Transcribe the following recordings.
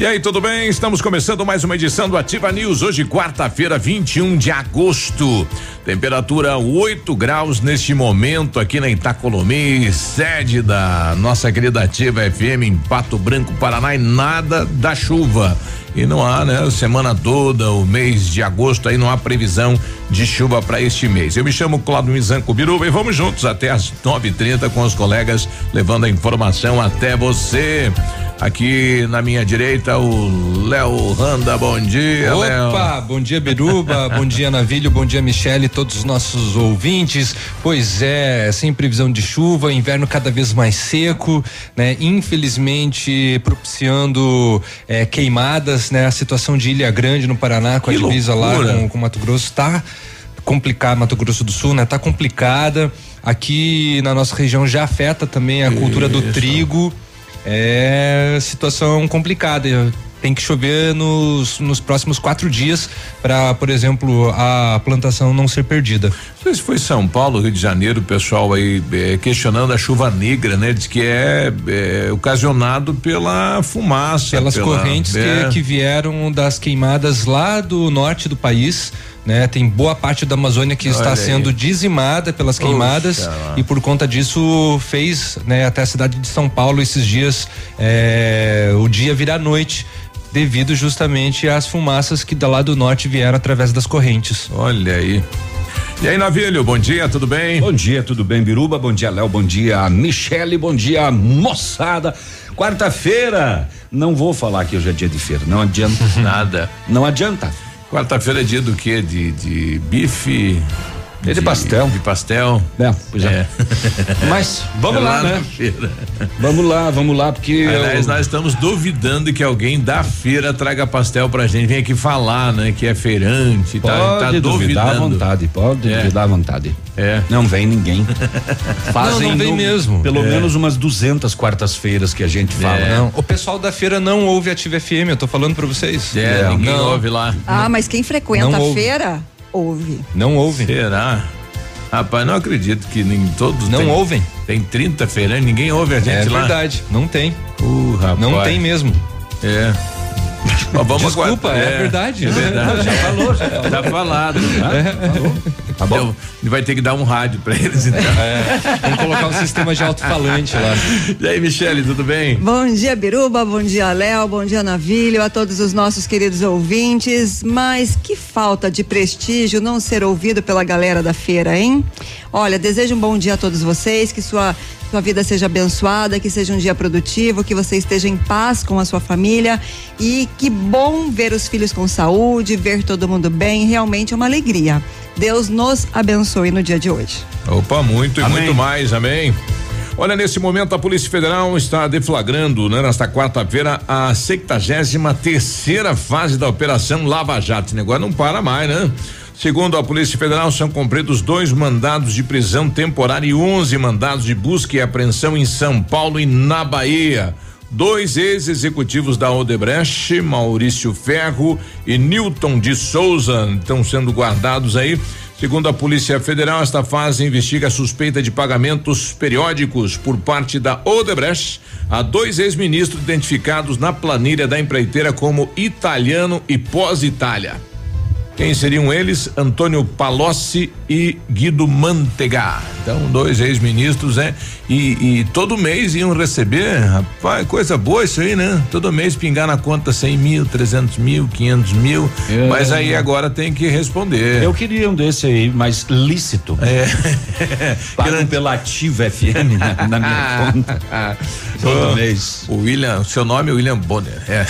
E aí, tudo bem? Estamos começando mais uma edição do Ativa News. Hoje, quarta-feira, 21 de agosto. Temperatura 8 graus neste momento aqui na Itacolomi, sede da nossa querida Ativa FM em Pato Branco, Paraná, e nada da chuva. E não há, né? Semana toda, o mês de agosto, aí não há previsão de chuva para este mês. Eu me chamo Claudio Mizanco Biruba e vamos juntos até as 9:30 com os colegas, levando a informação até você. Aqui na minha direita, o Léo Randa, bom dia, Opa, Léo. bom dia, Biruba, bom dia, Navilho, bom dia, Michele, todos os nossos ouvintes. Pois é, sem previsão de chuva, inverno cada vez mais seco, né? Infelizmente, propiciando é, queimadas, né? A situação de Ilha Grande no Paraná, com Que a divisa loucura. lá com, com Mato Grosso, tá complicado, Mato Grosso do Sul, né? Tá complicada. Aqui na nossa região já afeta também a cultura do Isso. trigo. É situação complicada. Tem que chover nos, nos próximos quatro dias para, por exemplo, a plantação não ser perdida. Não sei se foi São Paulo, Rio de Janeiro, o pessoal aí eh, questionando a chuva negra, né? Diz que é, eh, ocasionado pela fumaça. Pelas pela- correntes é. que, que vieram das queimadas lá do norte do país. Né, tem boa parte da Amazônia que está Olha aí. sendo dizimada pelas queimadas lá. e por conta disso fez né, até a cidade de São Paulo esses dias é, o dia virar noite devido justamente às fumaças que da lá do norte vieram através das correntes. Olha aí. E aí, Navilho, bom dia, tudo bem? Bom dia, tudo bem, Biruba? Bom dia, Léo. Bom dia, Michele. Bom dia, moçada. Quarta-feira. Não vou falar que hoje é dia de feira. Não adianta. Nada. Não adianta. Quarta-feira é dia do quê? De, de bife? Dia de pastel. De pastel. É, pois é. Mas vamos É lá, na né? feira. Vamos lá, vamos lá, porque. Aliás, eu- nós estamos duvidando que alguém da feira traga pastel pra gente. Vem aqui falar, né? Que é feirante. Pode tá, tá duvidar à duvidando. vontade, pode É. duvidar à vontade. É. Não vem ninguém. Fazem Não, não vem no- mesmo. Pelo É. menos umas 200 quartas-feiras que a gente fala. É. Não, o pessoal da feira não ouve a Ativa FM, eu tô falando pra vocês. É, ninguém não, ouve lá. Ah, mas quem frequenta Não a ouve. feira, ouve. Não ouve. Será? Rapaz, não acredito que nem todos. Não tem, ouvem. Tem 30 feirantes, ninguém ouve a gente É lá. verdade, não tem. Uh, rapaz. Não tem mesmo. É. Vamos Desculpa, aguardar. é verdade. É verdade. Já falou, já falou. Tá falado. Tá bom? Então, vai ter que dar um rádio pra eles, então. Vamos colocar um sistema de alto-falante lá. E aí, Michele, tudo bem? Bom dia, Biruba, bom dia, Léo, bom dia, Navilho, a todos os nossos queridos ouvintes. Mas que falta de prestígio não ser ouvido pela galera da feira, hein? Olha, desejo um bom dia a todos vocês, que sua, sua vida seja abençoada, que seja um dia produtivo, que você esteja em paz com a sua família e que bom ver os filhos com saúde, ver todo mundo bem, realmente é uma alegria. Deus nos abençoe no dia de hoje. Opa, muito e Amém. muito mais, amém. Olha, nesse momento a Polícia Federal está deflagrando, né, nesta quarta-feira, a 73 terceira fase da Operação Lava Jato. Esse negócio não para mais, né? Segundo a Polícia Federal, são cumpridos dois mandados de prisão temporária e 11 mandados de busca e apreensão em São Paulo e na Bahia. Dois ex-executivos da Odebrecht, Maurício Ferro e Newton de Souza, estão sendo guardados aí. Segundo a Polícia Federal, esta fase investiga a suspeita de pagamentos periódicos por parte da Odebrecht a dois ex-ministros identificados na planilha da empreiteira como italiano e pós-Itália. Quem seriam eles? Antônio Palocci e Guido Mantega. Então, dois ex-ministros, né? E, e todo mês iam receber, rapaz, coisa boa isso aí, né? Todo mês pingar na conta 100 mil, 300 mil, 500 mil. É. Mas aí agora tem que responder. Eu queria um desse aí, mas lícito. É. Pago pela Ativa FM na, na minha conta. Todo mês. O William, seu nome é William Bonner. É.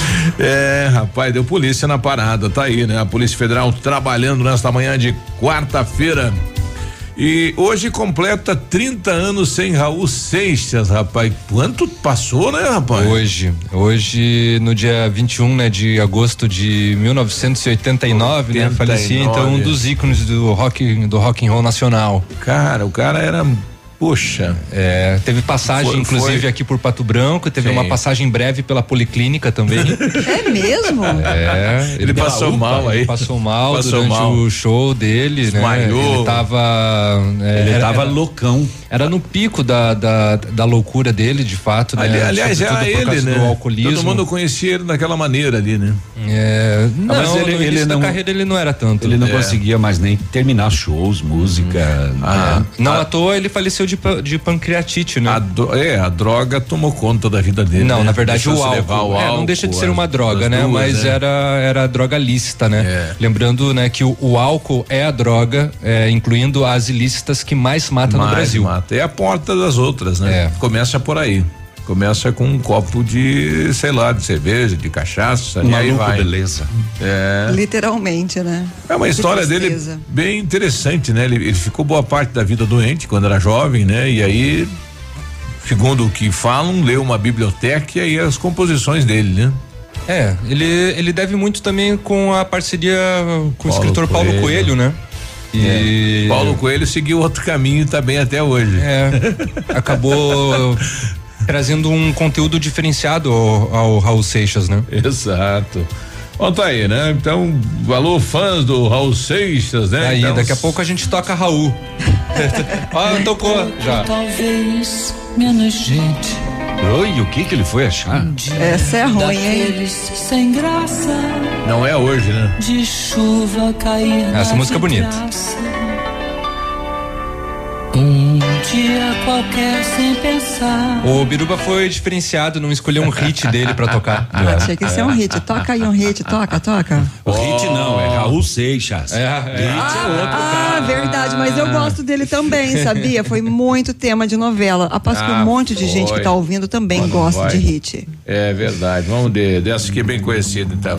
é, rapaz, deu polícia na parada, tá aí, né? A Polícia Federal trabalhando nesta manhã de quarta-feira. E hoje completa 30 anos sem Raul Seixas, rapaz. Quanto passou, né, rapaz? Hoje, hoje no dia 21, né, de agosto de 1989, 89. né, falecia então um dos ícones do rock do rock and roll nacional. Cara, o cara era Poxa. É, teve passagem, foi, inclusive, foi. aqui por Pato Branco, teve Sim. uma passagem breve pela Policlínica também. é mesmo? É. Ele, ele passou UPA, mal aí. Passou mal passou durante mal. o show dele, né? Ele tava. É, ele era, tava era, loucão. Era no pico da, da, da loucura dele, de fato, né? Ali, aliás, era ele, né? Do alcoolismo. Todo mundo conhecia ele daquela maneira ali, né? É. Não, mas ele, ele não, carreira ele não era tanto. Ele não é. conseguia mais nem terminar shows, música. Hum. Ah, é. Não à toa ele faleceu de, de pancreatite, né? A do, é, a droga tomou conta da vida dele. Não, né? na verdade o álcool, o é, não deixa de ser uma droga, né? Duas, Mas é. era era droga lícita, né? É. Lembrando, né, que o, o, álcool é a droga, é, incluindo as ilícitas que mais mata mais no Brasil. Mata. É a porta das outras, né? É. Começa por aí. Começa com um copo de, sei lá, de cerveja, de cachaça, Maluco, e aí vai. beleza. É. Literalmente, né? É uma história dele bem interessante, né? Ele, ele ficou boa parte da vida doente quando era jovem, né? E aí, segundo o que falam, leu uma biblioteca e aí as composições dele, né? É, ele, ele deve muito também com a parceria com Paulo o escritor Coelho. Paulo Coelho, né? E... É. Paulo Coelho seguiu outro caminho e tá bem até hoje. É. Acabou trazendo um conteúdo diferenciado ao, ao Raul Seixas, né? Exato. Bom, tá aí, né? Então, valor fãs do Raul Seixas, né? Aí, então, daqui a pouco a gente toca Raul. ah, tocou já. Talvez menos gente. Oi, o que que ele foi achar? Essa é ruim, hein? Sem graça. Não é hoje, né? De chuva cair. Essa música é bonita. Um dia qualquer sem pensar. O Biruba foi diferenciado, não escolheu um hit dele pra tocar. Ah, tinha que ser um hit. Toca aí um hit, toca, toca. O hit não, é Raul Seixas. É, é. Hit é outro ah, cara. verdade, mas eu gosto dele também, sabia? Foi muito tema de novela. Aposto ah, que um ah, monte de foi. gente que tá ouvindo também Quando gosta vai. de hit. É verdade. Vamos de, dessa que é bem conhecida, então.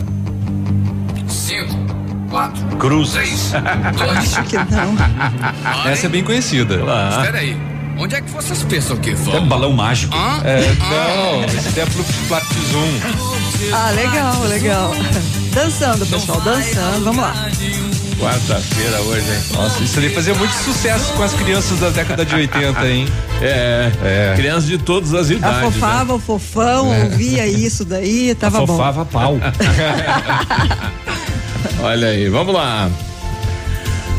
Quatro, cruzes. Acho que não. Essa é bem conhecida. Espera aí. Onde é que vocês pensam que vão? É um balão mágico. Ah? É, não, esse é pro Platzum. Ah, legal, legal. Dançando, pessoal, dançando. Vamos lá. Quarta-feira hoje, hein? Nossa, isso ali fazia muito sucesso com as crianças da década de 80, hein? É, é. Crianças de todas as idades. Afofava né? o fofão, é. ouvia isso daí, tava Afofava bom. pau. Olha aí, vamos lá.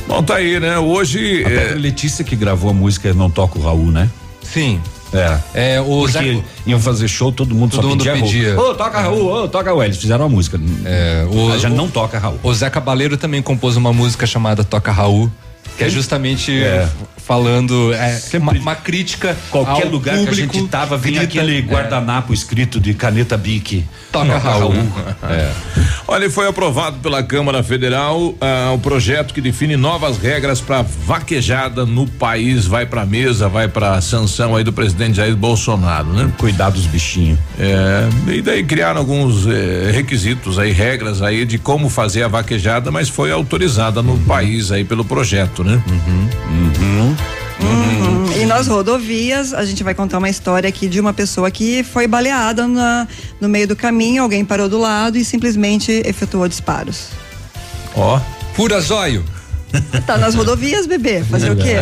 Bom, tá aí, né? Hoje. A é... Letícia que gravou a música Não Toca o Raul, né? Sim. É. É, o Porque Zé... iam fazer show, todo mundo todo só mundo pedia. pedia. Ô, oh, toca Raul, ô, oh, toca Raul. Eles fizeram a música. É, o, já o, não toca Raul. O Zé Cabaleiro também compôs uma música chamada Toca Raul. Que é justamente é. Falando é, uma, uma, crítica. Qualquer lugar público, que a gente tava, vinha aquele é. guardanapo escrito de caneta Bic. Toca Raul. É. Olha, foi aprovado pela Câmara Federal ah, o projeto que define novas regras para vaquejada no país. Vai para mesa, vai para sanção aí do presidente Jair Bolsonaro, né? Cuidar dos bichinhos. É, e daí criaram alguns eh, requisitos aí, regras aí de como fazer a vaquejada, mas foi autorizada no uhum. país aí pelo projeto, né? Uhum. Uhum. Nas rodovias, a gente vai contar uma história aqui de uma pessoa que foi baleada na, no meio do caminho, alguém parou do lado e simplesmente efetuou disparos. Ó. Oh. Fura zóio. Tá nas rodovias, bebê. Fazer o quê?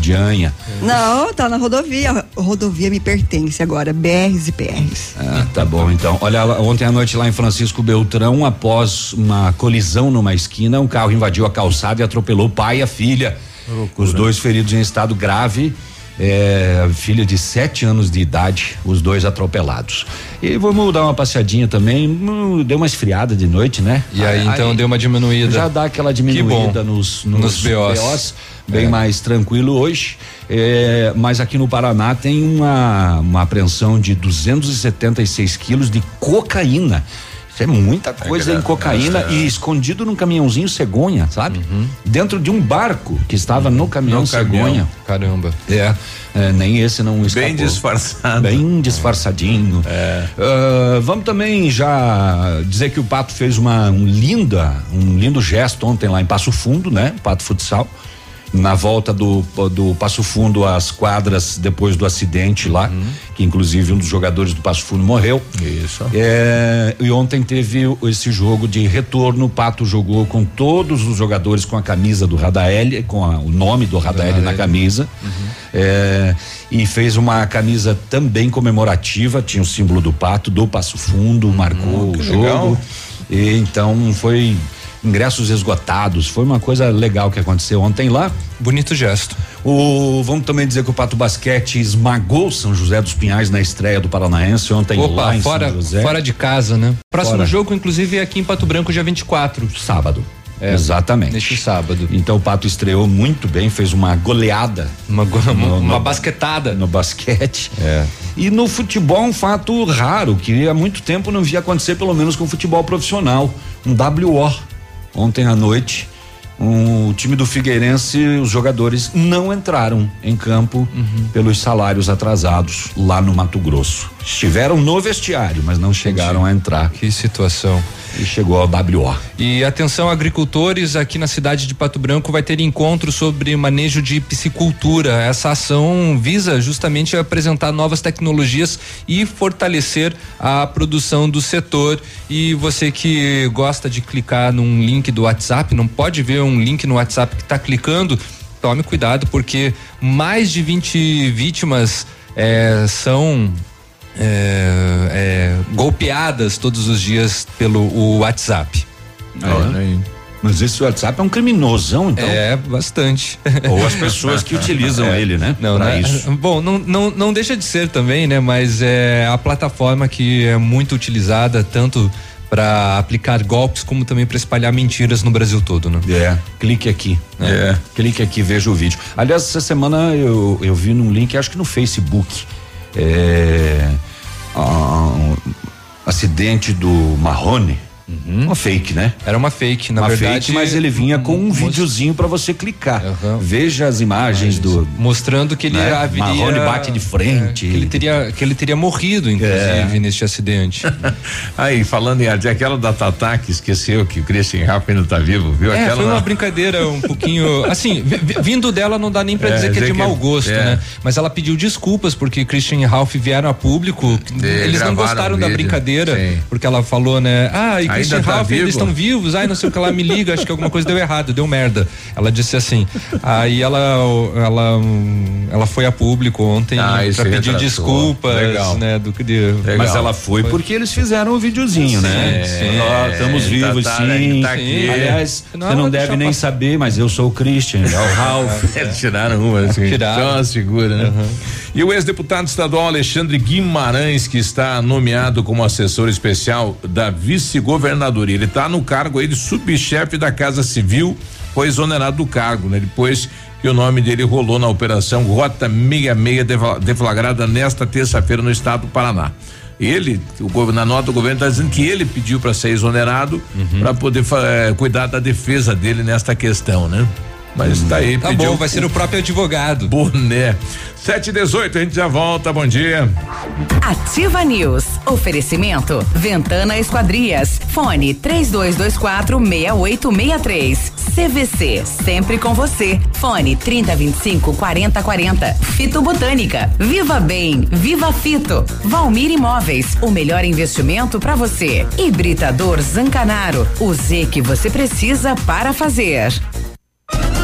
Dianha. Não, tá na rodovia. Rodovia me pertence agora, BRs e PRs. Ah, tá bom então. Olha, ontem à noite lá em Francisco Beltrão, após uma colisão numa esquina, um carro invadiu a calçada e atropelou o pai e a filha. Os dois feridos em estado grave é, filha de sete anos de idade, os dois atropelados. E vamos dar uma passeadinha também, hum, deu uma esfriada de noite, né? E aí, aí então aí, deu uma diminuída. Já dá aquela diminuída nos, nos, nos BOs. BOs bem é. mais tranquilo hoje. É, mas aqui no Paraná tem uma, uma apreensão de 276 quilos de cocaína Isso é muita coisa que em cocaína essa- e escondido num caminhãozinho cegonha, sabe? Dentro de um barco que estava no caminhão No caminhão. cegonha. Caramba. É, é, nem esse não escapou. Bem disfarçado. Bem disfarçadinho. Ah, vamos também já dizer que o Pato fez uma um linda, um lindo gesto ontem lá em Passo Fundo, né? Pato Futsal. Na volta do, do Passo Fundo às quadras depois do acidente lá, que inclusive um dos jogadores do Passo Fundo morreu. Isso. É, e ontem teve o- esse jogo de retorno. O Pato jogou com todos os jogadores com a camisa do Radael, com a- o nome do Radael na camisa. É, e fez uma camisa também comemorativa, tinha o símbolo do Pato, do Passo Fundo, marcou o que jogo. legal. E então foi ingressos esgotados. Foi uma coisa legal que aconteceu ontem lá. Bonito gesto. O, vamos também dizer que o Pato Basquete esmagou São José dos Pinhais na estreia do Paranaense ontem lá Opa, em fora, São José. fora de casa, né? Próximo Fora. jogo, inclusive, é aqui em Pato Branco, dia 24. sábado. É, Exatamente. Neste sábado. Então o Pato estreou muito bem, fez uma goleada Uma, go- uma, No- uma no- basquetada. no basquete. É. E no futebol um fato raro que há muito tempo não via acontecer, pelo menos com futebol profissional, um WO. Ontem à noite, um, o time do Figueirense, os jogadores não entraram em campo Uhum. pelos salários atrasados lá no Mato Grosso. Estiveram no vestiário, mas não chegaram a entrar Que situação. E chegou ao WO. E atenção, agricultores, aqui na cidade de Pato Branco vai ter encontro sobre manejo de piscicultura. Essa ação visa justamente apresentar novas tecnologias e fortalecer a produção do setor. E você que gosta de clicar num link do WhatsApp, não pode ver um link no WhatsApp que está clicando, tome cuidado, porque mais de 20 vítimas eh, são é, é, golpeadas todos os dias pelo o WhatsApp. Olha aí. Mas esse WhatsApp é um criminosão, então. É, bastante. Ou as pessoas que utilizam ele, né? Não, pra né? isso. Bom, não, não, não deixa de ser também, né? Mas é a plataforma que é muito utilizada tanto para aplicar golpes como também para espalhar mentiras no Brasil todo, né? É, clique aqui. É. Clique aqui, veja o vídeo. Aliás, essa semana eu, eu vi num link, acho que no Facebook. É, um acidente do Marrone. Uma fake, né? Era uma fake, Uhum. na uma verdade. fake, mas ele vinha com um videozinho pra você clicar. Aham. Veja as imagens do. mostrando que ele Né? haveria Marrone bate de frente. é, que ele teria que ele teria morrido inclusive neste acidente. Aí, falando em arte, aquela da Tatá que esqueceu que o Christian Rafa ainda tá vivo, viu? É, aquela foi uma brincadeira um pouquinho. Assim, vi- vi- vindo dela não dá nem pra É, dizer que é de que- mau gosto, é. né? Mas ela pediu desculpas porque Christian Ralph vieram a público. eles não gostaram o da brincadeira, sim. porque ela falou, né? Ah, e Christian e tá Ralph, vivo? eles estão vivos. Ai, não sei o que lá, me liga, acho que alguma coisa deu errado, deu merda. Ela disse assim. Aí ela, ela, ela foi a público ontem Ah, pra pedir retratou. desculpas, Legal. né? Do que de, Legal. Mas ela foi porque eles fizeram o videozinho, né? sim. Ó, estamos É, vivos, tá- sim. tá aqui. Aliás, Não, você não ela deve nem passar. saber, mas eu sou o Christian, é o Ralph. Eles tiraram uma, assim. Tiraram. Só uma figura, né? E o ex-deputado estadual Alexandre Guimarães, que está nomeado como assessor especial da vice-governadoria. Ele está no cargo aí de subchefe da Casa Civil, foi exonerado do cargo, né? Depois que o nome dele rolou na operação Rota 66 defla- deflagrada nesta terça-feira no estado do Paraná. Ele, o, na nota do governo está dizendo que ele pediu para ser exonerado para poder eh, cuidar da defesa dele nesta questão, né? Mas tá aí, Tá pediu bom, vai ser o próprio advogado. boné. 7 e 18 a gente já volta. Bom dia. Ativa News. Oferecimento Ventana Esquadrias. Fone 3224 6863. CVC, sempre com você. Fone 3025 4040. Fito Botânica. Viva Bem, Viva Fito. Valmir Imóveis, o melhor investimento para você. Hibridador Zancanaro. O Z que você precisa para fazer.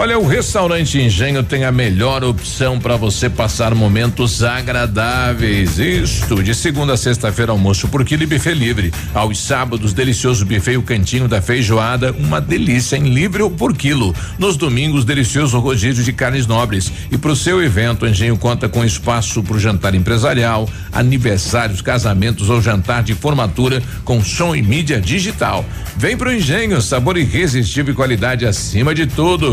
Olha, o restaurante Engenho tem a melhor opção para você passar momentos agradáveis. Isto de segunda a sexta-feira almoço por quilo e buffet livre. Aos sábados, delicioso buffet o cantinho da feijoada, uma delícia em livre ou por quilo. Nos domingos, delicioso rodízio de carnes nobres. E para o seu evento, o Engenho conta com espaço para o jantar empresarial, aniversários, casamentos ou jantar de formatura com som e mídia digital. Vem pro Engenho, sabor irresistível e qualidade acima de tudo.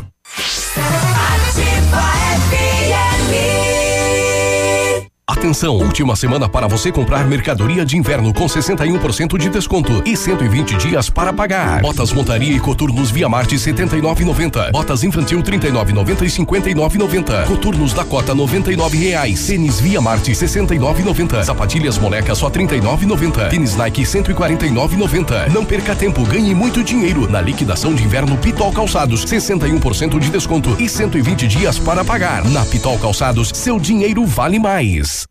I Atenção, última semana para você comprar mercadoria de inverno com 61% de desconto e 120 dias para pagar. Botas montaria e coturnos Via Marte 79,90. Botas infantil 39,90 e 59,90. Coturnos Dakota 99 reais. Tênis Via Marte 69,90. Sapatilhas moleca só 39,90. Tênis Nike 149,90. Não perca tempo, ganhe muito dinheiro na liquidação de inverno Pitol Calçados 61% de desconto e 120 dias para pagar. Na Pitol Calçados, seu dinheiro vale mais.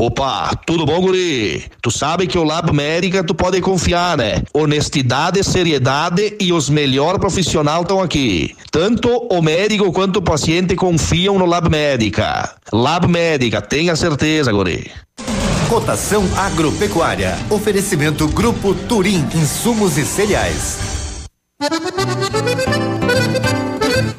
Opa, tudo bom, guri? Tu sabe que o Lab Médica tu pode confiar, né? Honestidade, seriedade e os melhores profissionais estão aqui. Tanto o médico quanto o paciente confiam no Lab Médica. Lab Médica, tenha certeza, guri. Cotação agropecuária. Oferecimento Grupo Turim, insumos e cereais.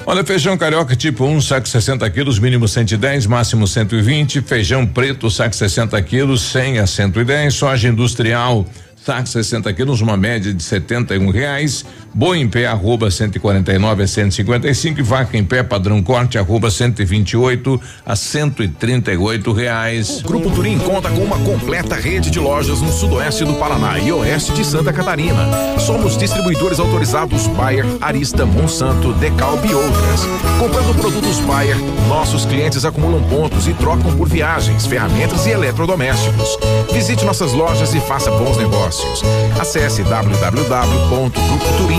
Olha, feijão carioca tipo 1, um, saco 60 quilos, mínimo 110, máximo 120. Feijão preto, saco 60 quilos, 100 a 110. Soja industrial, saco 60 quilos, uma média de 71 reais. Boi em pé, arroba 149 a 155. E vaca em pé, padrão corte, arroba 128 a 138 reais. O Grupo Turim conta com uma completa rede de lojas no sudoeste do Paraná e oeste de Santa Catarina. Somos distribuidores autorizados Bayer, Arista, Monsanto, Decalb e outras. Comprando produtos Bayer, nossos clientes acumulam pontos e trocam por viagens, ferramentas e eletrodomésticos. Visite nossas lojas e faça bons negócios. Acesse www.grupoturim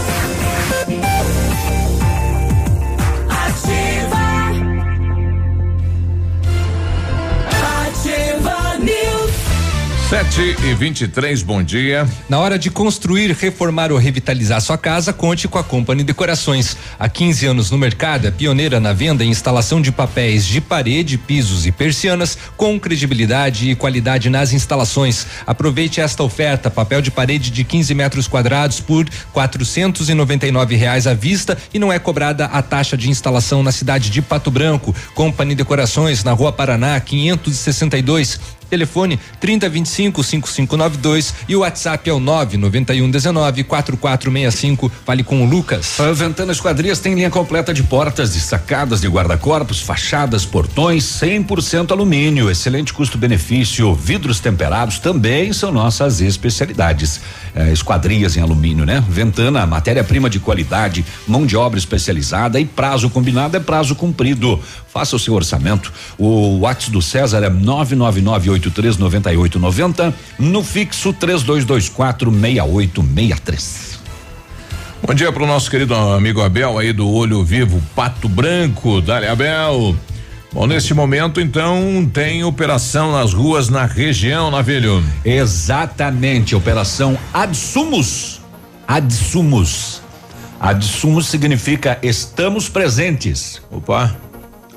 Sete e vinte e três, bom dia. Na hora de construir, reformar ou revitalizar sua casa, conte com a Company Decorações. Há 15 anos no mercado, é pioneira na venda e instalação de papéis de parede, pisos e persianas com credibilidade e qualidade nas instalações. Aproveite esta oferta: papel de parede de 15 metros quadrados por e nove reais à vista e não é cobrada a taxa de instalação na cidade de Pato Branco. Company Decorações na Rua Paraná, 562. Telefone 3025 5592 e o WhatsApp é o 99119 4465. Fale com o Lucas. A Ventana Esquadrias tem linha completa de portas, de sacadas, de guarda-corpos, fachadas, portões, 100% alumínio, excelente custo-benefício, vidros temperados também são nossas especialidades. É, esquadrias em alumínio, né? Ventana, matéria-prima de qualidade, mão de obra especializada e prazo combinado é prazo cumprido. Faça o seu orçamento. O WhatsApp do César é 999839890, no fixo 3224 6863. Bom dia para o nosso querido amigo Abel aí do Olho Vivo Pato Branco. Dale Abel. Bom, nesse momento, então, tem operação nas ruas na região, Navilho. Exatamente, operação Adsumos. Adsumos. Adsumos significa estamos presentes. Opa.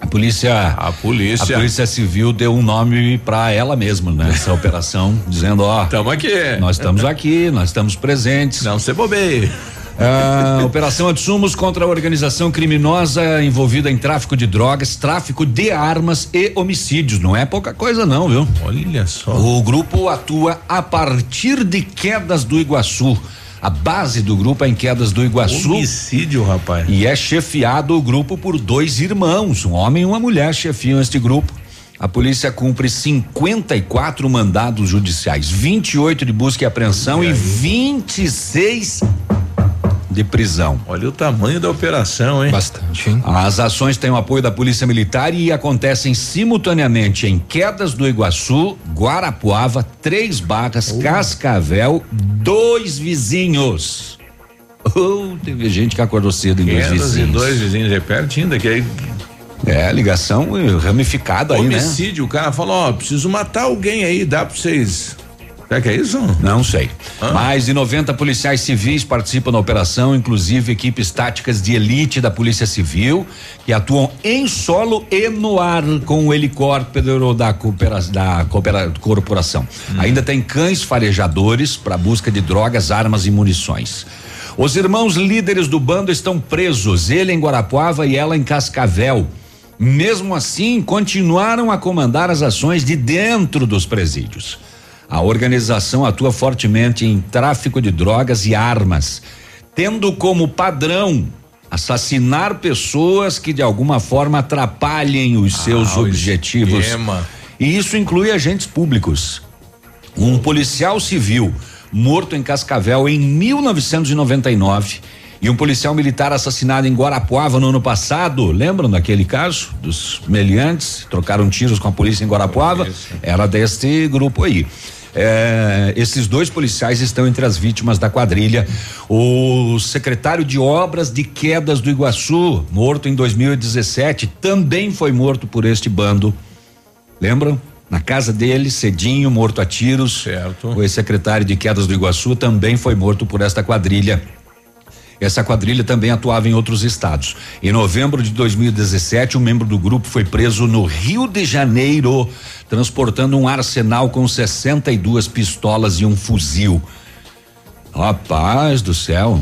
A polícia. A polícia. A polícia civil deu um nome para ela mesma nessa operação, dizendo, ó. Estamos aqui. Nós estamos aqui, nós estamos presentes. Não se bobeie. Ah, operação Adsumos contra a organização criminosa envolvida em tráfico de drogas, tráfico de armas e homicídios. Não é pouca coisa, não, viu? Olha só. O grupo atua a partir de quedas do Iguaçu. A base do grupo é em Quedas do Iguaçu. Homicídio, rapaz. E é chefiado o grupo por dois irmãos, um homem e uma mulher chefiam este grupo. A polícia cumpre 54 mandados judiciais, 28 de busca e apreensão e, e 26 de prisão. Olha o tamanho da operação, hein? Bastante, hein? As ações têm o apoio da Polícia Militar e acontecem simultaneamente em Quedas do Iguaçu, Guarapuava, Três Barras, oh. Cascavel, dois vizinhos. Oh, teve gente que acordou cedo em dois vizinhos. E dois vizinhos é pertinho aí. É, ligação ramificada aí, né? Homicídio, o cara falou, ó, preciso matar alguém aí, dá pra vocês Será que é isso? Não sei. Ah. Mais de 90 policiais civis participam da operação, inclusive equipes táticas de elite da Polícia Civil, que atuam em solo e no ar com o helicóptero da, coopera, da coopera, corporação. Hum. Ainda tem cães farejadores para busca de drogas, armas e munições. Os irmãos líderes do bando estão presos, ele em Guarapuava e ela em Cascavel. Mesmo assim, continuaram a comandar as ações de dentro dos presídios. A organização atua fortemente em tráfico de drogas e armas, tendo como padrão assassinar pessoas que de alguma forma atrapalhem os ah, seus objetivos. Esquema. E isso inclui agentes públicos. Um policial civil morto em Cascavel em 1999 e um policial militar assassinado em Guarapuava no ano passado. Lembram daquele caso dos meliantes? Trocaram tiros com a polícia em Guarapuava? Era deste grupo aí. É, esses dois policiais estão entre as vítimas da quadrilha. O secretário de Obras de Quedas do Iguaçu, morto em 2017, também foi morto por este bando. Lembram? Na casa dele, cedinho, morto a tiros. Certo. O ex-secretário de Quedas do Iguaçu também foi morto por esta quadrilha. Essa quadrilha também atuava em outros estados. Em novembro de 2017, um membro do grupo foi preso no Rio de Janeiro, transportando um arsenal com 62 pistolas e um fuzil. Rapaz do céu.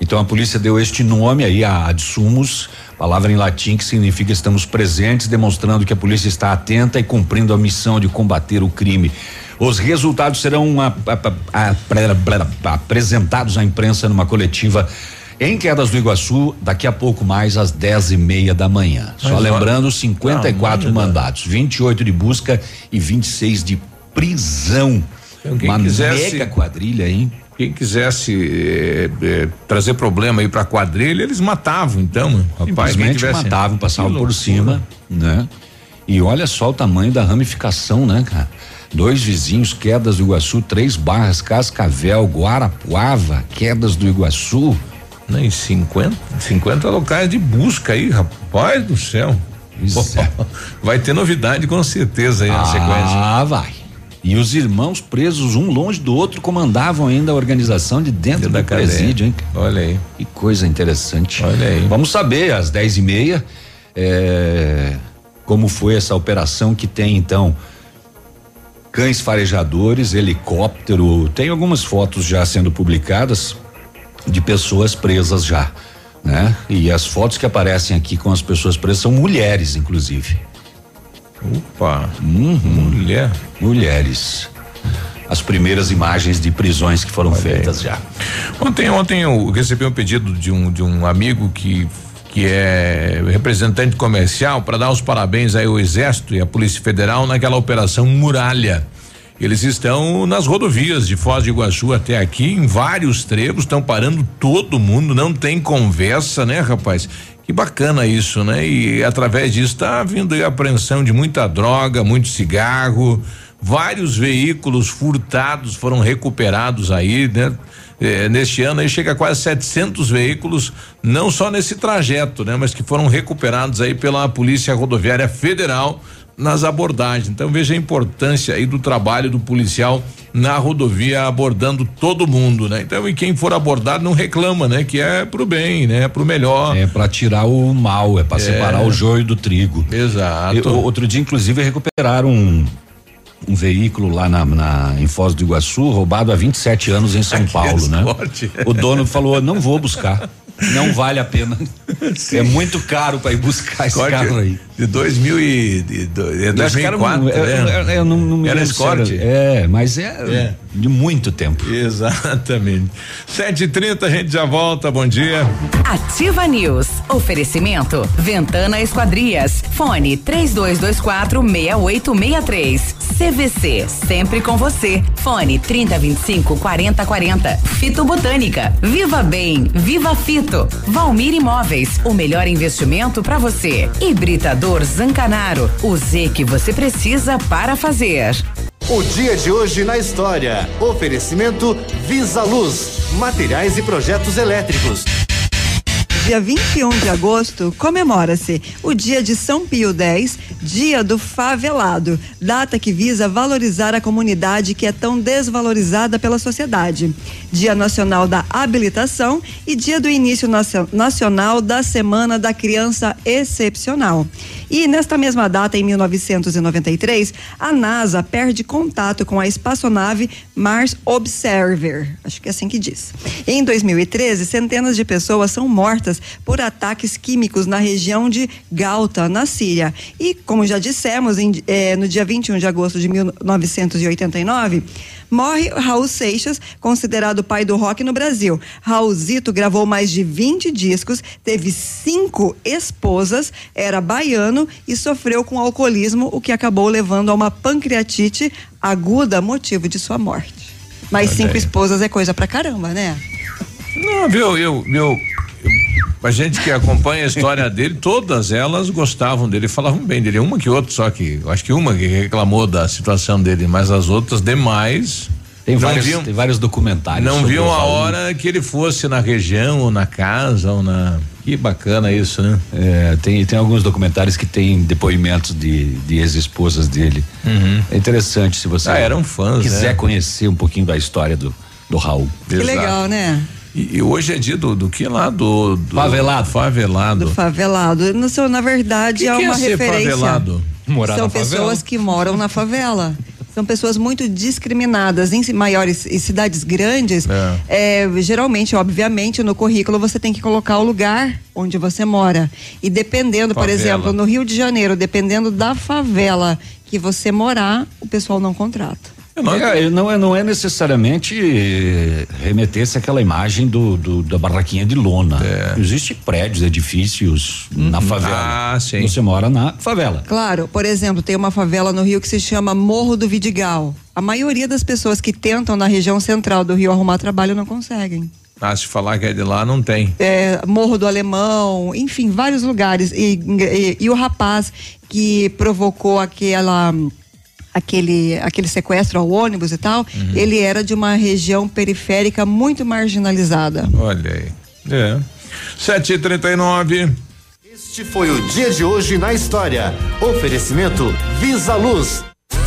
Então a polícia deu este nome aí, a Adsumos, palavra em latim que significa estamos presentes, demonstrando que a polícia está atenta e cumprindo a missão de combater o crime. Os resultados serão a, a, a, apresentados à imprensa numa coletiva em Quedas do Iguaçu, daqui a pouco mais às dez e meia da manhã. Mas Só lembrando, 54 não, mandados, 28 de busca e 26 de prisão. Então, Uma quisesse, mega quadrilha, hein? Quem quisesse eh, eh, trazer problema aí pra quadrilha, eles matavam, então, rapaz. Simplesmente tivesse... matavam, passavam por cima, né? E olha só o tamanho da ramificação, né, cara? Dois vizinhos, Quedas do Iguaçu, Três Barras, Cascavel, Guarapuava, Quedas do Iguaçu. Nem 50, 50 locais de busca aí, rapaz do céu. Isso. Vai ter novidade com certeza aí ah, na sequência. Ah, vai. E os irmãos presos um longe do outro comandavam ainda a organização de dentro, da do presídio, hein? Olha aí. Que coisa interessante. Olha aí. Vamos saber às dez e meia é, como foi essa operação que tem então cães farejadores, helicóptero. Tem algumas fotos já sendo publicadas de pessoas presas já, né? E as fotos que aparecem aqui com as pessoas presas são mulheres, inclusive. Opa, Uhum. mulher. Mulheres. As primeiras imagens de prisões que foram feitas já. Ontem, ontem eu recebi um pedido de um, de um amigo que que é representante comercial para dar os parabéns aí ao Exército e à Polícia Federal naquela operação Muralha. Eles estão nas rodovias de Foz do Iguaçu até aqui, em vários trevos, estão parando todo mundo, não tem conversa, né, rapaz? Que bacana isso, né? E através disso está vindo aí a apreensão de muita droga, muito cigarro, vários veículos furtados foram recuperados aí, né? Eh, neste ano aí chega a quase 700 veículos, não só nesse trajeto, né? Mas que foram recuperados aí pela Polícia Rodoviária Federal nas abordagens. Então veja a importância aí do trabalho do policial na rodovia abordando todo mundo, né? Então e quem for abordado não reclama, né? Que é pro bem, né? Pro melhor. É para tirar o mal, é para É. separar o joio do trigo. Exato. Eu- outro dia, inclusive, recuperaram um, um veículo lá na, na- em Foz do Iguaçu, roubado há 27 anos em São Paulo, né? esporte. O dono falou: não vou buscar. Não vale a pena. É muito caro para ir buscar esse Escort carro aí. De 2000 e de, do- é Eu acho que era um- 2004, é, né? eu não, não me Era Escort? É, mas é, É. de muito tempo. Exatamente. 7h30, a gente já volta. Bom dia. Ativa News. Oferecimento. Ventana Esquadrias. Fone 3224 6863. CVC. Sempre com você. Fone 3025 4040. Fito Botânica. Viva Bem. Viva Fito. Valmir Imóveis. O melhor investimento para você. Hibridador Zancanaro. O Z que você precisa para fazer. O dia de hoje na história. Oferecimento Visa Luz, materiais e projetos elétricos. Dia 21 de agosto comemora-se o Dia de São Pio X, Dia do Favelado, data que visa valorizar a comunidade que é tão desvalorizada pela sociedade. Dia Nacional da Habilitação e Dia do Início Nacio- Nacional da Semana da Criança Excepcional. E nesta mesma data, em 1993, a NASA perde contato com a espaçonave Mars Observer. Acho que é assim que diz. Em 2013, centenas de pessoas são mortas por ataques químicos na região de Galta, na Síria. E, como já dissemos, em- eh, no dia 21 de agosto de 1989, morre Raul Seixas, considerado pai do rock no Brasil. Raulzito gravou mais de 20 discos, teve cinco esposas, era baiano e sofreu com alcoolismo, o que acabou levando a uma pancreatite aguda, motivo de sua morte. Mas Olha cinco aí. esposas é coisa pra caramba, né? Não, viu, eu, eu, eu- a gente que acompanha a história dele, todas elas gostavam dele, falavam bem dele. Uma que outra, só que, acho que uma que reclamou da situação dele, mas as outras demais. Tem não vários, viam, tem vários documentários. não viam o a hora que ele fosse na região, ou na casa, ou na. Que bacana isso, né? É, tem, tem alguns documentários que tem depoimentos de, de ex-esposas dele. É interessante se você Ah, eram fãs, quiser né? conhecer um pouquinho da história do, do Raul. Que legal, né? E, e hoje é dia do, do que lá? Do, do Favelado. Favelado. Do favelado. Seu- na verdade, Que é que é uma ser referência. favelado? Morar São na favela. pessoas que moram na favela. São pessoas muito discriminadas. Em maiores em cidades grandes, é, geralmente, obviamente, no currículo você tem que colocar o lugar onde você mora. E dependendo, por Favela. exemplo, no Rio de Janeiro, dependendo da favela que você morar, o pessoal não contrata. É, não, é, não é necessariamente eh, remeter-se àquela imagem do, do- da barraquinha de lona. Existem prédios, edifícios na favela. Ah, sim. Você mora na favela. Claro, por exemplo, tem uma favela no Rio que se chama Morro do Vidigal. A maioria das pessoas que tentam na região central do Rio arrumar trabalho não conseguem. Ah, se falar que é de lá, não tem. É, Morro do Alemão, enfim, vários lugares. E, e- e o rapaz que provocou aquela. Aquele, aquele sequestro ao ônibus e tal, ele era de uma região periférica muito marginalizada. Olha aí. É. 7h39. Este foi o dia de hoje na história. Oferecimento Visa Luz.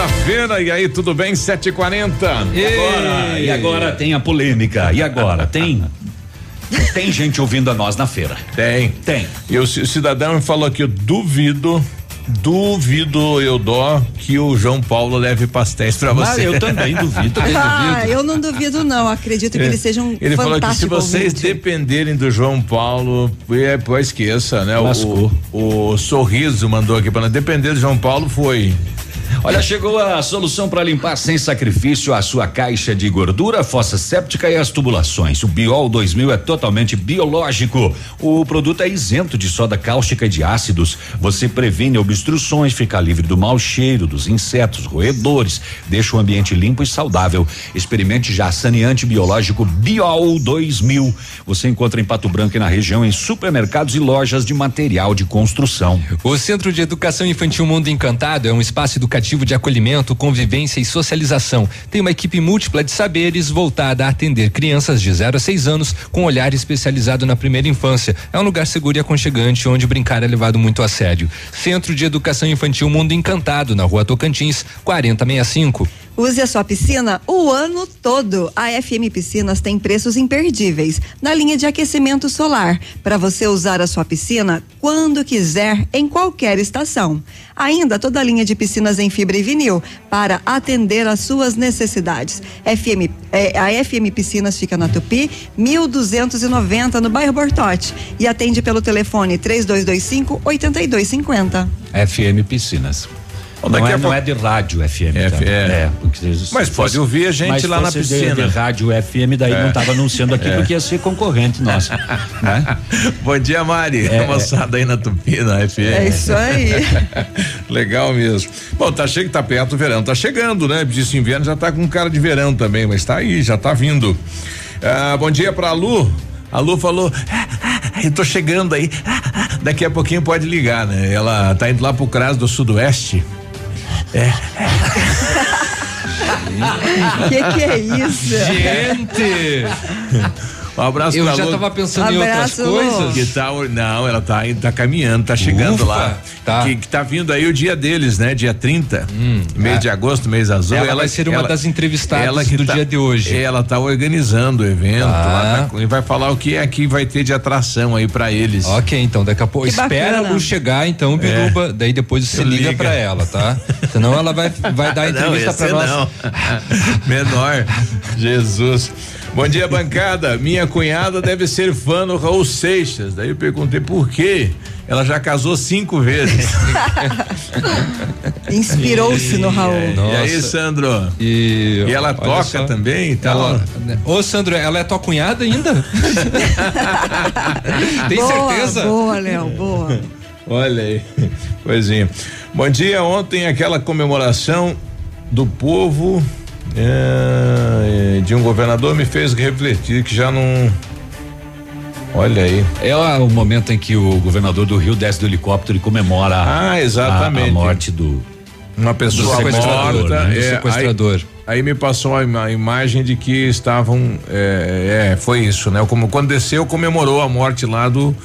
News. Quarta-feira, e aí, tudo bem? 7h40. E agora? E agora tem a polêmica. E agora? Tem. Tem gente ouvindo a nós na feira. Tem. Tem. E o ci- cidadão me falou aqui, eu duvido, duvido eu dó que o João Paulo leve pastéis pra Mas você. eu também duvido. Ah, eu não duvido não, acredito que ele seja um Ele falou que se vocês ouvinte. dependerem do João Paulo, é, pô, esqueça, né? Lascou. O, o sorriso mandou aqui para nós. Depender do João Paulo foi. Olha, chegou a solução para limpar sem sacrifício a sua caixa de gordura, fossa séptica e as tubulações. O Biol 2000 é totalmente biológico. O produto é isento de soda cáustica e de ácidos. Você previne obstruções, fica livre do mau cheiro, dos insetos, roedores, deixa o ambiente limpo e saudável. Experimente já saneante biológico Biol 2000. Você encontra em Pato Branco e na região em supermercados e lojas de material de construção. O Centro de Educação Infantil Mundo Encantado é um espaço educativo de acolhimento, convivência e socialização. Tem uma equipe múltipla de saberes voltada a atender crianças de 0 a 6 anos com olhar especializado na primeira infância. É um lugar seguro e aconchegante onde brincar é levado muito a sério. Centro de Educação Infantil Mundo Encantado, na Rua Tocantins, 4065. Use a sua piscina o ano todo. A FM Piscinas tem preços imperdíveis na linha de aquecimento solar para você usar a sua piscina quando quiser em qualquer estação. Ainda toda a linha de piscinas em fibra e vinil para atender às suas necessidades. FM, eh, a FM Piscinas fica na Tupi 1290 no bairro Bortote e atende pelo telefone 3225 8250. FM Piscinas. Bom, Não é, não é de rádio FM. É, tá? é. porque se Mas pode ouvir a gente lá na fosse de- piscina. De, rádio FM, daí É. não estava anunciando aqui É. porque ia ser concorrente nossa. né? Bom dia, Mari. É, moçada aí na Tupi, na FM. É isso aí. Legal mesmo. Bom, tá chegando, tá perto do verão, tá chegando, né? Disse inverno já tá com cara de verão também, mas tá aí, já tá vindo. Ah, bom dia pra Lu. A Lu falou, "Ah, ah, eu tô chegando aí, ah, ah, daqui a pouquinho pode ligar, né? Ela tá indo lá pro CRAS do Sudoeste. É. que que é isso? Gente! Um abraço Eu pra já Lu. tava pensando em outras coisas. Que tá, não, ela tá tá caminhando, tá chegando Ufa, lá. tá. Que, que tá vindo aí o dia deles, né? Dia 30, mês é. de agosto, mês azul. Ela vai ser uma das entrevistadas que do tá- dia de hoje. Ela tá organizando o evento Tá. lá tá- e vai falar o que é que vai ter de atração aí pra eles. Ok, então daqui a pouco Que espera bacana. a Lu chegar, então, Biruba, daí depois você liga liga. pra ela, tá? Senão ela vai, vai dar a Não, entrevista esse pra nós. não. Menor. Jesus. Bom dia, bancada. Minha cunhada deve ser fã do Raul Seixas. Daí eu perguntei por quê. Ela já casou cinco vezes. Inspirou-se no Raul. E aí, Nossa. Sandro? E, E ela toca só. também e tal? Ela, ô, Sandro, ela é tua cunhada ainda? Tem boa, certeza? Boa, Léo, boa. Olha aí, coisinha. Bom dia, ontem aquela comemoração do povo é, de um governador me fez refletir que já não. Olha aí. É o momento em que o governador do Rio desce do helicóptero e comemora a- Ah, exatamente. a, a morte do. Uma pessoa Do sequestrador, morta. né? Do é, sequestrador. Aí, aí me passou a, a imagem de que estavam. É, é, foi isso, né? Como quando desceu, comemorou a morte lá do.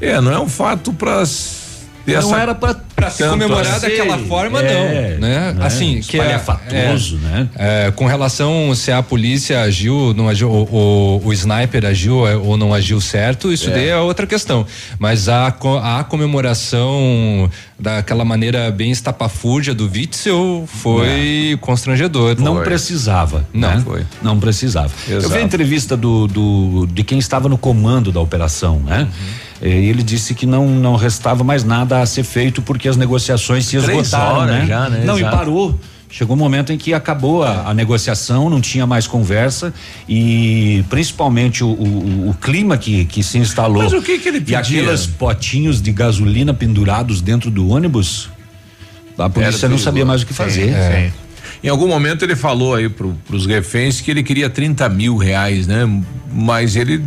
É, não é um fato ter Não essa- era pra, pra Pra se Tanto comemorar assim. daquela forma, É, não, né? né? Assim, que é, Espalhafatoso, é, né? é, com relação se a polícia agiu, não agiu, o, o, o sniper agiu é, ou não agiu certo, isso É. daí é outra questão. Mas a, a comemoração daquela maneira bem estapafúrdia do Witzel foi constrangedor. Não Foi. precisava. Não né? foi. Não precisava. Eu Exato. vi a entrevista do, do- de quem estava no comando da operação, né? Uhum. E ele disse que não, não restava mais nada a ser feito porque as negociações se esgotaram, né? já, né? Não, Exato. e parou. Chegou um momento em que acabou a, a negociação, não tinha mais conversa e principalmente o, o- o clima que, que se instalou. Mas o que que ele E pedia? aqueles potinhos de gasolina pendurados dentro do ônibus, a polícia Era não sabia mais o que fazer. sim. É. Em algum momento ele falou aí pro, pros reféns que ele queria 30 mil reais, né? Mas ele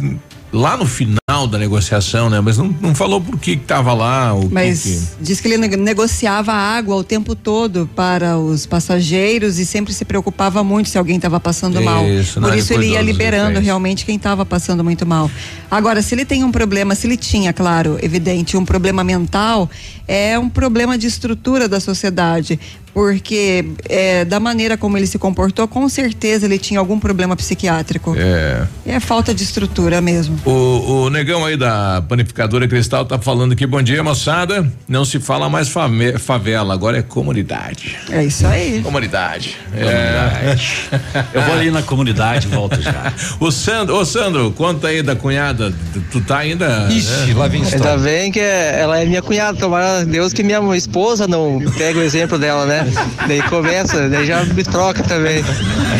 lá no final da negociação, né? Mas não, não falou por que que tava lá, o que Mas que- diz que ele ne- negociava água o tempo todo para os passageiros e sempre se preocupava muito se alguém estava passando mal. Isso, não, Por isso ele ia liberando realmente quem estava passando muito mal. Agora, se ele tem um problema, se ele tinha, claro, evidente, um problema mental, é um problema de estrutura da sociedade. Porque é, da maneira como ele se comportou, com certeza ele tinha algum problema psiquiátrico. É. É falta de estrutura mesmo. O, o negão aí da panificadora Cristal tá falando que bom dia, moçada. Não se fala mais favela, agora é comunidade. É isso aí. Comunidade. Comunidade. Eu vou ali na comunidade e volto já. O Sandro, ô Sandro, conta aí da cunhada. Tu tá ainda. Ixi, né? lá vem Ainda bem que é- ela é minha cunhada, tomara Deus que minha esposa não pega o exemplo dela, né? Daí começa, daí já me troca também.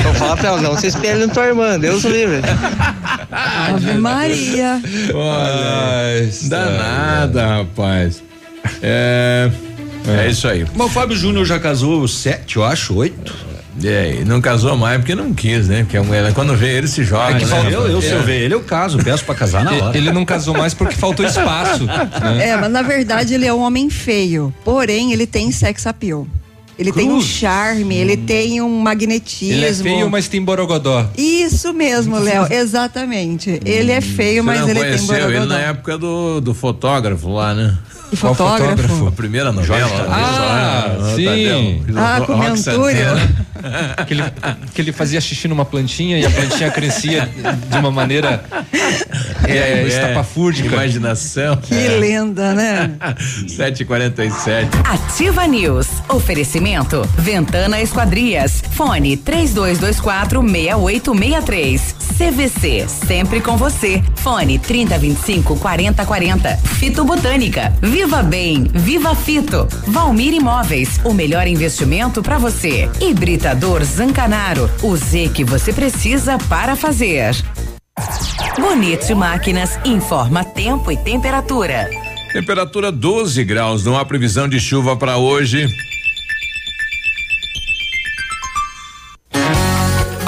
Vou falar pra ela, não se espelhe na tua irmã, Deus livre. Ave Maria. Olha, danada, rapaz. É. É isso aí. Mas o Fábio Júnior já casou sete, eu acho, oito. É, e não casou mais porque não quis, né? Porque a mulher, quando vê ele se joga. É que né? falta- eu, eu, se eu É. ver ele, eu caso, peço pra casar na hora. Ele não casou mais porque faltou espaço. né? É, mas na verdade ele é um homem feio. Porém, ele tem sex appeal. Ele tem um charme, ele tem um magnetismo. Ele é feio, mas tem borogodó. Isso mesmo, Léo, exatamente. Ele é feio, Você mas não ele tem conheceu ele borogodó. na época do, do fotógrafo lá, né? Qual fotógrafo? fotógrafo? A primeira novela. Jorge? Ah, Tadeu. sim. Tadeu. Ah, com que, ele, que ele fazia xixi numa plantinha e a plantinha crescia de uma maneira é, estapafúrdica. Imaginação. Que lenda, né? 7h47. Ativa News. Oferecimento. Ventana Esquadrias. Fone 3224 6863. CVC. Sempre com você. Fone 3025 4040. Fito Botânica. Viva Bem. Viva Fito. Valmir Imóveis. O melhor investimento para você. Hibridador Zancanaro. O Z que você precisa para fazer. Bonito Máquinas informa tempo e temperatura. Temperatura 12 graus, não há previsão de chuva para hoje.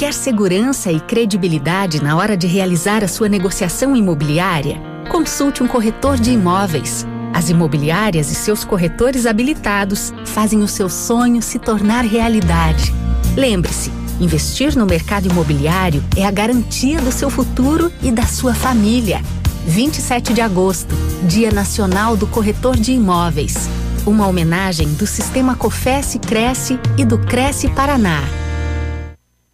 Quer segurança e credibilidade na hora de realizar a sua negociação imobiliária? Consulte um corretor de imóveis. As imobiliárias e seus corretores habilitados fazem o seu sonho se tornar realidade. Lembre-se, investir no mercado imobiliário é a garantia do seu futuro e da sua família. 27 de agosto, Dia Nacional do Corretor de Imóveis. Uma homenagem do Sistema Cofesse Cresce e do Cresce Paraná.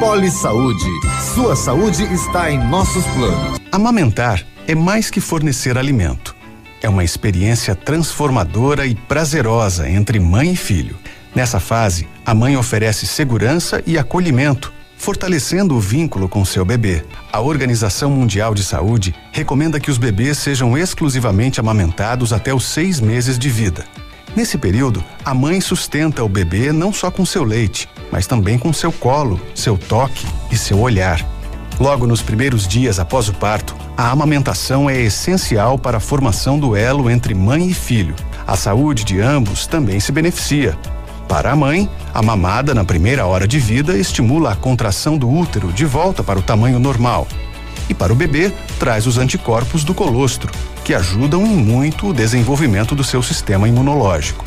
Poli Saúde. Sua saúde está em nossos planos. Amamentar é mais que fornecer alimento. É uma experiência transformadora e prazerosa entre mãe e filho. Nessa fase, a mãe oferece segurança e acolhimento, fortalecendo o vínculo com seu bebê. A Organização Mundial de Saúde recomenda que os bebês sejam exclusivamente amamentados até os seis meses de vida. Nesse período, a mãe sustenta o bebê não só com seu leite, mas também com seu colo, seu toque e seu olhar. Logo nos primeiros dias após o parto, a amamentação é essencial para a formação do elo entre mãe e filho. A saúde de ambos também se beneficia. Para a mãe, a mamada na primeira hora de vida estimula a contração do útero de volta para o tamanho normal. E para o bebê, traz os anticorpos do colostro, que ajudam em muito o desenvolvimento do seu sistema imunológico.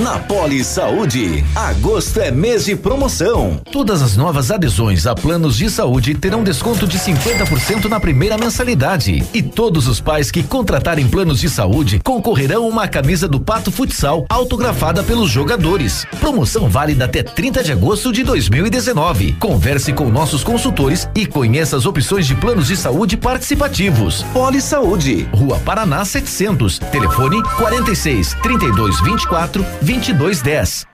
Na Poli Saúde, agosto é mês de promoção. Todas as novas adesões a planos de saúde terão desconto de 50% na primeira mensalidade. E todos os pais que contratarem planos de saúde concorrerão uma camisa do Pato Futsal autografada pelos jogadores. Promoção válida até 30 de agosto de 2019. Converse com nossos consultores e conheça as opções de planos de saúde participativos. Poli Saúde, Rua Paraná 700, telefone 46 32 24 2210.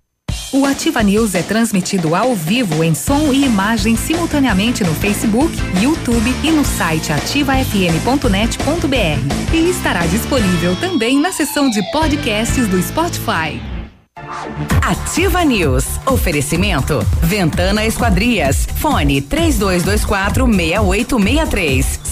O Ativa News é transmitido ao vivo em som e imagem simultaneamente no Facebook, YouTube e no site ativafm.net.br. E estará disponível também na seção de podcasts do Spotify. Ativa News. Oferecimento. Ventana Esquadrias. Fone 3224 6863.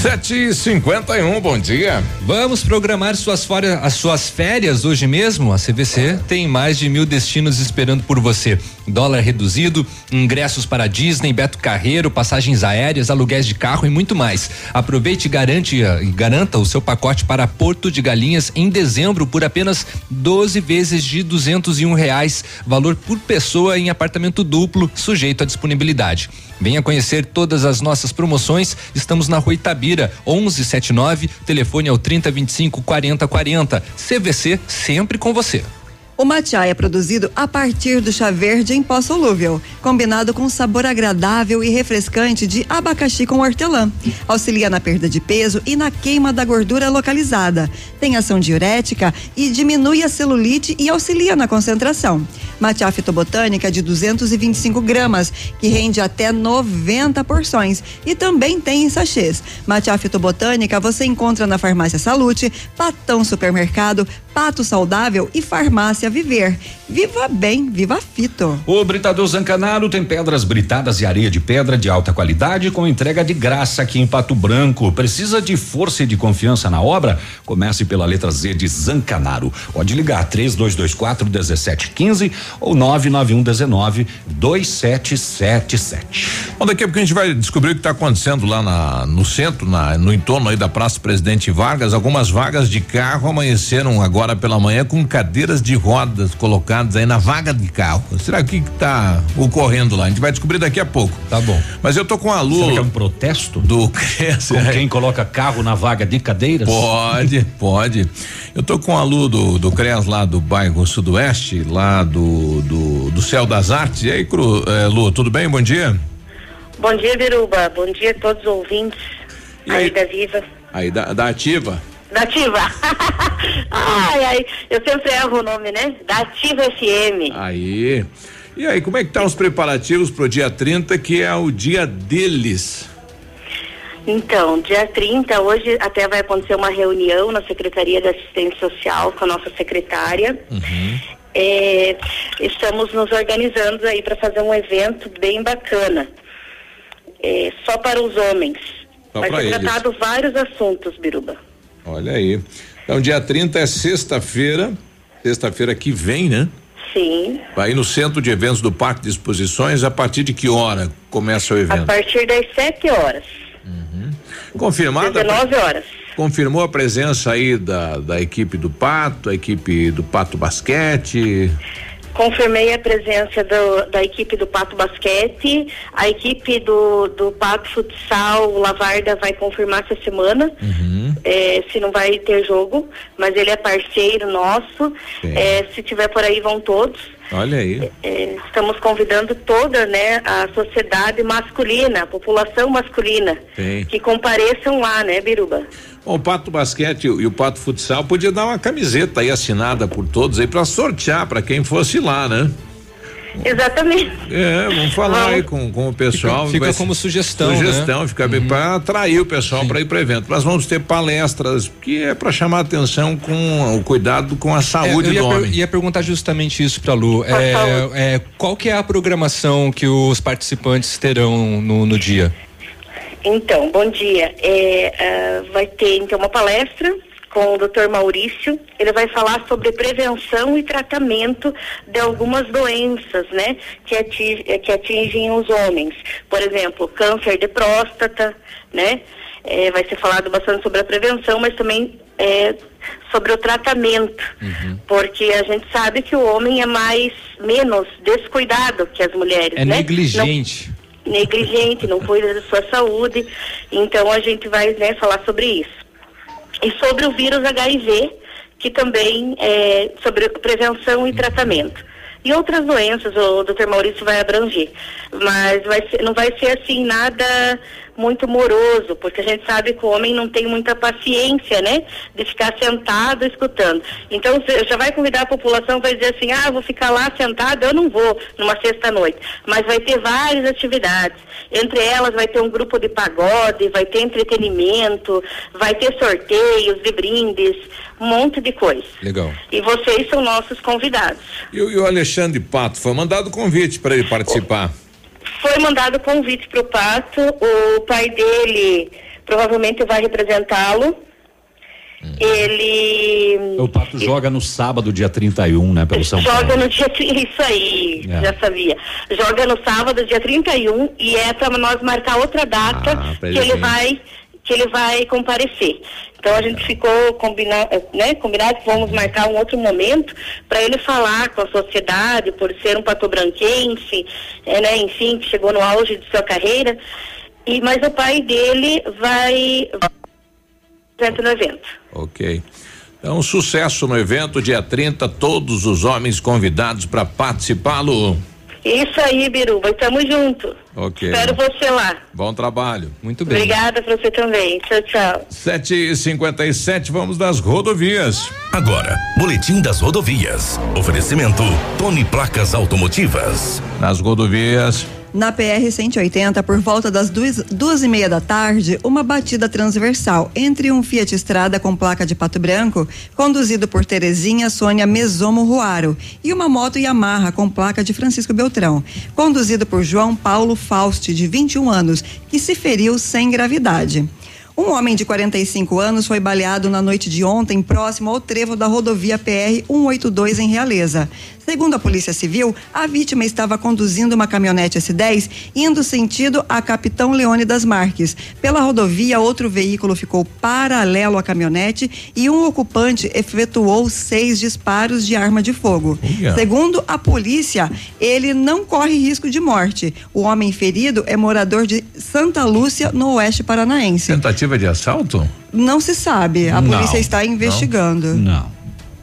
Sete e cinquenta e um, bom dia. Vamos programar suas as suas férias hoje mesmo? A CVC tem mais de mil destinos esperando por você. Dólar reduzido, ingressos para Disney, Beto Carreiro, passagens aéreas, aluguéis de carro e muito mais. Aproveite e garante, garanta o seu pacote para Porto de Galinhas em dezembro por apenas 12 vezes de duzentos e um reais, valor por pessoa em apartamento duplo, sujeito à disponibilidade. Venha conhecer todas as nossas promoções. Estamos na Rua Itabira, 1179. Telefone é o 3025 4040. CVC sempre com você. O matcha é produzido a partir do chá verde em pó solúvel, combinado com sabor agradável e refrescante de abacaxi com hortelã. Auxilia na perda de peso e na queima da gordura localizada. Tem ação diurética e diminui a celulite e auxilia na concentração. Matcha fitobotânica de 225 gramas, que rende até 90 porções. E também tem em sachês. Matcha fitobotânica você encontra na Farmácia Salute, Patão Supermercado, Pato Saudável e Farmácia Viver. Viva bem, viva fito. O Britador Zancanaro tem pedras britadas e areia de pedra de alta qualidade com entrega de graça aqui em Pato Branco. Precisa de força e de confiança na obra? Comece pela letra Z de Zancanaro. Pode ligar 3224 1715 ou 99119 2777. Bom, daqui a pouco a gente vai descobrir o que está acontecendo lá na, no centro, na, no entorno aí da Praça Presidente Vargas. Algumas vagas de carro amanheceram agora pela manhã com cadeiras de rodas colocadas aí na vaga de carro. Será que está ocorrendo lá? A gente vai descobrir daqui a pouco. Tá bom. Mas eu tô com a Lu. Será que é um protesto? Do. Com quem coloca carro na vaga de cadeiras? Pode, pode. Eu tô com a Lu do, do CRES lá do bairro Sudoeste, lá do, do, do Céu das Artes. E aí, Cru, eh, Lu, tudo bem? Bom dia. Bom dia, Biruba. Bom dia a todos os ouvintes E aí, aí? da Viva. Aí, da, da Ativa. Da Ativa. ai, ai, eu sempre erro o nome, né? Da Ativa FM. Aí. E aí, como é que tá os preparativos pro dia 30, que é o dia deles? Então, dia 30, hoje até vai acontecer uma reunião na Secretaria da Assistência Social com a nossa secretária. É, estamos nos organizando aí para fazer um evento bem bacana. É, só para os homens. Só vai ser tratado vários assuntos, Biruba. Olha aí. Então, dia 30 é sexta-feira. Sexta-feira que vem, né? Sim, Vai no centro de eventos do Parque de Exposições. A partir de que hora começa o a evento? partir das 7 horas, Confirmada? 19 horas. Confirmou a presença aí da, da equipe do Pato, a equipe do Pato Basquete. Confirmei a presença do- da equipe do Pato Basquete, a equipe do, do Pato Futsal, o Lavarda vai confirmar essa semana, eh, se não vai ter jogo, mas ele é parceiro nosso. Eh, se tiver por aí vão todos. Olha aí. Eh, estamos convidando toda né, a sociedade masculina, a população masculina, Sim. que compareçam lá, né, Biruba? Bom, o Pato Basquete e o Pato Futsal podia dar uma camiseta aí assinada por todos aí para sortear para quem fosse lá, né? Exatamente. É, vamos falar aí com, com o pessoal. Fica- fica como sugestão, Sugestão, né? fica bem para atrair o pessoal para ir para evento. Nós vamos ter palestras que é para chamar atenção com o cuidado com a saúde É, eu ia, do per- homem. ia perguntar justamente isso para Lu. É, é, qual que é a programação que os participantes terão no, no dia? Então, bom dia. É, ah, vai ter então uma palestra com o Dr. Maurício. Ele vai falar sobre prevenção e tratamento de algumas doenças, né, que, ati- eh, que atingem os homens. Por exemplo, câncer de próstata, né? Eh, vai ser falado bastante sobre a prevenção, mas também eh, sobre o tratamento, porque a gente sabe que o homem é mais menos descuidado que as mulheres, É né? Não- negligente. negligente, não cuida da sua saúde. Então a gente vai né, falar sobre isso. E sobre o vírus HIV, que também é sobre prevenção e tratamento. E outras doenças, o Dr. Maurício vai abranger. Mas vai ser- não vai ser assim nada muito moroso, porque a gente sabe que o homem não tem muita paciência, né? De ficar sentado escutando. Então você já vai convidar a população para dizer assim, ah, vou ficar lá sentado, eu não vou numa sexta-noite. Mas vai ter várias atividades. Entre elas vai ter um grupo de pagode, vai ter entretenimento, vai ter sorteios de brindes, um monte de coisa. Legal. E vocês são nossos convidados. E, e o Alexandre Pato foi mandado convite para ele participar. Foi mandado convite para o Pato, o pai dele provavelmente vai representá-lo. Ele O Pato joga no sábado, dia 31, né? Pelo São joga Paulo. no dia isso aí, É. já sabia. Joga no sábado, dia 31, e é para nós marcar outra data Ah, que ele ele vai que ele vai comparecer. Então a gente ficou combinado, né, combinado que vamos marcar um outro momento para ele falar com a sociedade, por ser um patobranquense, é, né, enfim, que chegou no auge de sua carreira. E mas o pai dele vai presente no evento. Ok. Então, sucesso no evento, dia 30, todos os homens convidados para participá-lo. Isso aí, Biruba, estamos juntos. Ok. Espero você lá. Bom trabalho. Muito Obrigada pra você também. Tchau, tchau. 7 e 57 vamos das rodovias. Agora, Boletim das Rodovias. Oferecimento Tony Placas Automotivas. Nas rodovias. Na PR 180, por volta das duas, duas e meia da tarde, uma batida transversal entre um Fiat Estrada com placa de pato branco, conduzido por Terezinha Sônia Mesomo Ruaro, e uma moto Yamaha com placa de Francisco Beltrão, conduzido por João Paulo Fausti, de 21 anos, que se feriu sem gravidade. Um homem de 45 anos foi baleado na noite de ontem, próximo ao trevo da rodovia PR 182 em Realeza. Segundo a Polícia Civil, a vítima estava conduzindo uma caminhonete S10 indo sentido a Capitão Leônidas Marques. Pela rodovia, outro veículo ficou paralelo à caminhonete e um ocupante efetuou seis disparos de arma de fogo. Segundo a polícia, ele não corre risco de morte. O homem ferido é morador de Santa Lúcia, no oeste paranaense. Tentativa de assalto? Não se sabe. A Não, polícia está investigando. Não.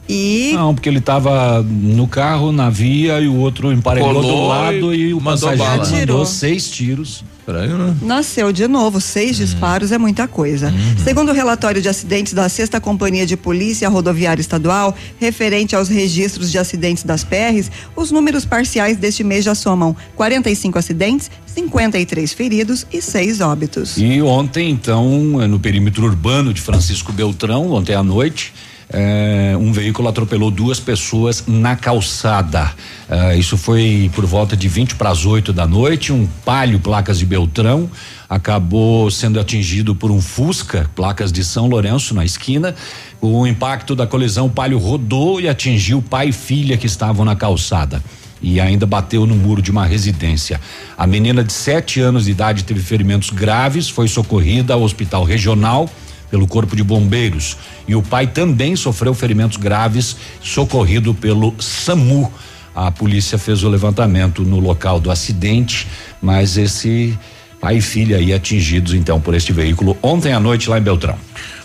E Não, porque ele estava no carro, na via, e o outro emparelhou Colou do lado e e, o mandou passageiro bala. mandou seis tiros. Estranho, né? Nasceu de novo, seis disparos é muita coisa. Segundo o relatório de acidentes da Sexta Companhia de Polícia Rodoviária Estadual, referente aos registros de acidentes das PRs, os números parciais deste mês já somam 45 acidentes, 53 feridos e seis óbitos. E ontem, então, no perímetro urbano de Francisco Beltrão, ontem à noite, eh, um veículo atropelou duas pessoas na calçada. Eh, isso foi por volta de 20 para as 8 da noite. Um palio, placas de Beltrão, acabou sendo atingido por um Fusca, placas de São Lourenço, na esquina. O impacto da colisão, o palio rodou e atingiu pai e filha que estavam na calçada e ainda bateu no muro de uma residência. A menina de sete anos de idade teve ferimentos graves, foi socorrida ao hospital regional pelo Corpo de Bombeiros. E o pai também sofreu ferimentos graves, socorrido pelo SAMU. A polícia fez o levantamento no local do acidente, mas esse pai e filha aí atingidos então por este veículo ontem à noite lá em Beltrão.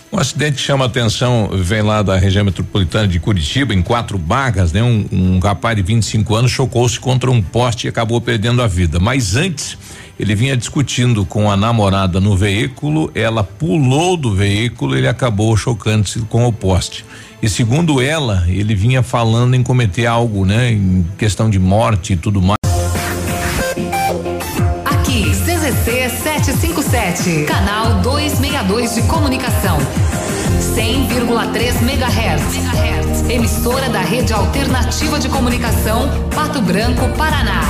Um acidente chama atenção vem lá da região metropolitana de Curitiba, em quatro barras, né? Um, um rapaz de 25 anos chocou-se contra um poste e acabou perdendo a vida. Mas antes, ele vinha discutindo com a namorada no veículo, ela pulou do veículo, ele acabou chocando-se com o poste. E segundo ela, ele vinha falando em cometer algo, né? Em questão de morte e tudo mais. Aqui, CZC 757, canal 262 de comunicação. 100,3 MHz. Emissora da Rede Alternativa de Comunicação, Pato Branco, Paraná.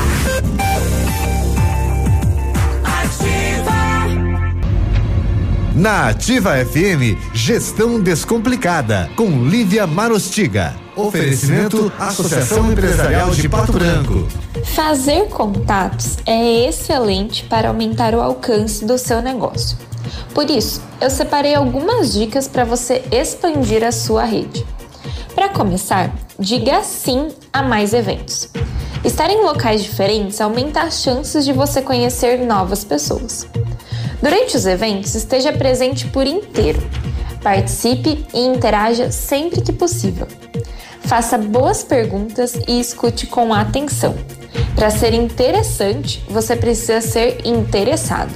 Na Ativa FM, Gestão Descomplicada, com Lívia Marostiga. Oferecimento Associação Empresarial de Pato Branco. Fazer contatos é excelente para aumentar o alcance do seu negócio. Por isso, eu separei algumas dicas para você expandir a sua rede. Para começar, diga sim a mais eventos. Estar em locais diferentes aumenta as chances de você conhecer novas pessoas. Durante os eventos, esteja presente por inteiro. Participe e interaja sempre que possível. Faça boas perguntas e escute com atenção. Para ser interessante, você precisa ser interessado.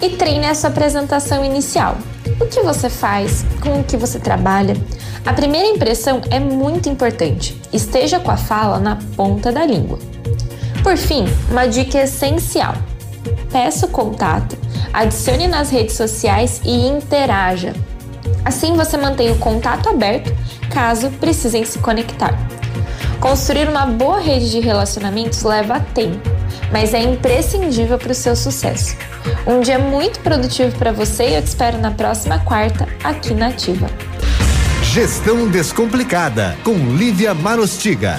E treine a sua apresentação inicial. O que você faz? Com o que você trabalha? A primeira impressão é muito importante. Esteja com a fala na ponta da língua. Por fim, uma dica essencial: peça o contato, adicione nas redes sociais e interaja. Assim você mantém o contato aberto caso precisem se conectar. Construir uma boa rede de relacionamentos leva tempo, mas é imprescindível para o seu sucesso. Um dia muito produtivo para você e eu te espero na próxima quarta aqui na Ativa. Gestão Descomplicada, com Lívia Marostiga.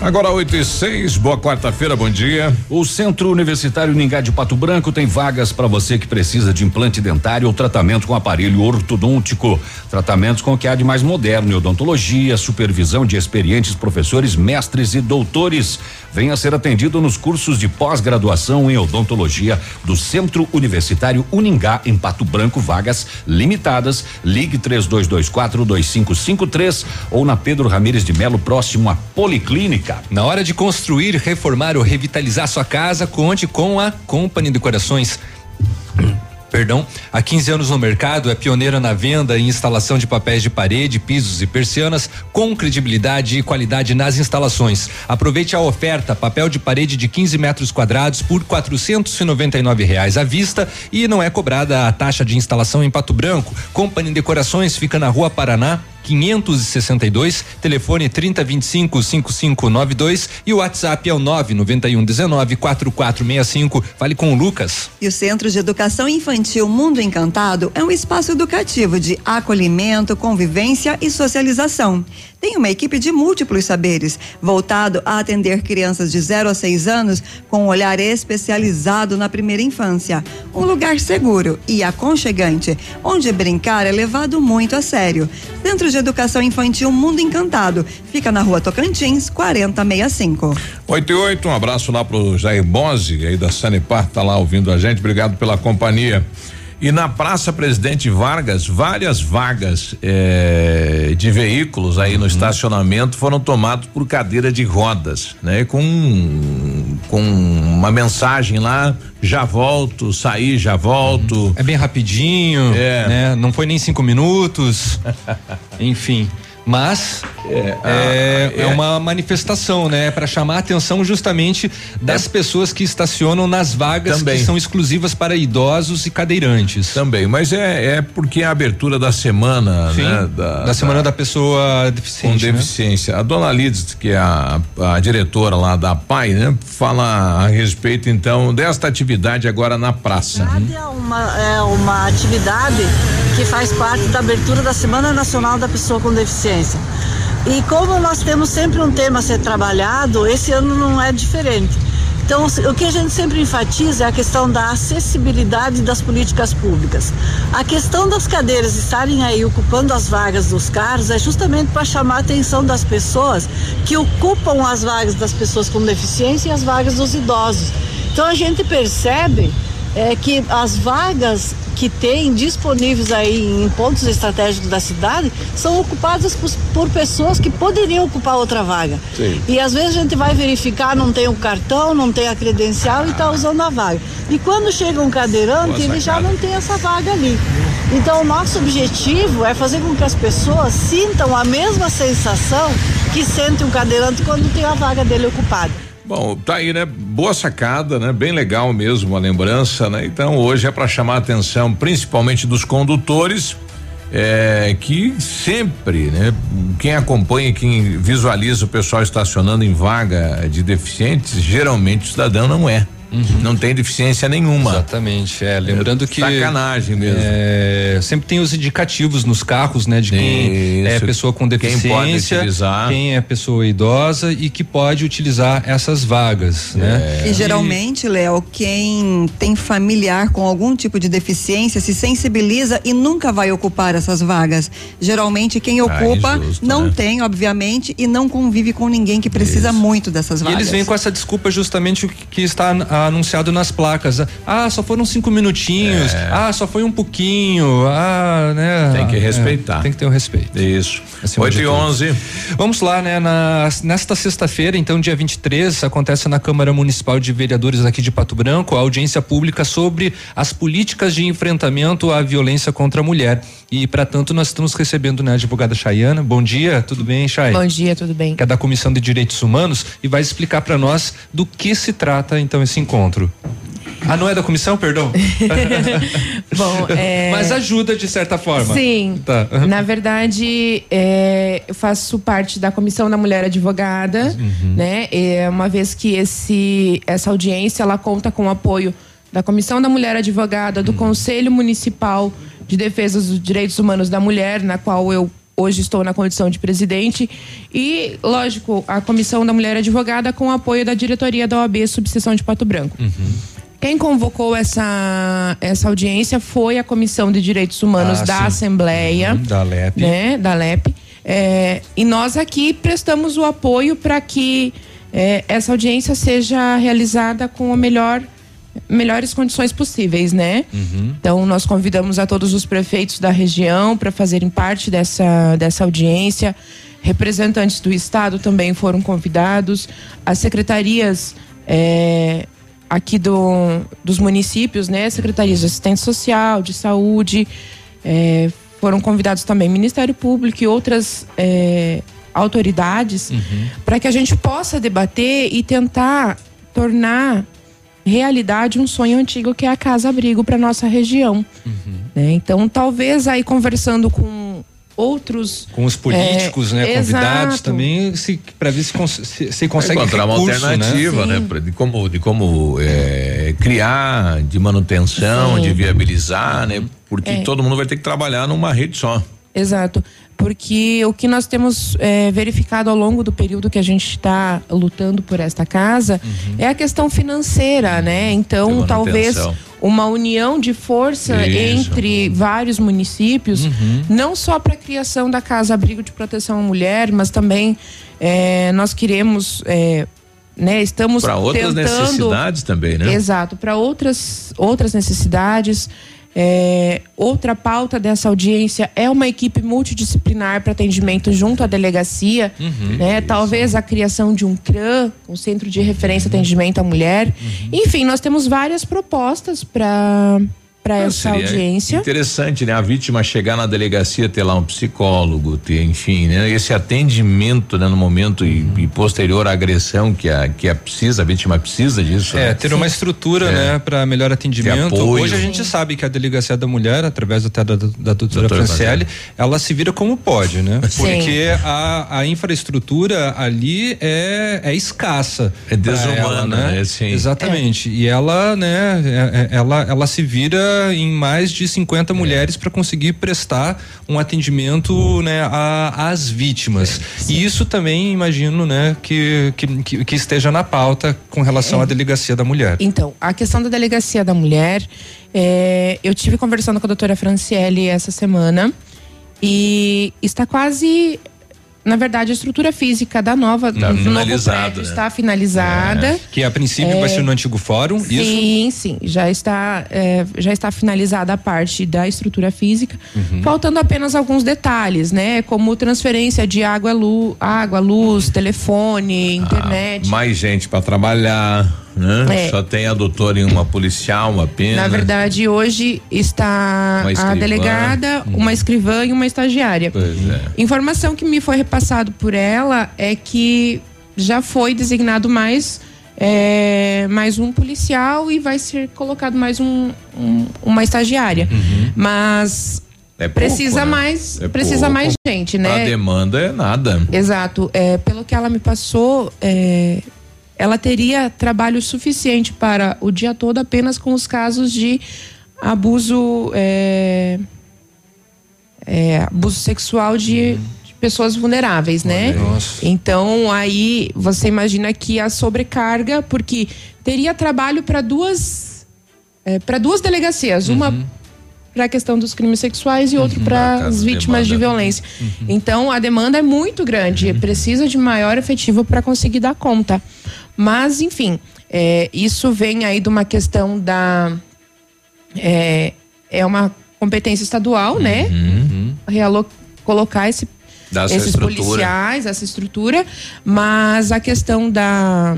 Agora 8 e 6, boa quarta-feira, bom dia. O Centro Universitário Ningá de Pato Branco tem vagas para você que precisa de implante dentário ou tratamento com aparelho ortodôntico. Tratamentos com o que há de mais moderno odontologia, supervisão de experientes professores, mestres e doutores. Venha ser atendido nos cursos de pós-graduação em odontologia do Centro Universitário Uningá em Pato Branco, vagas limitadas. Ligue 3224 2553 ou na Pedro Ramires de Melo, próximo à Policlínica. Na hora de construir, reformar ou revitalizar sua casa, conte com a Company Decorações. Perdão, há 15 anos no mercado, é pioneira na venda e instalação de papéis de parede, pisos e persianas, com credibilidade e qualidade nas instalações. Aproveite a oferta: papel de parede de 15 metros quadrados por 499 reais à vista e não é cobrada a taxa de instalação em Pato Branco. Company Decorações fica na Rua Paraná, 562, telefone 3025 5592 e o WhatsApp é o 991 19 4465. Fale com o Lucas. E o Centro de Educação Infantil Mundo Encantado é um espaço educativo de acolhimento, convivência e socialização. Tem uma equipe de múltiplos saberes, voltado a atender crianças de 0 a 6 anos com um olhar especializado na primeira infância. Um lugar seguro e aconchegante, onde brincar é levado muito a sério. Centro de Educação Infantil Mundo Encantado. Fica na rua Tocantins, 4065. 8 e 8, um abraço lá pro Jair Bose, aí da Sanepar, tá lá ouvindo a gente. Obrigado pela companhia. E na Praça Presidente Vargas, várias vagas eh, de veículos aí no estacionamento foram tomados por cadeira de rodas, né? Com com uma mensagem lá, já volto, saí, já volto. É bem rapidinho, É. né? Não foi nem cinco minutos. Enfim. Mas é, é, é. uma manifestação, né? Para chamar a atenção justamente das pessoas que estacionam nas vagas Também. que são exclusivas para idosos e cadeirantes. Também, mas é, é porque é a abertura da semana, Sim, né? da semana da pessoa com deficiente. né? deficiência. A dona Lides, que é a, a diretora lá da PAI, né? Fala a respeito então desta atividade agora na praça. É uma, é uma atividade que faz parte da abertura da Semana Nacional da Pessoa com Deficiência. E como nós temos sempre um tema a ser trabalhado, esse ano não é diferente. Então, o que a gente sempre enfatiza é a questão da acessibilidade das políticas públicas. A questão das cadeiras estarem aí ocupando as vagas dos carros é justamente para chamar a atenção das pessoas que ocupam as vagas das pessoas com deficiência e as vagas dos idosos. Então, a gente percebe é que as vagas que tem disponíveis aí em pontos estratégicos da cidade são ocupadas por, por pessoas que poderiam ocupar outra vaga. Sim. E às vezes a gente vai verificar, não tem o cartão, não tem a credencial e está usando a vaga. E quando chega um cadeirante, ele já não tem essa vaga ali. Então o nosso objetivo é fazer com que as pessoas sintam a mesma sensação que sente um cadeirante quando tem a vaga dele ocupada. Bom, tá aí, né? Boa sacada, né? Bem legal mesmo a lembrança, né? Então hoje é para chamar a atenção, principalmente dos condutores, é, que sempre, né? Quem acompanha, quem visualiza o pessoal estacionando em vaga de deficientes, geralmente o cidadão não é. Não tem deficiência nenhuma. Exatamente, é. Lembrando que. Sacanagem mesmo. É, sempre tem os indicativos nos carros, né? De quem é Isso. pessoa com Quem deficiência, pode utilizar. quem é pessoa idosa e que pode utilizar essas vagas, né? E geralmente, Léo, quem tem familiar com algum tipo de deficiência se sensibiliza e nunca vai ocupar essas vagas. Geralmente, quem ocupa injusto, não né? tem, obviamente, e não convive com ninguém que precisa muito dessas E vagas. eles vêm com essa desculpa justamente o que que está an- anunciado nas placas. Ah, só foram cinco minutinhos. É. Ah, só foi um pouquinho. Ah, né? Tem que É, respeitar. tem que ter o respeito. Isso. Acima 8 de e tudo. 11. Vamos lá, né? Na, nesta sexta-feira, então, dia 23, acontece na Câmara Municipal de Vereadores aqui de Pato Branco a audiência pública sobre as políticas de enfrentamento à violência contra a mulher. E, para tanto, nós estamos recebendo né, a advogada Chayana. Bom dia, tudo bem, Chay? Bom dia, tudo bem? Que é da Comissão de Direitos Humanos e vai explicar para nós do que se trata, então, esse encontro. Ah, não é da comissão, perdão? Bom, é... Mas ajuda de certa forma. Sim. Tá. Na verdade, é, eu faço parte da Comissão da Mulher Advogada, Uhum. né? É, uma vez que esse, essa audiência ela conta com o apoio da Comissão da Mulher Advogada, Uhum. do Conselho Municipal de Defesa dos Direitos Humanos da Mulher, na qual eu hoje estou na condição de presidente e, lógico, a Comissão da Mulher Advogada com o apoio da diretoria da OAB Subseção de Pato Branco. Quem convocou essa, essa audiência foi a Comissão de Direitos Humanos Ah, da sim. Assembleia, Uhum, da LEP. né? Da LEP. É, e nós aqui prestamos o apoio para que é, essa audiência seja realizada com a melhor melhores condições possíveis, né? Então nós convidamos a todos os prefeitos da região para fazerem parte dessa, dessa audiência. Representantes do estado também foram convidados. As secretarias é, aqui do, dos municípios, né? Secretarias de Assistência Social, de Saúde, é, foram convidados também Ministério Público e outras é, autoridades para que a gente possa debater e tentar tornar realidade um sonho antigo que é a casa abrigo para nossa região. né? Então talvez aí conversando com outros Com os políticos, é, né, convidados exato. também, se para ver se, cons- se, se consegue encontrar uma recurso, alternativa, né? pra- de como, de como é, criar, de manutenção, Sim. de viabilizar, né? Porque É. todo mundo vai ter que trabalhar numa rede só. Exato. Porque o que nós temos é, verificado ao longo do período que a gente está lutando por esta casa é a questão financeira, né? Então, Uhum. Talvez uma união de força Isso. entre vários municípios, Uhum. não só para a criação da casa abrigo de proteção à mulher, mas também é, nós queremos, é, né? Estamos Para outras tentando necessidades também, né? Exato, para outras, outras necessidades. É, outra pauta dessa audiência é uma equipe multidisciplinar para atendimento junto à delegacia, Uhum. né? Talvez a criação de um CRAM, um Centro de Referência e Atendimento à Mulher. Uhum. Enfim, nós temos várias propostas para para essa audiência. Interessante, né? A vítima chegar na delegacia, ter lá um psicólogo, ter, enfim, né? Esse atendimento, né? No momento e, e posterior à agressão que a, que a precisa, a vítima precisa disso. É, né? ter uma estrutura, É. né, para melhor atendimento. apoio. Hoje a gente sabe que a delegacia da mulher, através até da, da doutora Doutora Franciele, ela se vira como pode, né? Sim. Porque a, a infraestrutura ali é, é escassa. É desumana, ela, né? Sim. Exatamente. E ela, né, é- é- ela, ela se vira em mais de 50 mulheres para conseguir prestar um atendimento, né, a- às vítimas. E isso também imagino, né, que, que, que, esteja na pauta com relação à delegacia da mulher. Então, a questão da delegacia da mulher, é, eu tive conversando com a doutora Franciele essa semana e está quase. Na verdade, a estrutura física da nova Tá do prédio né? está finalizada. Que a princípio É. vai ser no antigo fórum, isso? Sim, sim, já está, é, já está finalizada a parte da estrutura física, Uhum. faltando apenas alguns detalhes, né? Como transferência de água, lu, água luz, telefone, internet. Mais gente para trabalhar, né? É. Só tem a doutora e uma policial apenas. Na verdade, hoje está a delegada, uma escrivã e uma estagiária. Pois é. Informação que me foi repassado por ela é que já foi designado mais é, mais um policial e vai ser colocado mais um, um- uma estagiária. Mas É pouco, precisa né? mais É precisa pouco. mais gente, A né? demanda é nada. Exato. É, pelo que ela me passou, é, ela teria trabalho suficiente para o dia todo apenas com os casos de abuso, é, é, abuso sexual de, de pessoas vulneráveis, né? Então aí você imagina que a sobrecarga, porque teria trabalho para duas para duas delegacias, uma para a questão dos crimes sexuais e outro para caso as de vítimas de demanda. violência. Então a demanda é muito grande, precisa de maior efetivo para conseguir dar conta. Mas enfim, é, isso vem aí de uma questão da é, é uma competência estadual, né? Realo- colocar esse, esses estrutura. policiais, essa estrutura, mas a questão da,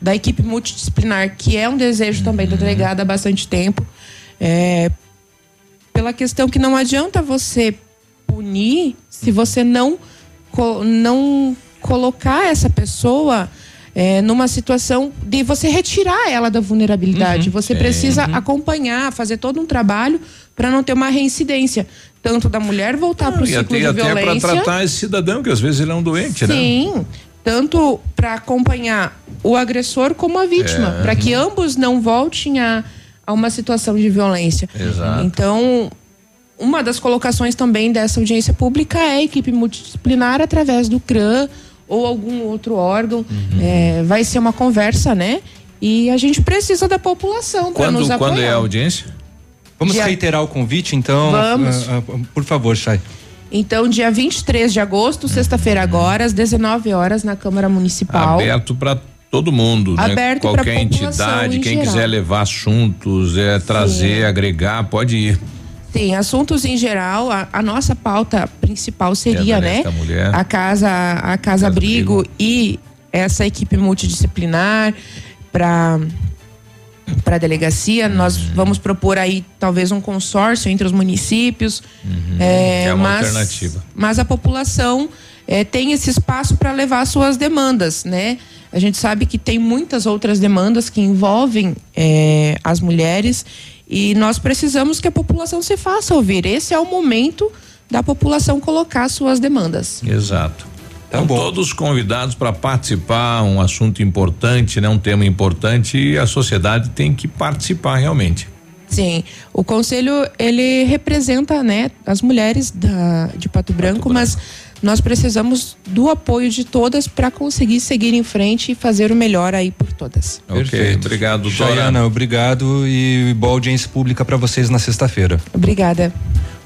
da equipe multidisciplinar, que é um desejo também da delegada há bastante tempo, é, pela questão que não adianta você punir se você não, não colocar essa pessoa é, numa situação de você retirar ela da vulnerabilidade. Uhum. Você Sim. precisa acompanhar, fazer todo um trabalho para não ter uma reincidência. Tanto da mulher voltar para o ciclo até, de até para violência. tratar esse cidadão, que às vezes ele é um doente, né? Sim, tanto para acompanhar o agressor como a vítima, É. para que ambos não voltem a, a uma situação de violência. Exato. Então, uma das colocações também dessa audiência pública é a equipe multidisciplinar através do CRAM ou algum outro órgão. Uhum. É, vai ser uma conversa, né? E a gente precisa da população para nos Quando, apoiar. quando é a audiência? Vamos Dia- reiterar o convite, então? Vamos. Ah, ah, por favor, Chay. Então, dia 23 de agosto, sexta-feira agora, às 19 horas, na Câmara Municipal. Aberto para todo mundo, né? Aberto pra Qualquer população entidade, em quem geral. quiser levar assuntos, é, trazer, agregar, pode ir. Sim, assuntos em geral, a, a nossa pauta principal seria, É a né? Mulher. A casa, a casa abrigo e essa equipe multidisciplinar para para a delegacia. Nós Uhum. vamos propor aí talvez um consórcio entre os municípios. É, é uma mas, alternativa. Mas a população é, tem esse espaço para levar suas demandas, né? A gente sabe que tem muitas outras demandas que envolvem é, as mulheres e nós precisamos que a população se faça ouvir. Esse é o momento da população colocar suas demandas. Exato. Então, todos convidados para participar, um assunto importante, né? Um tema importante e a sociedade tem que participar realmente. Sim, o conselho ele representa, né, as mulheres da, de Pato Branco, Pato mas nós precisamos do apoio de todas para conseguir seguir em frente e fazer o melhor aí por todas. Ok, obrigado, doutora. Jaiana, obrigado e boa audiência pública para vocês na sexta-feira. Obrigada.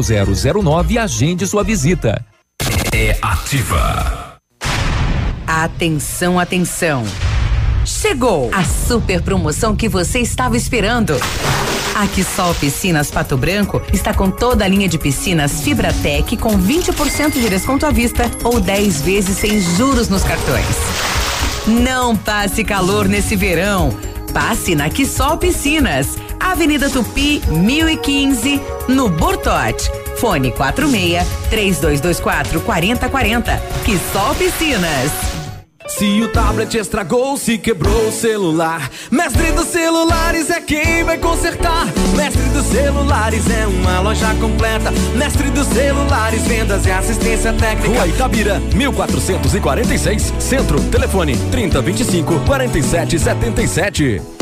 0009 e agende sua visita. É ativa. Atenção, atenção. Chegou a super promoção que você estava esperando. A Quissol Piscinas Pato Branco está com toda a linha de piscinas Fibratec com 20% de desconto à vista ou 10 vezes sem juros nos cartões. Não passe calor nesse verão. Passe na Quissol Piscinas, Avenida Tupi, 1015, no Bortote. Fone 46 3224 4040. Quissol Piscinas. Se o tablet estragou, se quebrou o celular, Mestre dos Celulares é quem vai consertar. Mestre dos Celulares é uma loja completa. Mestre dos Celulares, vendas e assistência técnica. Rua Itabira, 1446, Centro, telefone 3025 4777.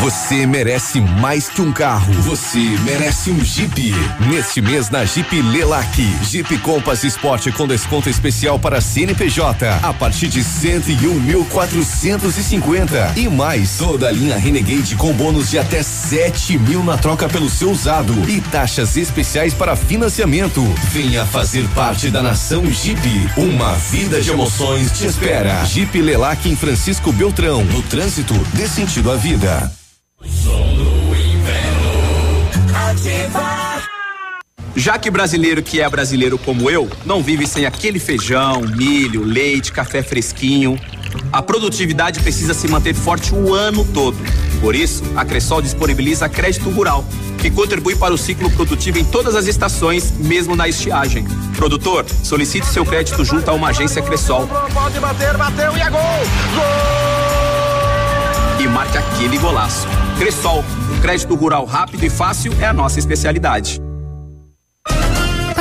Você merece mais que um carro. Você merece um Jeep. Neste mês na Jeep Lelac, Jeep Compass Sport com desconto especial para CNPJ a partir de 101.450 e mais toda a linha Renegade com bônus de até 7 mil na troca pelo seu usado e taxas especiais para financiamento. Venha fazer parte da nação Jeep. Uma vida de emoções te espera. Jeep Lelac em Francisco Beltrão. No trânsito, dê sentido à vida. Já que brasileiro que é brasileiro como eu, não vive sem aquele feijão, milho, leite, café fresquinho. A produtividade precisa se manter forte o ano todo. Por isso, a Cressol disponibiliza crédito rural, que contribui para o ciclo produtivo em todas as estações, mesmo na estiagem. Produtor, solicite seu crédito junto a uma agência Cressol. Pode bater, bateu e é gol! E marque aquele golaço. Cressol, crédito rural rápido e fácil é a nossa especialidade.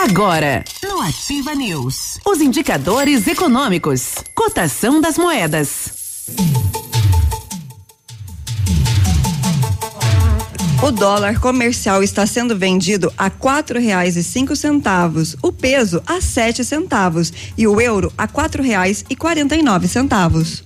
Agora, no Ativa News, os indicadores econômicos, cotação das moedas. O dólar comercial está sendo vendido a quatro reais e cinco centavos, o peso a sete centavos e o euro a quatro reais e quarenta e nove centavos.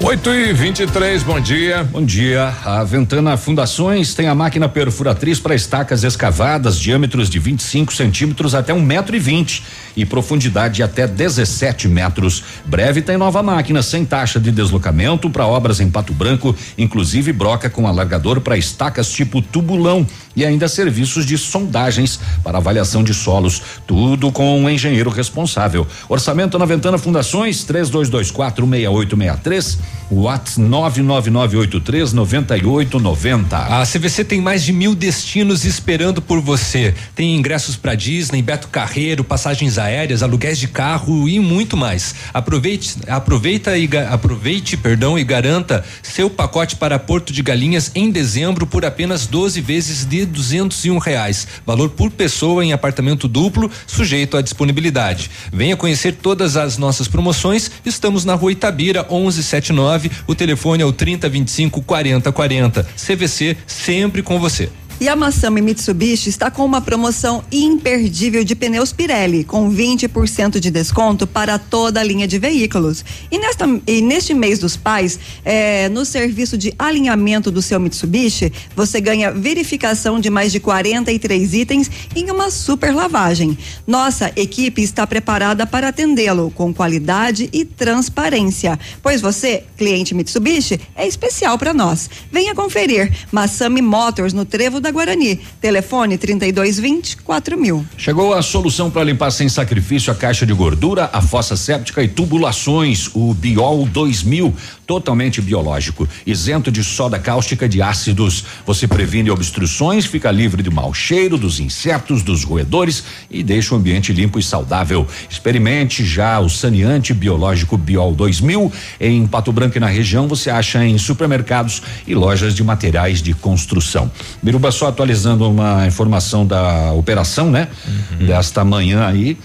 8 e 23 bom dia. Bom dia. A Ventana Fundações tem a máquina perfuratriz para estacas escavadas, diâmetros de 25 centímetros até um metro e vinte e profundidade de até 17 metros. Breve tem nova máquina sem taxa de deslocamento para obras em Pato Branco, inclusive broca com alargador para estacas tipo tubulão e ainda serviços de sondagens para avaliação de solos. Tudo com um engenheiro responsável. Orçamento na Ventana Fundações 3224 6863 WhatsApp 99983 9890. A CVC tem mais de mil destinos esperando por você. Tem ingressos para Disney, Beto Carreiro, passagens aéreas, aluguéis de carro e muito mais. Aproveite, aproveita e aproveite, perdão, e garanta seu pacote para Porto de Galinhas em dezembro por apenas 12 vezes de duzentos e um reais. Valor por pessoa em apartamento duplo, sujeito à disponibilidade. Venha conhecer todas as nossas promoções. Estamos na Rua Itabira, 1179. O telefone é o 3025 4040. CVC sempre com você. E a Massami Mitsubishi está com uma promoção imperdível de pneus Pirelli, com 20% de desconto para toda a linha de veículos. E, nesta, e neste mês dos pais, eh, no serviço de alinhamento do seu Mitsubishi, você ganha verificação de mais de 43 itens em uma super lavagem. Nossa equipe está preparada para atendê-lo com qualidade e transparência. Pois você, cliente Mitsubishi, é especial para nós. Venha conferir. Massami Motors no Trevo da Guarani. Telefone 3220 4000. Chegou a solução para limpar sem sacrifício a caixa de gordura, a fossa séptica e tubulações, o Biol 2000, totalmente biológico, isento de soda cáustica de ácidos. Você previne obstruções, fica livre do mau cheiro, dos insetos, dos roedores e deixa o ambiente limpo e saudável. Experimente já o saneante biológico Biol 2000 em Pato Branco e na região você acha em supermercados e lojas de materiais de construção. Biruba só atualizando uma informação da operação, né? Desta manhã aí.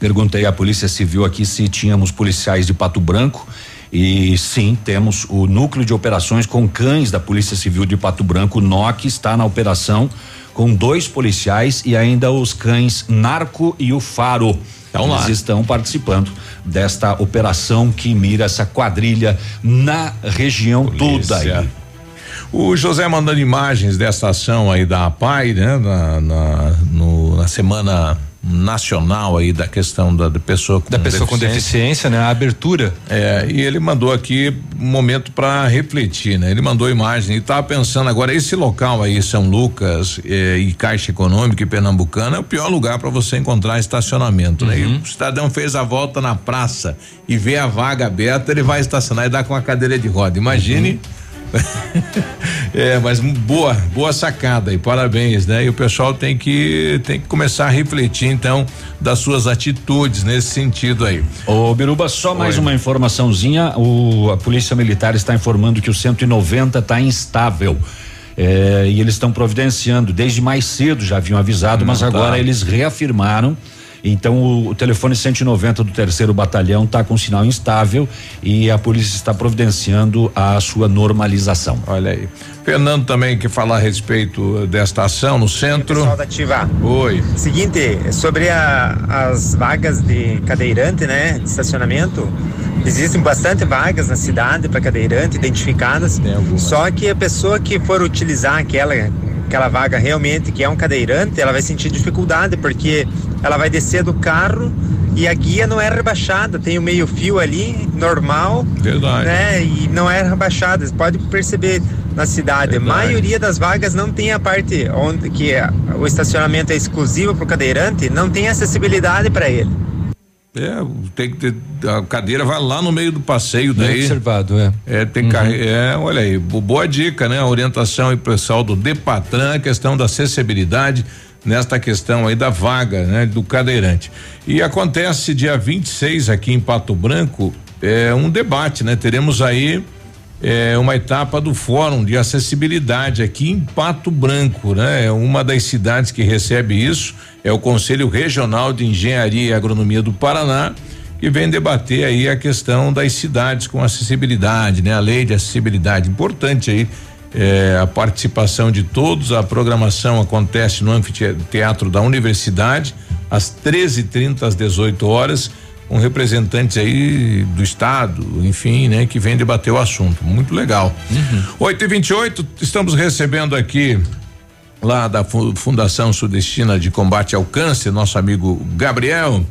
Perguntei à Polícia Civil aqui se tínhamos policiais de Pato Branco. E sim, temos o núcleo de operações com cães da Polícia Civil de Pato Branco, NOC, está na operação com dois policiais e ainda os cães Narco e o Faro. Então Eles lá. estão participando desta operação que mira essa quadrilha na região toda aí. Polícia. O José mandando imagens dessa ação aí da APAI, né? Na, na, no- na semana nacional aí da questão da, da pessoa com Da pessoa com deficiência, né? A abertura. É, e ele mandou aqui um momento para refletir, né? Ele mandou imagem e tava pensando agora esse local aí, São Lucas eh, e Caixa Econômica e Pernambucana é o pior lugar para você encontrar estacionamento, né? E o cidadão fez a volta na praça e vê a vaga aberta, ele vai estacionar e dá com a cadeira de roda. Imagine é, mas boa, boa sacada e parabéns, né? E o pessoal tem que tem que começar a refletir então das suas atitudes nesse sentido aí. Ô Biruba, só mais Oi. uma informaçãozinha. O, a Polícia Militar está informando que o 190 está instável. É, e eles estão providenciando, desde mais cedo já haviam avisado, mas tá. agora eles reafirmaram. Então o, o telefone 190 do terceiro batalhão está com sinal instável e a polícia está providenciando a sua normalização. Olha aí. Fernando também que falar a respeito desta ação no centro. Pessoal da Ativa. Oi. Seguinte, sobre a- as vagas de cadeirante, né, de estacionamento, existem bastante vagas na cidade para cadeirante identificadas. Só que a pessoa que for utilizar aquela aquela vaga realmente que é um cadeirante, ela vai sentir dificuldade porque ela vai descer do carro e a guia não é rebaixada, tem o meio fio ali normal, Verdade. né? E não é rebaixada. Você pode perceber na cidade, a maioria das vagas não tem a parte onde que é- o estacionamento é exclusivo para o cadeirante, não tem acessibilidade para ele. É, tem que ter, a cadeira vai lá no meio do passeio Bem daí. observado, é. É, tem carre- é, olha aí, bo- boa dica, né? A orientação e pessoal do Depatran, a questão da acessibilidade nesta questão aí da vaga, né? Do cadeirante. E acontece dia 26 aqui em Pato Branco, é um debate, né? Teremos aí é, uma etapa do Fórum de Acessibilidade aqui em Pato Branco, né? É uma das cidades que recebe isso é o Conselho Regional de Engenharia e Agronomia do Paraná, que vem debater aí a questão das cidades com acessibilidade, né? A lei de acessibilidade, importante aí é, a participação de todos, a programação acontece no anfiteatro da universidade, às 13h30 às 18 horas com representantes aí do estado, enfim, né, que vem debater o assunto. Muito legal. Uhum. 8 e 28 estamos recebendo aqui lá da Fundação Sudestina de Combate ao Câncer, nosso amigo Gabriel.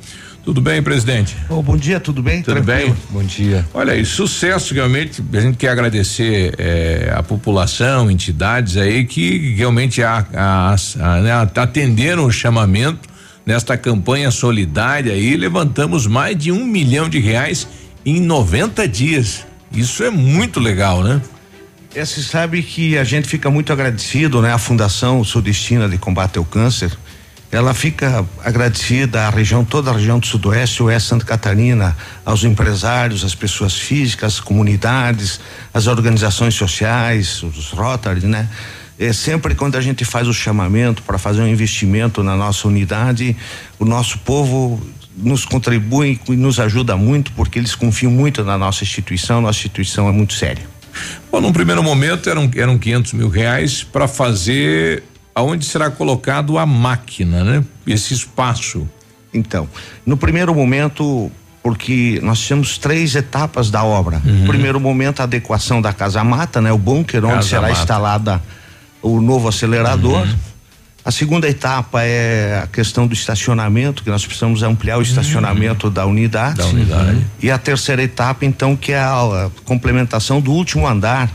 Tudo bem, presidente? Oh, bom dia, tudo bem? Tudo Tranquilo? bem? Bom dia. Olha aí, sucesso realmente. A gente quer agradecer eh, a população, entidades aí que realmente a, a, a, né, atenderam o chamamento Nesta campanha solidária aí, levantamos mais de um milhão de reais em 90 dias. Isso é muito legal, né? É, sabe que a gente fica muito agradecido, né? A Fundação Sudestina de Combate ao Câncer, ela fica agradecida à região, toda a região do Sudoeste, Oeste Santa Catarina, aos empresários, às pessoas físicas, às comunidades, às organizações sociais, os Rotary, né? É, sempre quando a gente faz o chamamento para fazer um investimento na nossa unidade, o nosso povo nos contribui e nos ajuda muito porque eles confiam muito na nossa instituição, nossa instituição é muito séria. Bom, num primeiro momento eram eram 500 mil reais para fazer aonde será colocado a máquina, né? Esse espaço. Então, no primeiro momento porque nós temos três etapas da obra. Uhum. No primeiro momento a adequação da casa mata, né? O bunker onde será mata. instalada o novo acelerador. Uhum. A segunda etapa é a questão do estacionamento, que nós precisamos ampliar o estacionamento uhum. da unidade. Da unidade. E a terceira etapa, então, que é a, a complementação do último andar,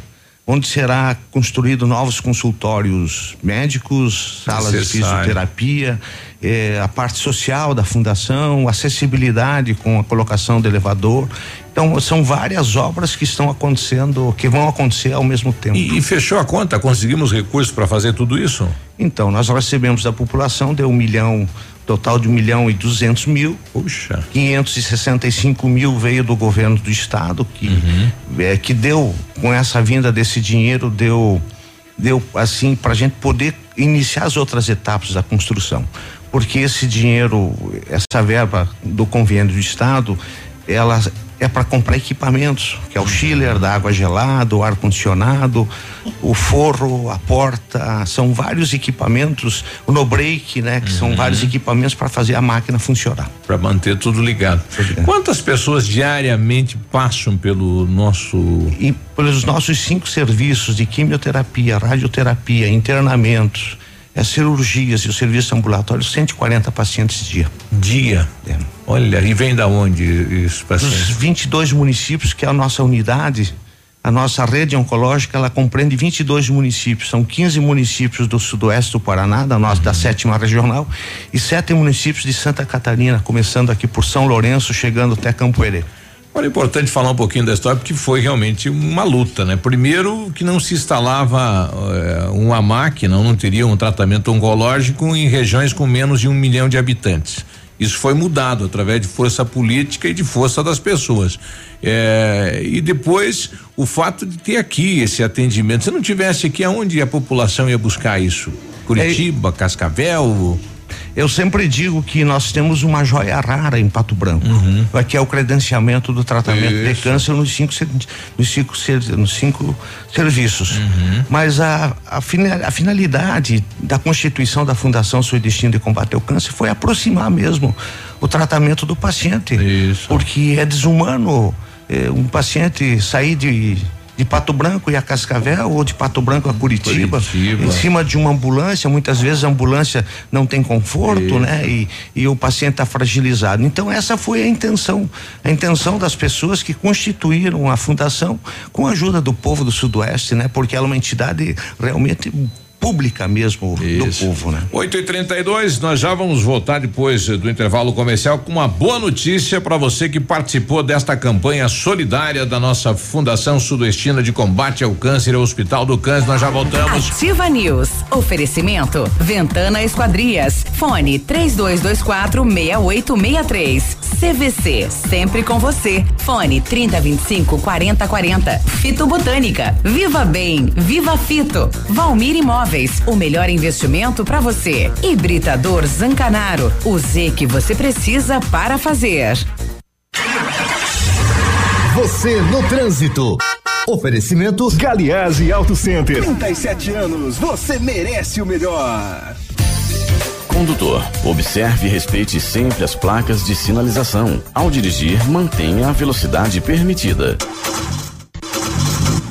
onde será construído novos consultórios médicos, salas de fisioterapia, eh, a parte social da fundação, acessibilidade com a colocação do elevador. Então são várias obras que estão acontecendo, que vão acontecer ao mesmo tempo. E, e fechou a conta? Conseguimos recursos para fazer tudo isso? Então nós recebemos da população deu um milhão total de um milhão e duzentos mil. Puxa. 565 mil veio do governo do estado, que, uhum. é, que deu, com essa vinda desse dinheiro, deu, deu assim, para a gente poder iniciar as outras etapas da construção. Porque esse dinheiro, essa verba do convênio do estado, ela é para comprar equipamentos, que é o chiller da água gelada, o ar condicionado, o forro, a porta, são vários equipamentos, o no break, né, que uhum. são vários equipamentos para fazer a máquina funcionar. Para manter tudo ligado. Quantas pessoas diariamente passam pelo nosso e pelos nossos cinco serviços de quimioterapia, radioterapia, internamentos, é cirurgias e o serviço ambulatório 140 pacientes dia. Dia. É. Olha, e vem da onde esses pacientes? Dos 22 municípios que é a nossa unidade, a nossa rede oncológica, ela compreende 22 municípios, são 15 municípios do sudoeste do Paraná, da nossa uhum. da sétima regional, e sete municípios de Santa Catarina, começando aqui por São Lourenço, chegando até Campo Herê. Olha, é importante falar um pouquinho da história, porque foi realmente uma luta, né? Primeiro, que não se instalava uh, uma máquina, não teria um tratamento oncológico em regiões com menos de um milhão de habitantes. Isso foi mudado através de força política e de força das pessoas. É, e depois o fato de ter aqui esse atendimento. Se não tivesse aqui, aonde a população ia buscar isso? Curitiba, é, Cascavel? Eu sempre digo que nós temos uma joia rara em Pato Branco, uhum. que é o credenciamento do tratamento Isso. de câncer nos cinco, nos cinco, nos cinco serviços. Uhum. Mas a, a, a, finalidade da constituição da Fundação Sudestino de Combate ao Câncer foi aproximar mesmo o tratamento do paciente. Isso. Porque é desumano eh, um paciente sair de de Pato Branco e a Cascavel ou de Pato Branco a Curitiba, Curitiba. em cima de uma ambulância, muitas vezes a ambulância não tem conforto, né? E, e o paciente está fragilizado. Então essa foi a intenção, a intenção das pessoas que constituíram a fundação com a ajuda do povo do Sudoeste, né? Porque ela é uma entidade realmente pública mesmo Isso. do povo, né? 8 e 32 nós já vamos voltar depois do intervalo comercial com uma boa notícia para você que participou desta campanha solidária da nossa Fundação Sudoestina de Combate ao Câncer e Hospital do Câncer. Nós já voltamos. Ativa News. Oferecimento Ventana Esquadrias. Fone 3224 6863. CVC, sempre com você. Fone 3025 4040. Fito Botânica. Viva Bem, Viva Fito. Valmir Imóveis, o melhor investimento para você. Hibridador Zancanaro, o Z que você precisa para fazer. Você no trânsito. Oferecimento Galiase Auto Center. 37 anos, você merece o melhor. Condutor, observe e respeite sempre as placas de sinalização. Ao dirigir, mantenha a velocidade permitida.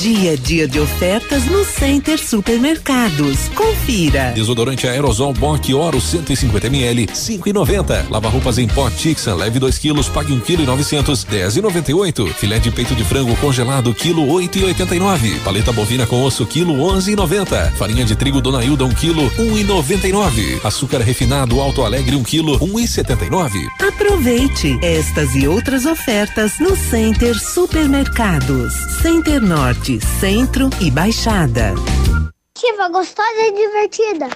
Dia, dia de ofertas no Center Supermercados. Confira. Desodorante aerosol Bock Oro 150 ml, 5,90. Lava roupas em pó Tixan, leve 2 quilos, pague 1 quilo e 900, 10,98. Filé de peito de frango congelado, quilo 8,89. Paleta bovina com osso, quilo 11,90. Farinha de trigo Dona Hilda, 1 quilo, 1,99. Açúcar refinado Alto Alegre, 1 quilo, 1,79. Aproveite estas e outras ofertas no Center Supermercados. Center Norte, Centro e Baixada. Ativa gostosa e divertida.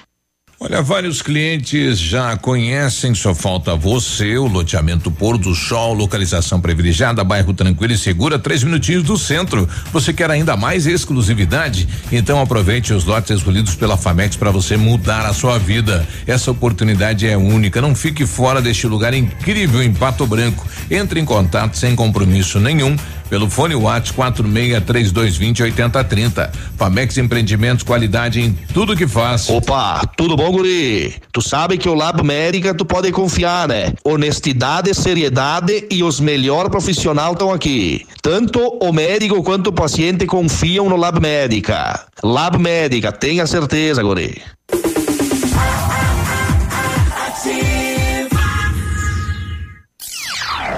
Olha, vários clientes já conhecem, só falta você, o loteamento Pôr do Sol, localização privilegiada, bairro tranquilo e segura, três minutinhos do centro. Você quer ainda mais exclusividade? Então aproveite os lotes escolhidos pela Famex para você mudar a sua vida. Essa oportunidade é única. Não fique fora deste lugar incrível em Pato Branco. Entre em contato sem compromisso nenhum pelo fone WhatsApp 463220 8030. Famex Empreendimentos, qualidade em tudo que faz. Opa, tudo bom, guri? Tu sabe que o Lab Médica tu pode confiar, né? Honestidade, seriedade e os melhores profissionais estão aqui. Tanto o médico quanto o paciente confiam no Lab Médica. Lab Médica, tenha certeza, guri.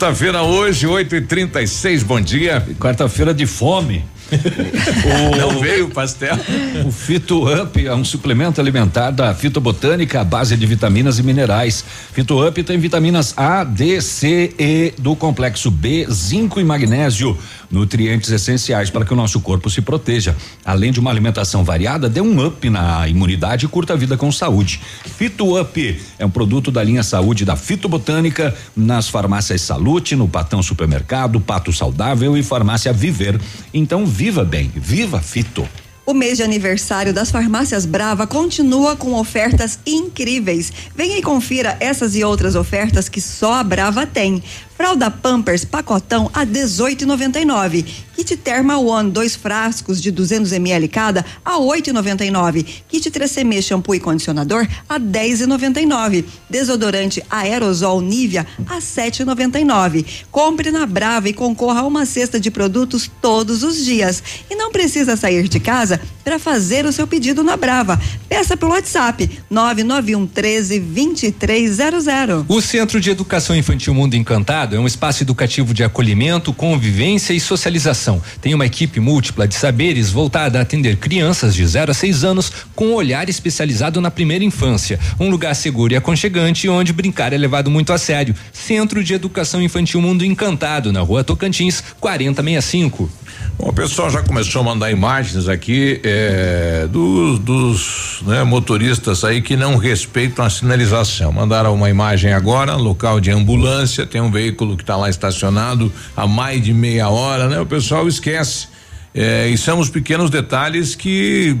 Quarta-feira hoje, 8 e 36 bom dia. Quarta-feira de fome. O, Não veio o pastel. O Fito Up é um suplemento alimentar da fitobotânica à base de vitaminas e minerais. Fito Up tem vitaminas A, D, C, E do complexo B, zinco e magnésio, nutrientes essenciais para que o nosso corpo se proteja. Além de uma alimentação variada, dê um up na imunidade e curta a vida com saúde. Fito Up é um produto da linha Saúde da Fitobotânica nas farmácias Salute, no Patão Supermercado, Pato Saudável e Farmácia Viver. Então viva bem, viva Fito. O mês de aniversário das farmácias Brava continua com ofertas incríveis. Venha e confira essas e outras ofertas que só a Brava tem. Fralda Pampers pacotão a 18,99. Kit Therma One, dois frascos de 200 ml cada a 8,99. Kit 3CM shampoo e condicionador a 10,99. Desodorante aerosol Nivea a 7,99. Compre na Brava e concorra a uma cesta de produtos todos os dias. E não precisa sair de casa para fazer o seu pedido na Brava. Peça pelo WhatsApp 991 13 2300. O Centro de Educação Infantil Mundo Encantado é um espaço educativo de acolhimento, convivência e socialização. Tem uma equipe múltipla de saberes voltada a atender crianças de 0 a 6 anos com um olhar especializado na primeira infância. Um lugar seguro e aconchegante onde brincar é levado muito a sério. Centro de Educação Infantil Mundo Encantado, na rua Tocantins, 4065. Bom, o pessoal já começou a mandar imagens aqui é, dos, dos né, motoristas aí que não respeitam a sinalização. Mandaram uma imagem agora, local de ambulância, tem um veículo que está lá estacionado há mais de meia hora, né? O pessoal esquece. É, e são os pequenos detalhes que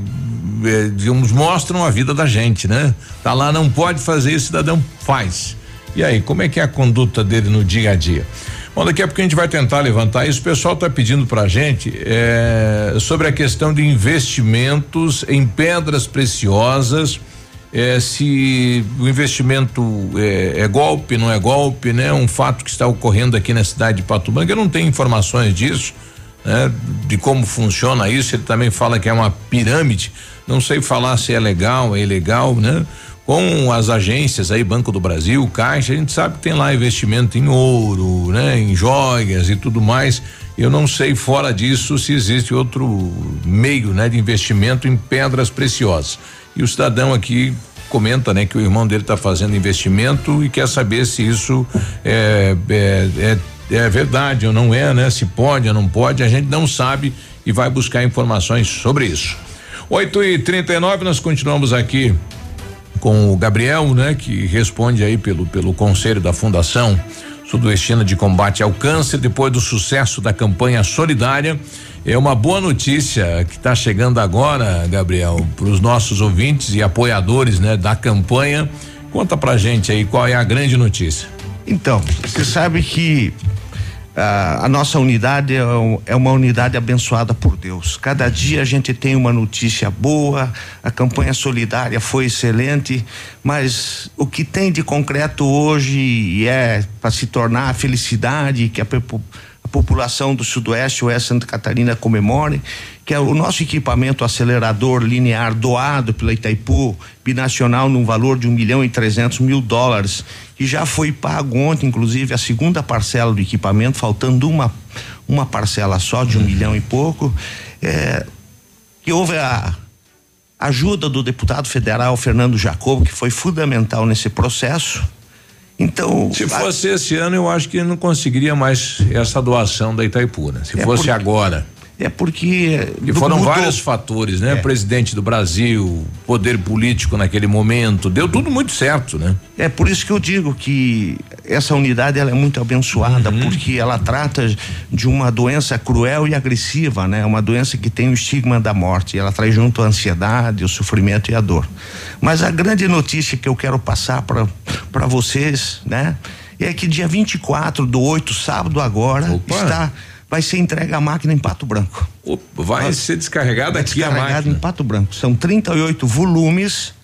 é, digamos, mostram a vida da gente, né? Tá lá, não pode fazer, o cidadão faz. E aí, como é que é a conduta dele no dia a dia? Bom, daqui a pouco a gente vai tentar levantar isso. O pessoal está pedindo para a gente é, sobre a questão de investimentos em pedras preciosas. É, se o investimento é, é, golpe, não é golpe, né? Um fato que está ocorrendo aqui na cidade de Pato Branco. Eu não tenho informações disso, né? De como funciona isso. Ele também fala que é uma pirâmide. Não sei falar se é legal, é ilegal, né? com as agências aí, Banco do Brasil, Caixa, a gente sabe que tem lá investimento em ouro, né, em joias e tudo mais. Eu não sei fora disso se existe outro meio, né, de investimento em pedras preciosas. E o cidadão aqui comenta, né, que o irmão dele está fazendo investimento e quer saber se isso é, é, é, é verdade ou não é, né? Se pode ou não pode, a gente não sabe e vai buscar informações sobre isso. 8 e 39 nós continuamos aqui com o Gabriel, né, que responde aí pelo pelo conselho da Fundação Sudoestina de Combate ao Câncer, depois do sucesso da campanha solidária. É uma boa notícia que está chegando agora, Gabriel, para os nossos ouvintes e apoiadores, né, da campanha. Conta pra gente aí qual é a grande notícia. Então, você sabe que a, a nossa unidade é, é, uma unidade abençoada por Deus. Cada dia a gente tem uma notícia boa, a campanha solidária foi excelente, mas o que tem de concreto hoje é para se tornar a felicidade que a população do Sudoeste, Oeste Santa Catarina comemore, que é o nosso equipamento acelerador linear doado pela Itaipu, binacional, num valor de um milhão e trezentos mil dólares, que já foi pago ontem, inclusive, a segunda parcela do equipamento, faltando uma, uma parcela só de um milhão e pouco. É, que houve a ajuda do deputado federal Fernando Jacobo, que foi fundamental nesse processo então. Se fosse a... esse ano, eu acho que não conseguiria mais essa doação da Itaipu, né? Se é fosse porque, agora. É porque. E foram mudou. vários fatores, né? É. Presidente do Brasil, poder político naquele momento, deu tudo muito certo, né? É por isso que eu digo que essa unidade ela é muito abençoada, uhum. porque ela trata de uma doença cruel e agressiva, né? Uma doença que tem o estigma da morte. Ela traz junto a ansiedade, o sofrimento e a dor. Mas a grande notícia que eu quero passar para vocês, né? É que dia 24 do 8, sábado agora, Opa. está vai ser entregue a máquina em Pato Branco. Vai, vai ser descarregada aqui a máquina. em Pato Branco. São 38 volumes.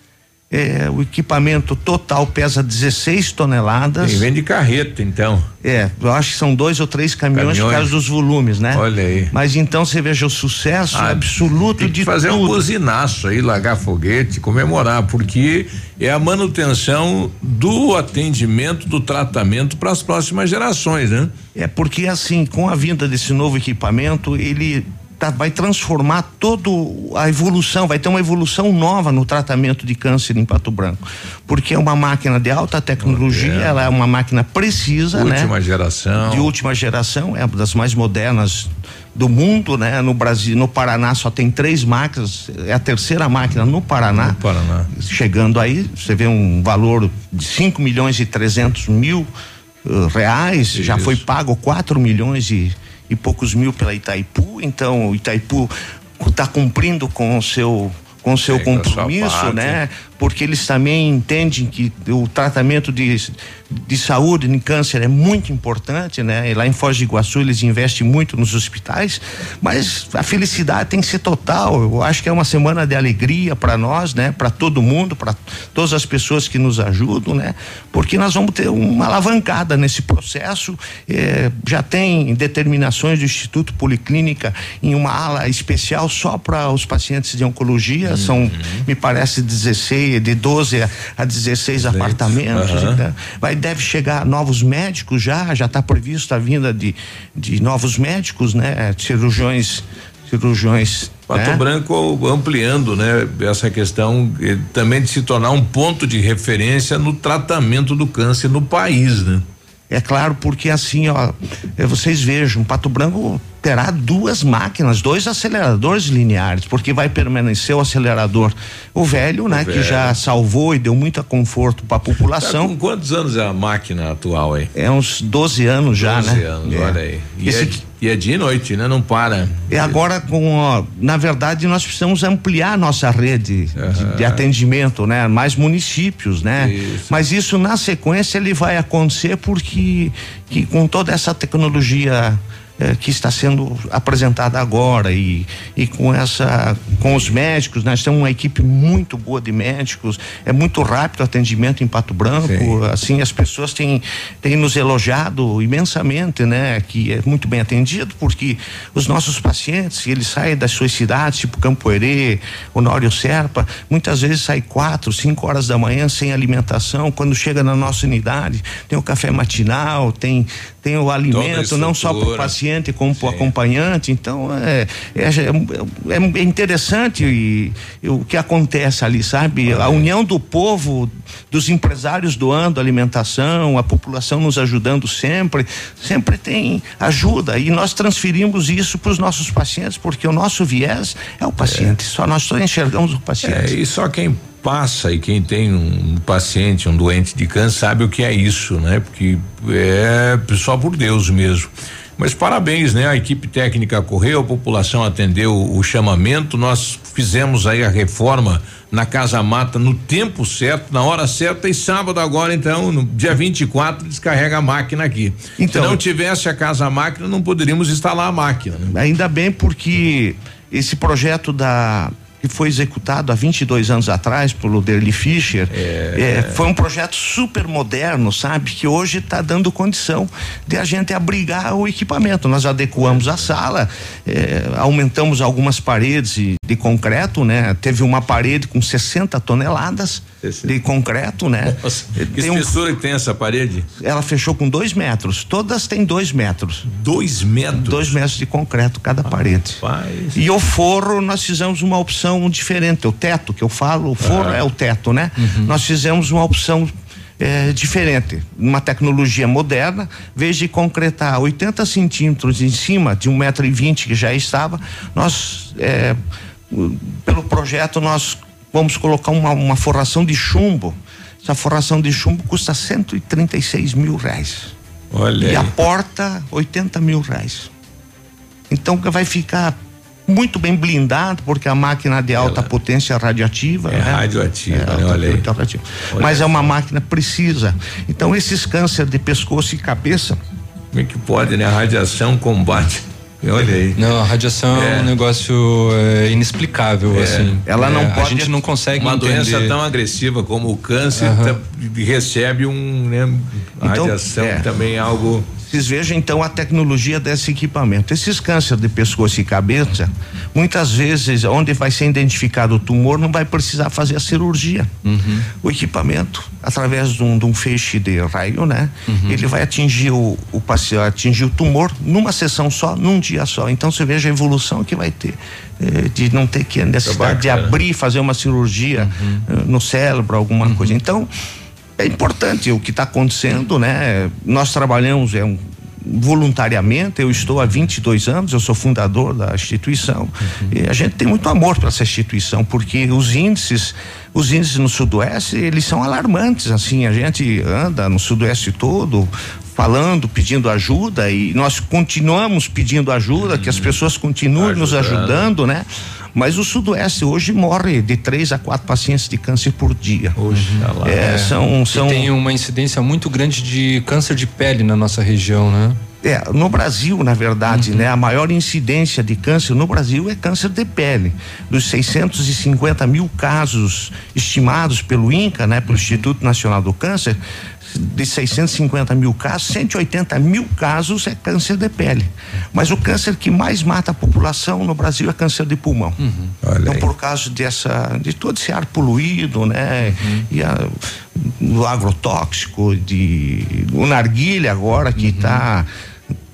É, o equipamento total pesa 16 toneladas. E vem de carreta, então. É, eu acho que são dois ou três caminhões, caminhões. por causa dos volumes, né? Olha aí. Mas então você veja o sucesso ah, absoluto tem que de fazer tudo. um buzinaço aí, largar foguete, comemorar, porque é a manutenção do atendimento, do tratamento para as próximas gerações, né? É porque assim, com a vinda desse novo equipamento, ele tá, vai transformar todo a evolução, vai ter uma evolução nova no tratamento de câncer em Pato Branco, porque é uma máquina de alta tecnologia, Moderna. ela é uma máquina precisa, última né? Última geração. De última geração, é uma das mais modernas do mundo, né? No Brasil, no Paraná só tem três máquinas, é a terceira máquina no Paraná. No Paraná. Chegando aí, você vê um valor de 5 milhões e 300 mil uh, reais, Isso. já foi pago 4 milhões e e poucos mil pela Itaipu, então o Itaipu está cumprindo com o seu com seu compromisso, né? Porque eles também entendem que o tratamento de, de saúde em câncer é muito importante, né? E lá em Foz do Iguaçu eles investem muito nos hospitais, mas a felicidade tem que ser total. Eu acho que é uma semana de alegria para nós, né? Para todo mundo, para todas as pessoas que nos ajudam, né? Porque nós vamos ter uma alavancada nesse processo. Eh, já tem determinações do Instituto Policlínica em uma ala especial só para os pacientes de oncologia. Uhum. São, me parece, 16 de 12 a, a 16 apartamentos. Aham. então, vai deve chegar novos médicos já, já está previsto a vinda de, de novos médicos, né? Cirurgiões, cirurgiões. Pato né? Branco ampliando, né, essa questão também de se tornar um ponto de referência no tratamento do câncer no país, né? É claro, porque assim, ó, eh, vocês vejam, Pato Branco terá duas máquinas, dois aceleradores lineares, porque vai permanecer o acelerador, o velho, né, que velho. já salvou e deu muito conforto para a Tá população. com quantos anos é a máquina atual aí? É uns 12 anos já, 12 né? anos, É. olha aí. E Esse é, e é dia e noite, né? Não para. E agora com, ó, na verdade, nós precisamos ampliar a nossa rede de, de atendimento, né? Mais municípios, né? Mas isso na sequência ele vai acontecer porque que com toda essa tecnologia eh, que está sendo apresentada agora. E, e com essa com os médicos nós temos uma equipe muito boa de médicos é muito rápido o atendimento em Pato Branco assim as pessoas têm têm nos elogiado imensamente né que é muito bem atendido porque os nossos pacientes eles saem das suas cidades tipo Campo Herê Honório Serpa muitas vezes saem quatro cinco horas da manhã sem alimentação quando chega na nossa unidade tem o café matinal tem tem o alimento não só para o paciente como para o acompanhante. Então é, é, é, é interessante e, e o que acontece ali sabe? A união do povo dos empresários doando alimentação a população nos ajudando sempre sempre tem ajuda. E nós transferimos isso para os nossos pacientes porque o nosso viés é o paciente. Só nós só enxergamos o paciente. É, e só quem passa e quem tem um paciente, um doente de câncer, sabe o que é isso, né? Porque é só por Deus mesmo. Mas parabéns, né? A equipe técnica correu, a população atendeu o chamamento, nós fizemos aí a reforma na Casa Mata no tempo certo, na hora certa e sábado agora então, no dia 24 descarrega a máquina aqui. Então- Se não tivesse a Casa Máquina, não poderíamos instalar a máquina, né? Ainda bem porque esse projeto da que foi executado há 22 anos atrás pelo Derli Fischer é, foi um projeto super moderno, sabe? Que hoje está dando condição de a gente abrigar o equipamento. Nós adequamos a sala, é, aumentamos algumas paredes de, de concreto, né? Teve uma parede com 60 toneladas de concreto, né? Nossa, que Tem um- espessura que tem essa parede? ela fechou com dois metros. Todas têm dois metros. Dois metros? Dois metros de concreto cada parede. E o forro, nós fizemos uma opção diferente. O teto que eu falo, o forro Ah. é o teto, né? Nós fizemos uma opção eh, diferente, uma tecnologia moderna, vez de concretar 80 centímetros em cima de um metro e vinte que já estava, nós o- pelo projeto nós vamos colocar uma, uma forração de chumbo. Essa forração de chumbo custa 136 mil reais. Olha E aí. a porta, 80 mil reais. Então vai ficar muito bem blindado, porque a máquina de alta potência radioativa. É né? radioativa, É, né? alta Olha aí. potência radioativa. Olha Mas é uma máquina precisa. Então, esses câncer de pescoço e cabeça. Como é que pode, né? A radiação combate. Olha aí. Não, a radiação é, É. um negócio é, inexplicável, É. assim. Ela não É, pode- A gente não consegue Uma entender. doença tão agressiva como o câncer tá- recebe um, né? A Então, radiação é. também é algo. Vocês vejam então a tecnologia desse equipamento. Esses cânceres de pescoço e cabeça, muitas vezes, onde vai ser identificado o tumor, não vai precisar fazer a cirurgia. O equipamento, através de um, de um feixe de raio, né? Ele vai atingir o, o paciente, atingir o tumor numa sessão só, num dia só. Então você veja a evolução que vai ter. eh, de não ter que necessidade de bacana. abrir, fazer uma cirurgia eh, no cérebro, alguma coisa. Então, é importante o que está acontecendo, né? Nós trabalhamos é um voluntariamente, eu estou há 22 anos, eu sou fundador da instituição e a gente tem muito amor para essa instituição, porque os índices, os índices no sudoeste, eles são alarmantes, assim, a gente anda no sudoeste todo falando, pedindo ajuda e nós continuamos pedindo ajuda, que as pessoas continuem nos Ajudando. ajudando, né? Mas o Sudoeste hoje morre de três a quatro pacientes de câncer por dia. Hoje. É, são, são E tem uma incidência muito grande de câncer de pele na nossa região, né? É, no Brasil, na verdade, né, a maior incidência de câncer no Brasil é câncer de pele. Dos 650 mil casos estimados pelo INCA, né, pelo Instituto Nacional do Câncer, de 650 mil casos, 180 mil casos é câncer de pele. Mas o câncer que mais mata a população no Brasil é câncer de pulmão. Então, por causa dessa, de todo esse ar poluído, né, e a, do agrotóxico, de o narguilha agora que está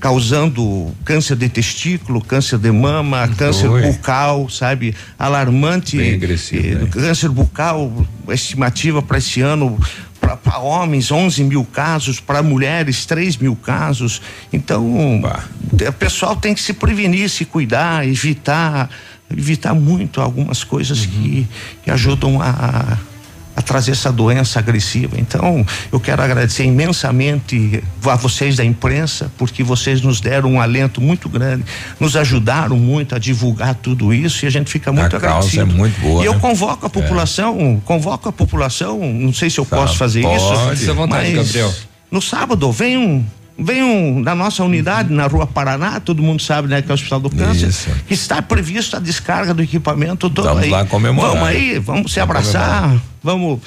causando câncer de testículo, câncer de mama, câncer Foi. bucal, sabe? Alarmante. Bem agressivo, eh, né? Câncer bucal, a estimativa para esse ano para homens 11 mil casos, para mulheres 3 mil casos. Então, o pessoal tem que se prevenir, se cuidar, evitar, evitar muito algumas coisas que, que ajudam a, a trazer essa doença agressiva. Então, eu quero agradecer imensamente a vocês da imprensa, porque vocês nos deram um alento muito grande, nos ajudaram muito a divulgar tudo isso e a gente fica muito A causa agradecido. é muito boa, E eu né? convoco a população, convoco a população, não sei se eu posso fazer pode. isso. À vontade, mas Gabriel. No sábado, venham Venham da nossa unidade na rua Paraná, todo mundo sabe, né, que é o Hospital do Câncer, Isso. que está previsto a descarga do equipamento todo Vamos aí. lá comemorar. Vamos aí, vamos se Vamos abraçar, comemorar. vamos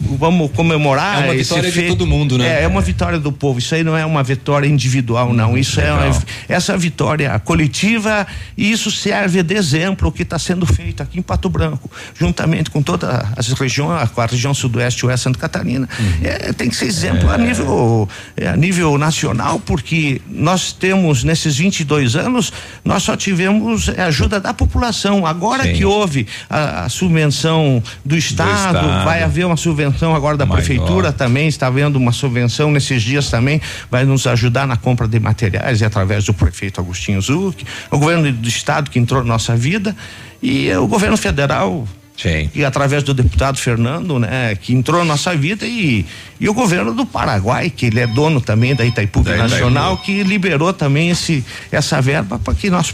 vamos comemorar É uma esse vitória de feito. todo mundo, né? É, é uma vitória do povo. Isso aí não é uma vitória individual, não. Isso é uma, Legal. essa vitória coletiva e isso serve de exemplo o que está sendo feito aqui em Pato Branco, juntamente com todas as regiões, com a região sudoeste e oeste Santa Catarina. É, tem que ser exemplo a nível é, a nível nacional, porque nós temos nesses 22 anos nós só tivemos é, ajuda da população. Agora Sim. que houve a, a subvenção do estado, Estado. vai haver uma subvenção agora da Maior. prefeitura também está havendo uma subvenção nesses dias também vai nos ajudar na compra de materiais e através do prefeito Agostinho Zuc, o governo do estado que entrou na nossa vida e o governo federal Sim. e através do deputado Fernando, né, que entrou na nossa vida e, e o governo do Paraguai, que ele é dono também da Itaipu Da Itaipu. Nacional, que liberou também esse essa verba para que nós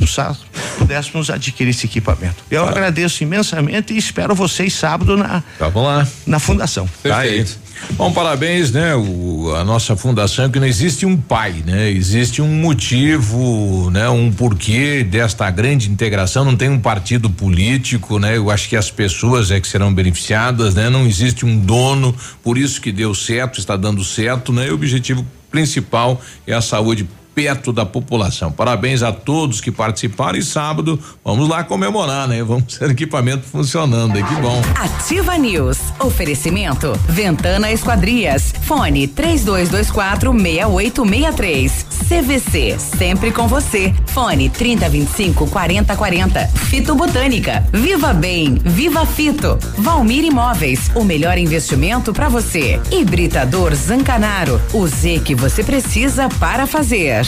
pudéssemos adquirir esse equipamento. Eu agradeço imensamente e espero vocês sábado na Tá, vamos lá. na fundação. Tá aí. Bom, parabéns, né? O, a nossa fundação que não existe um pai, né? Existe um motivo, né? Um porquê desta grande integração. Não tem um partido político, né? Eu acho que as pessoas é que serão beneficiadas, né? Não existe um dono, por isso que deu certo, está dando certo, né? E o objetivo principal é a saúde perto da população. Parabéns a todos que participaram e sábado vamos lá comemorar, né? Vamos ter equipamento funcionando aí, que bom. Ativa News. Oferecimento. Ventana Esquadrias. Fone 3224 6863. CVC. Sempre com você. Fone 3025 4040. Fito Botânica. Viva Bem. Viva Fito. Valmir Imóveis. O melhor investimento para você. Hibridador Zancanaro. O Z que você precisa para fazer.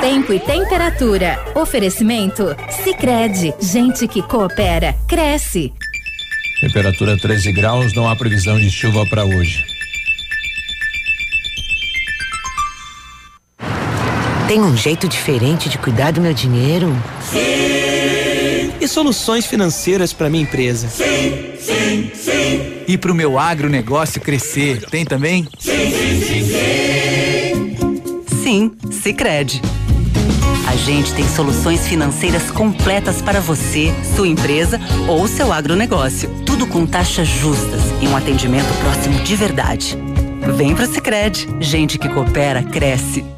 Tempo e temperatura. Oferecimento? Sicredi Gente que coopera, cresce. Temperatura 13 graus, não há previsão de chuva para hoje. Tem um jeito diferente de cuidar do meu dinheiro? Sim. E soluções financeiras para minha empresa? Sim, sim, sim. E para o meu agronegócio crescer? Tem também? Sim, sim, sim, sim. Sicredi. A gente tem soluções financeiras completas para você, sua empresa ou seu agronegócio. Tudo com taxas justas e um atendimento próximo de verdade. Vem pro Sicredi. Gente que coopera cresce.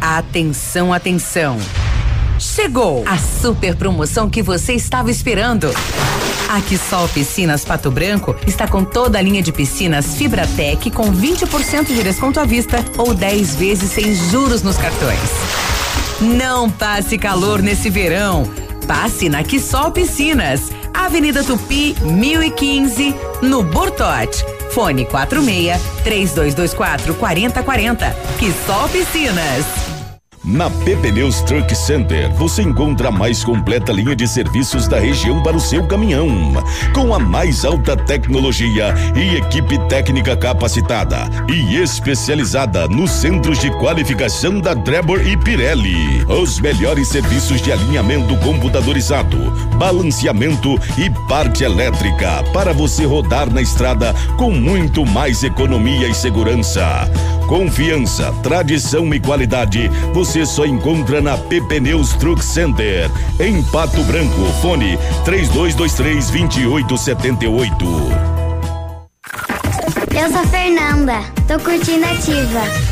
Atenção, atenção. Chegou a super promoção que você estava esperando. A Quissol Piscinas Pato Branco está com toda a linha de piscinas Fibratec com 20% de desconto à vista ou 10 vezes sem juros nos cartões. Não passe calor nesse verão. Passe na Quissol Piscinas, Avenida Tupi, 1015, no Bortote. Fone 46 3224 4040. Quissol Piscinas. Na PP Neus Truck Center, você encontra a mais completa linha de serviços da região para o seu caminhão, com a mais alta tecnologia e equipe técnica capacitada e especializada nos centros de qualificação da Drebor e Pirelli. Os melhores serviços de alinhamento computadorizado, balanceamento e parte elétrica para você rodar na estrada com muito mais economia e segurança. Confiança, tradição e qualidade você só encontra na PP Neus Truck Center, em Pato Branco. Fone 3223 2878. Eu sou Fernanda, tô curtindo ativa.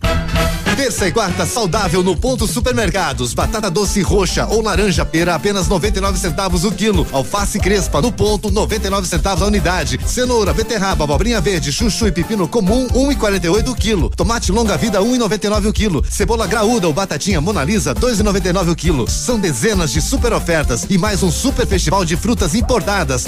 Terça e quarta saudável no Ponto Supermercados. Batata doce roxa ou laranja pera apenas 99 centavos o quilo. Alface crespa no ponto 99 centavos a unidade. Cenoura, beterraba, abobrinha verde, chuchu e pepino comum 1,48 o quilo. Tomate longa vida 1,99 o quilo. Cebola graúda ou batatinha Mona Lisa 2,99 o quilo. São dezenas de super ofertas e mais um super festival de frutas importadas.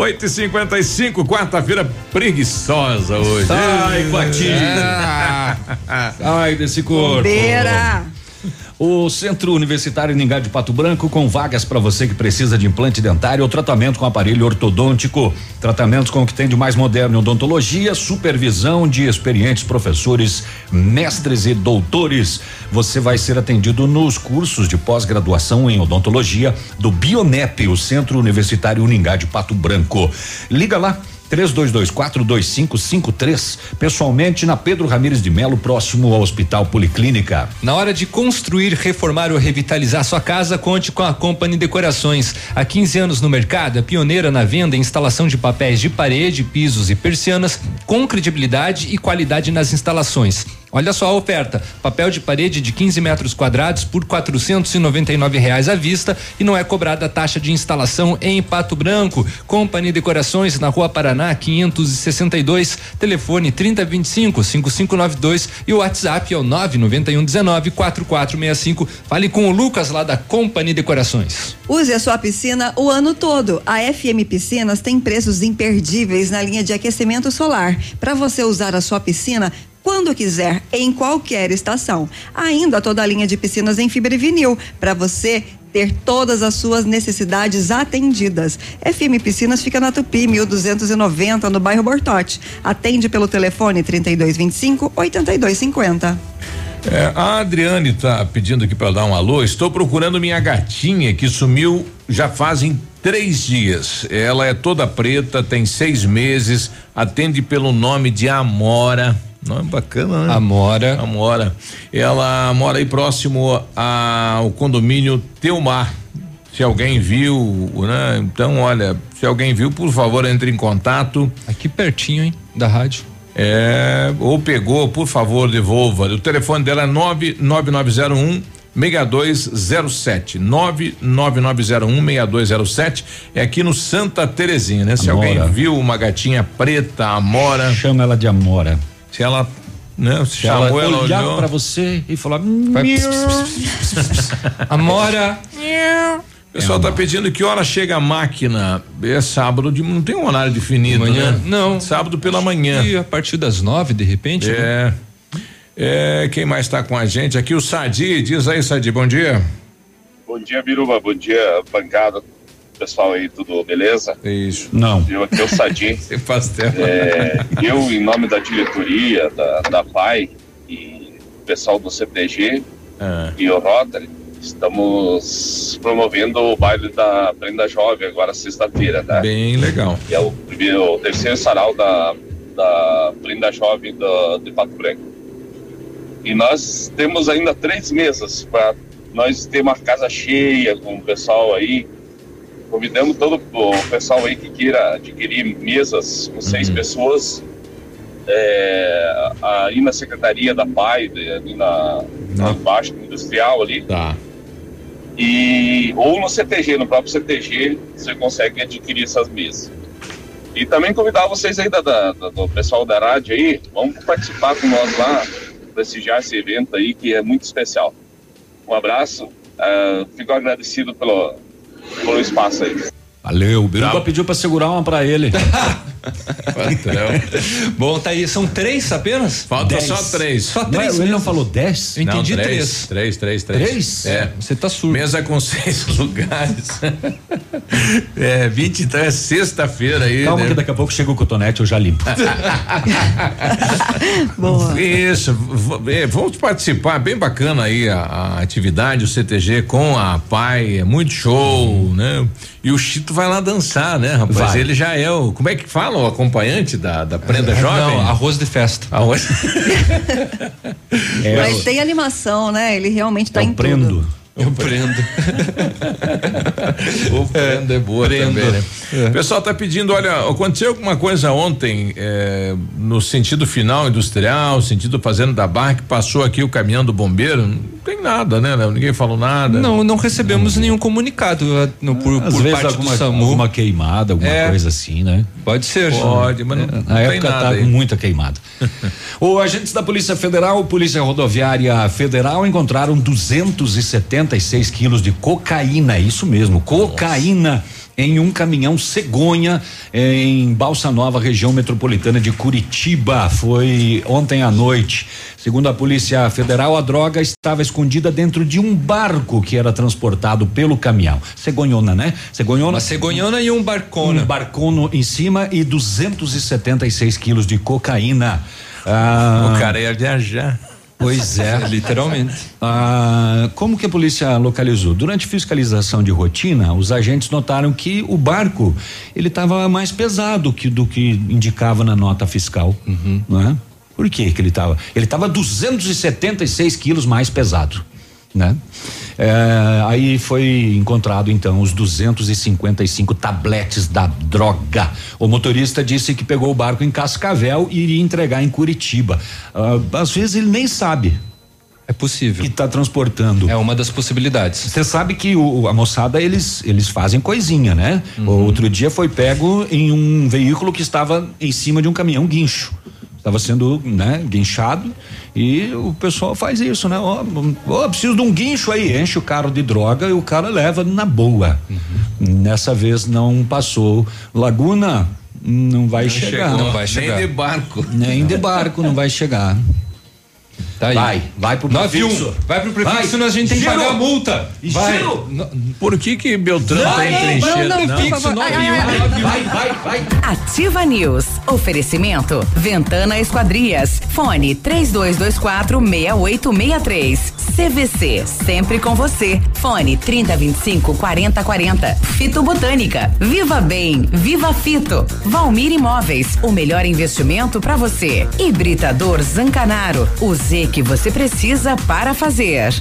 8 e 55 quarta-feira preguiçosa hoje. Sai, Guatinha. Sai desse corpo. Beira. O Centro Universitário Ningá de Pato Branco com vagas para você que precisa de implante dentário ou tratamento com aparelho ortodôntico. Tratamentos com o que tem de mais moderno em odontologia, supervisão de experientes professores, mestres e doutores. Você vai ser atendido nos cursos de pós-graduação em odontologia do Bionep, o Centro Universitário Uningá de Pato Branco. Liga lá 32242553, pessoalmente na Pedro Ramires de Melo, próximo ao Hospital Policlínica. Na hora de construir, reformar ou revitalizar sua casa, conte com a Company Decorações. Há 15 anos no mercado, é pioneira na venda e instalação de papéis de parede, pisos e persianas, com credibilidade e qualidade nas instalações. Olha só a oferta: papel de parede de 15 metros quadrados por 499 reais à vista e não é cobrada a taxa de instalação em Pato Branco. Company Decorações na Rua Paraná 562, telefone 3025 5592 e o WhatsApp é o 99119 4465. Fale com o Lucas lá da Company Decorações. Use a sua piscina o ano todo. A FM Piscinas tem preços imperdíveis na linha de aquecimento solar. Para você usar a sua piscina quando quiser, em qualquer estação. Ainda toda a linha de piscinas em fibra e vinil, para você ter todas as suas necessidades atendidas. FM Piscinas fica na Tupi, 1290, no bairro Bortote. Atende pelo telefone 3225 8250. É, a Adriane tá pedindo aqui para dar um alô. Estou procurando minha gatinha que sumiu já fazem três dias. Ela é toda preta, tem seis meses, atende pelo nome de Amora. Nome bacana, né? Amora. Amora. Ela mora aí próximo ao condomínio Teumar. Se alguém viu, né? Então, olha, se alguém viu, por favor, entre em contato. Aqui pertinho, hein? Da rádio. É, ou pegou, por favor, devolva. O telefone dela é 99901 6207 99901 6207 é aqui no Santa Terezinha, né? Se Amora. alguém viu uma gatinha preta, Amora, Chama ela de Amora. Se ela, né, se Se ela chamou ela, olhar olhou. pra você e "Miau". Amora. O pessoal tá pedindo que hora chega a máquina. É sábado de não tem um horário definido, Manhã? né? Não. Sábado pela manhã. E a partir das nove, de repente? né? É. É, quem mais tá com a gente aqui? O Sadi, diz aí, Sadi, bom dia. Bom dia, Biruba. Bom dia, bancada. Pessoal aí, tudo beleza? Isso. Não. Eu aqui é o Sadi. Sem pastel. É, eu, em nome da diretoria, da, da PAI e o pessoal do CPG Ah. e o Rotary, estamos promovendo o baile da Prenda Jovem agora sexta-feira, né? Bem legal. Que é o, primeiro, o terceiro sarau da, da Prenda Jovem do, de Pato Branco. E nós temos ainda três mesas para nós ter uma casa cheia com o pessoal aí. Convidamos todo o pessoal aí que queira adquirir mesas com seis pessoas. É, aí na secretaria da PAI, ali na, na Baixa Industrial ali. Tá. E, ou no CTG, no próprio CTG, você consegue adquirir essas mesas. E também convidar vocês aí da, da- da- do pessoal da rádio aí, vamos participar com nós lá, prestigiar esse evento aí que é muito especial. Um abraço, ah, fico agradecido pelo, pelo espaço aí. Valeu, o Biruba pediu pra segurar uma pra ele. Bom, tá aí. São três apenas? Falta Dez. só três. Só Não, três. ele não falou 10? Eu entendi Não, três. Três, três, três. Três? É. Você tá surdo. Mesa com seis lugares. é, 20 então é sexta-feira aí. Calma né? que daqui a pouco chega o cotonete, eu já limpo. Boa. Isso, é, vamos participar, bem bacana aí a, a atividade, o CTG com a PAI, é muito show, né? E o Chito vai lá dançar, né, rapaz? Vai. Ele já é o, como é que fala, o acompanhante da, da prenda jovem? Não, arroz de festa. Arroz. É, Mas tem animação, né? Ele realmente tá eu em prendo. tudo. Eu prendo. O prenda é boa Prendo. também, né? O pessoal tá pedindo, olha, aconteceu alguma coisa ontem é, no sentido final industrial, sentido fazendo da barra que passou aqui o caminhão do bombeiro? Não tem nada, né? Léo? Ninguém falou nada. Não, não recebemos nenhum comunicado ah, no, por, Às por vezes parte alguma, do SAMU. alguma queimada, alguma É. coisa assim, né? Pode ser. Pode, mas não, Na não tem época nada tá aí. muita queimada. o agentes da Polícia Federal, Polícia Rodoviária Federal encontraram 276 quilos de cocaína, isso mesmo, cocaína em um caminhão cegonha em Balsa Nova, região metropolitana de Curitiba. Foi ontem à noite. Segundo a Polícia Federal, a droga estava escondida dentro de um barco que era transportado pelo caminhão. Cegonhona, né? Cegonhona. Uma cegonhona e um barcona. Um barcono em cima e 276 quilos de cocaína. Ah, O cara ia viajar. Pois é. Literalmente. Ah, como que a polícia localizou? Durante fiscalização de rotina, os agentes notaram que o barco ele estava mais pesado que do que indicava na nota fiscal, não é? Por que que ele estava? Ele estava 276 quilos mais pesado, né? É, aí foi encontrado então os 255 tabletes da droga. O motorista disse que pegou o barco em Cascavel e iria entregar em Curitiba. Ah, às vezes ele nem sabe É possível. que está transportando. É uma das possibilidades. Você sabe que o, a moçada eles eles fazem coisinha, né? Uhum. Outro dia foi pego em um veículo que estava em cima de um caminhão guincho. Estava sendo, né, guinchado e o pessoal faz isso, né? Ó, ó, preciso de um guincho aí, enche o carro de droga e o cara leva na boa. Uhum. Nessa vez não passou. Laguna não vai Não chegar. chegou, não vai chegar. Nem de barco. Nem de barco não vai chegar. Tá aí. Vai, vai pro prefixo. um. Vai pro prefixo, Vai. senão a gente tem que pagar a multa. Vai. Giro. Por que que Beltrano Não, tá em não, trincheira? não, não, Fixo ai, ai. 91. Vai, vai, vai. Ativa News. Oferecimento. Ventana Esquadrias. Fone 3224 6863. CVC. Sempre com você. Fone 3025 4040. Fito Botânica. Viva Bem. Viva Fito. Valmir Imóveis. O melhor investimento para você. Hibridador Zancanaro. O Z que você precisa para fazer.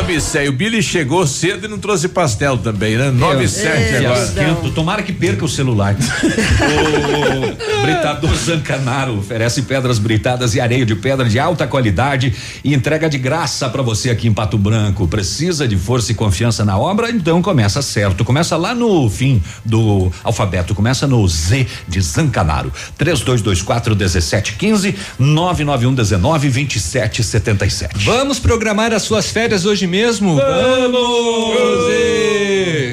9 e 7. O Billy chegou cedo e não trouxe pastel também, né? 9 e 7 agora. Esquento. Tomara que perca o celular. o Britador Zancanaro oferece pedras britadas e areia de pedra de alta qualidade e entrega de graça para você aqui em Pato Branco. Precisa de força e confiança na obra? Então começa certo. Começa lá no fim do alfabeto. Começa no Z de Zancanaro. 3224 1715 991 19 27 77. Vamos programar as suas férias hoje mesmo? Vamos!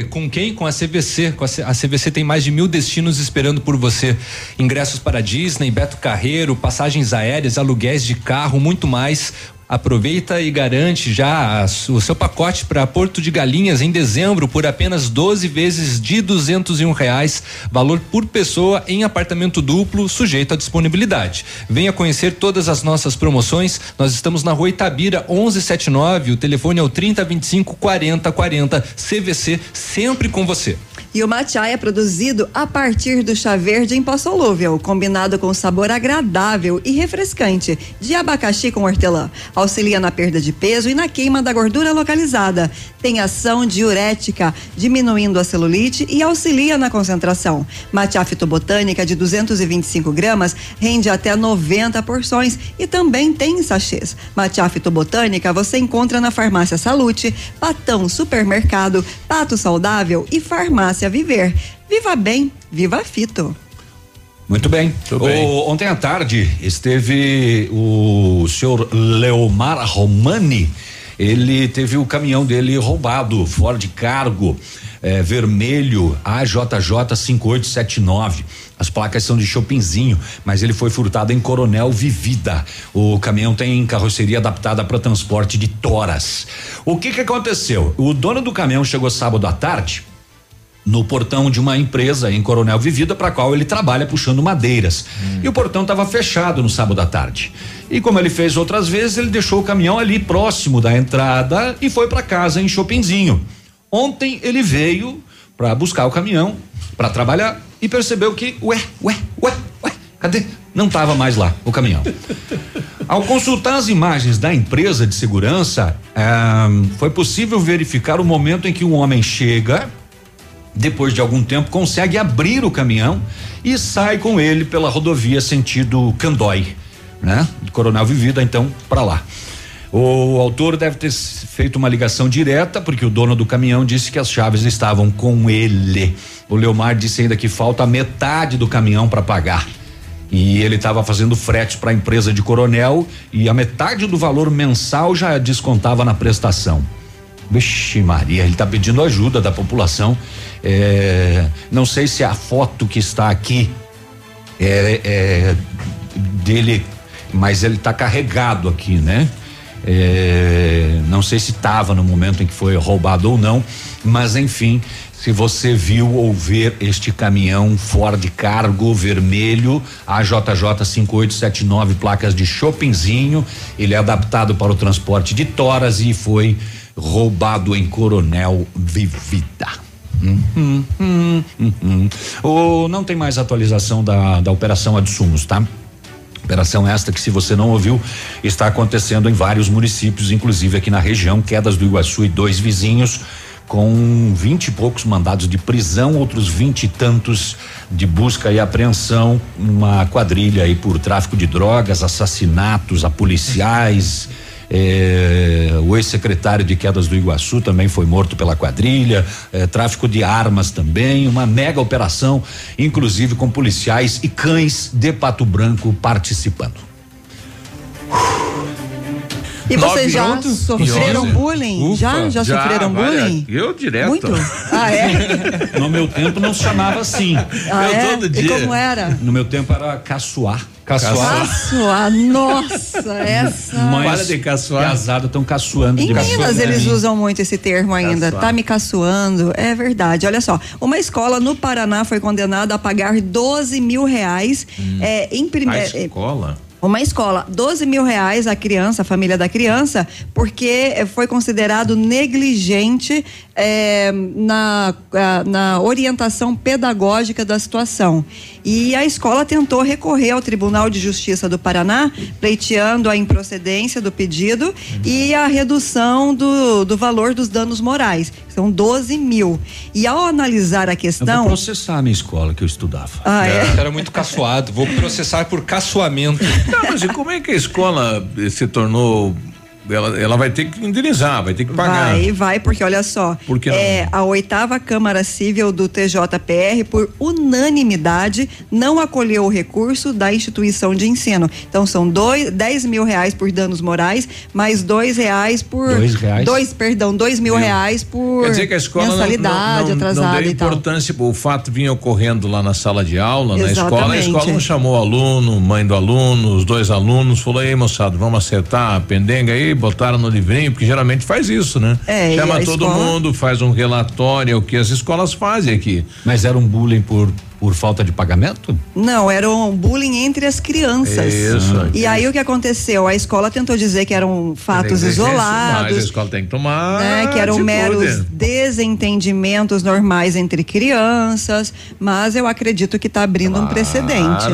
Com quem? Com a CVC. Com a, C- a CVC tem mais de mil destinos esperando por você. Ingressos para Disney, Beto Carreiro, passagens aéreas, aluguéis de carro, muito mais. Aproveita e garante já o seu pacote para Porto de Galinhas em dezembro por apenas 12 vezes de duzentos e um reais, valor por pessoa em apartamento duplo, sujeito à disponibilidade. Venha conhecer todas as nossas promoções. Nós estamos na Rua Itabira 1179. O telefone é o 3025 4040. CVC sempre com você. E o matcha é produzido a partir do chá verde em pó solúvel, combinado com sabor agradável e refrescante de abacaxi com hortelã. Auxilia na perda de peso e na queima da gordura localizada. Tem ação diurética, diminuindo a celulite e auxilia na concentração. Matcha fitobotânica de 225 gramas rende até 90 porções e também tem em sachês. Matcha fitobotânica você encontra na Farmácia Salute, Patão Supermercado, Pato Saudável e Farmácia Viver. Viva bem, viva fito. Muito bem. O- ontem à tarde esteve o senhor Leomar Romani. Ele teve o caminhão dele roubado, Ford Cargo, eh, vermelho, AJJ 5879. As placas são de Chopinzinho, mas ele foi furtado em Coronel Vivida. O caminhão tem carroceria adaptada para transporte de toras. O que que aconteceu? O dono do caminhão chegou sábado à tarde no portão de uma empresa em Coronel Vivida para qual ele trabalha puxando madeiras. E o portão estava fechado no sábado à tarde. E como ele fez outras vezes, ele deixou o caminhão ali próximo da entrada e foi para casa em Chopinzinho. Ontem ele veio para buscar o caminhão para trabalhar e percebeu que, ué, ué, ué, ué, cadê? Não estava mais lá o caminhão. Ao consultar as imagens da empresa de segurança, ah, foi possível verificar o momento em que um homem chega, depois de algum tempo, consegue abrir o caminhão e sai com ele pela rodovia sentido Candói, né? Coronel Vivida, então, para lá. O autor deve ter feito uma ligação direta, porque o dono do caminhão disse que as chaves estavam com ele. O Leomar disse ainda que falta metade do caminhão para pagar. E ele estava fazendo frete para a empresa de Coronel e a metade do valor mensal já descontava na prestação. Vixe Maria, ele está pedindo ajuda da população. É, não sei se a foto que está aqui é, é dele, mas ele está carregado aqui, né? É, não sei se estava no momento em que foi roubado ou não, mas enfim, se você viu ou ver este caminhão Ford Cargo vermelho, AJJ 5879, placas de Chopinzinho, ele é adaptado para o transporte de toras e foi roubado em Coronel Vivida. Hum, hum, hum, hum, hum. O- não tem mais atualização da, da operação Adsumos, tá? Operação esta que, se você não ouviu, está acontecendo em vários municípios, inclusive aqui na região, Quedas do Iguaçu e dois vizinhos, com vinte e poucos mandados de prisão, outros vinte e tantos de busca e apreensão, uma quadrilha aí por tráfico de drogas, assassinatos a policiais. Eh, o ex-secretário de Quedas do Iguaçu também foi morto pela quadrilha, eh, tráfico de armas também, uma mega operação, inclusive com policiais e cães de Pato Branco participando. E Nove vocês já sofreram bullying? já? Já sofreram várias. bullying? Eu direto. Muito? Ah, é? No meu tempo não se chamava assim. Ah, é? E como era? No meu tempo era caçoar. Caçoar, nossa, essa. Mães casadas estão caçoando Em de Minas eles usam muito esse termo ainda, Caçoar. tá me caçoando. É verdade. Olha só, uma escola no Paraná foi condenada a pagar 12 mil reais Hum. é, em A primeiro. escola? Uma escola, 12 mil reais a criança, a família da criança, porque eh, foi considerado negligente eh, na, ah, na orientação pedagógica da situação. E a escola tentou recorrer ao Tribunal de Justiça do Paraná, pleiteando a improcedência do pedido e a redução do, do valor dos danos morais. São 12 mil. E ao analisar a Eu vou questão. processar a minha escola que eu estudava. Ah, é? Era muito caçoado. Vou processar por caçoamento. Não, mas como é que a escola se tornou. Ela, ela vai ter que indenizar, vai ter que pagar. Vai, vai, porque olha só. Por que não? É, a oitava Câmara Civil do TJPR, por unanimidade, não acolheu o recurso da instituição de ensino. Então são dois, 10 mil reais por danos morais, mais dois reais por. Dois reais? Dois, perdão, dois mil Mil. reais por Quer dizer que a escola não- mensalidade não, não, atrasada não deu e tal. importância, o fato vinha ocorrendo lá na sala de aula, na escola, a Exatamente. escola não chamou o aluno, mãe do aluno, os dois alunos, falou, aí moçada, vamos acertar a pendenga aí, botaram no livrinho, porque geralmente faz isso, né? É, Chama todo escola- mundo, faz um relatório, é o que as escolas fazem aqui. Mas era um bullying por, por falta de pagamento? Não, era um bullying entre as crianças. Isso. E aí o que aconteceu? A escola tentou dizer que eram fatos Mas a isolados. escola tem que tomar. né, que eram meros desentendimentos normais entre crianças, mas eu acredito que está abrindo um precedente.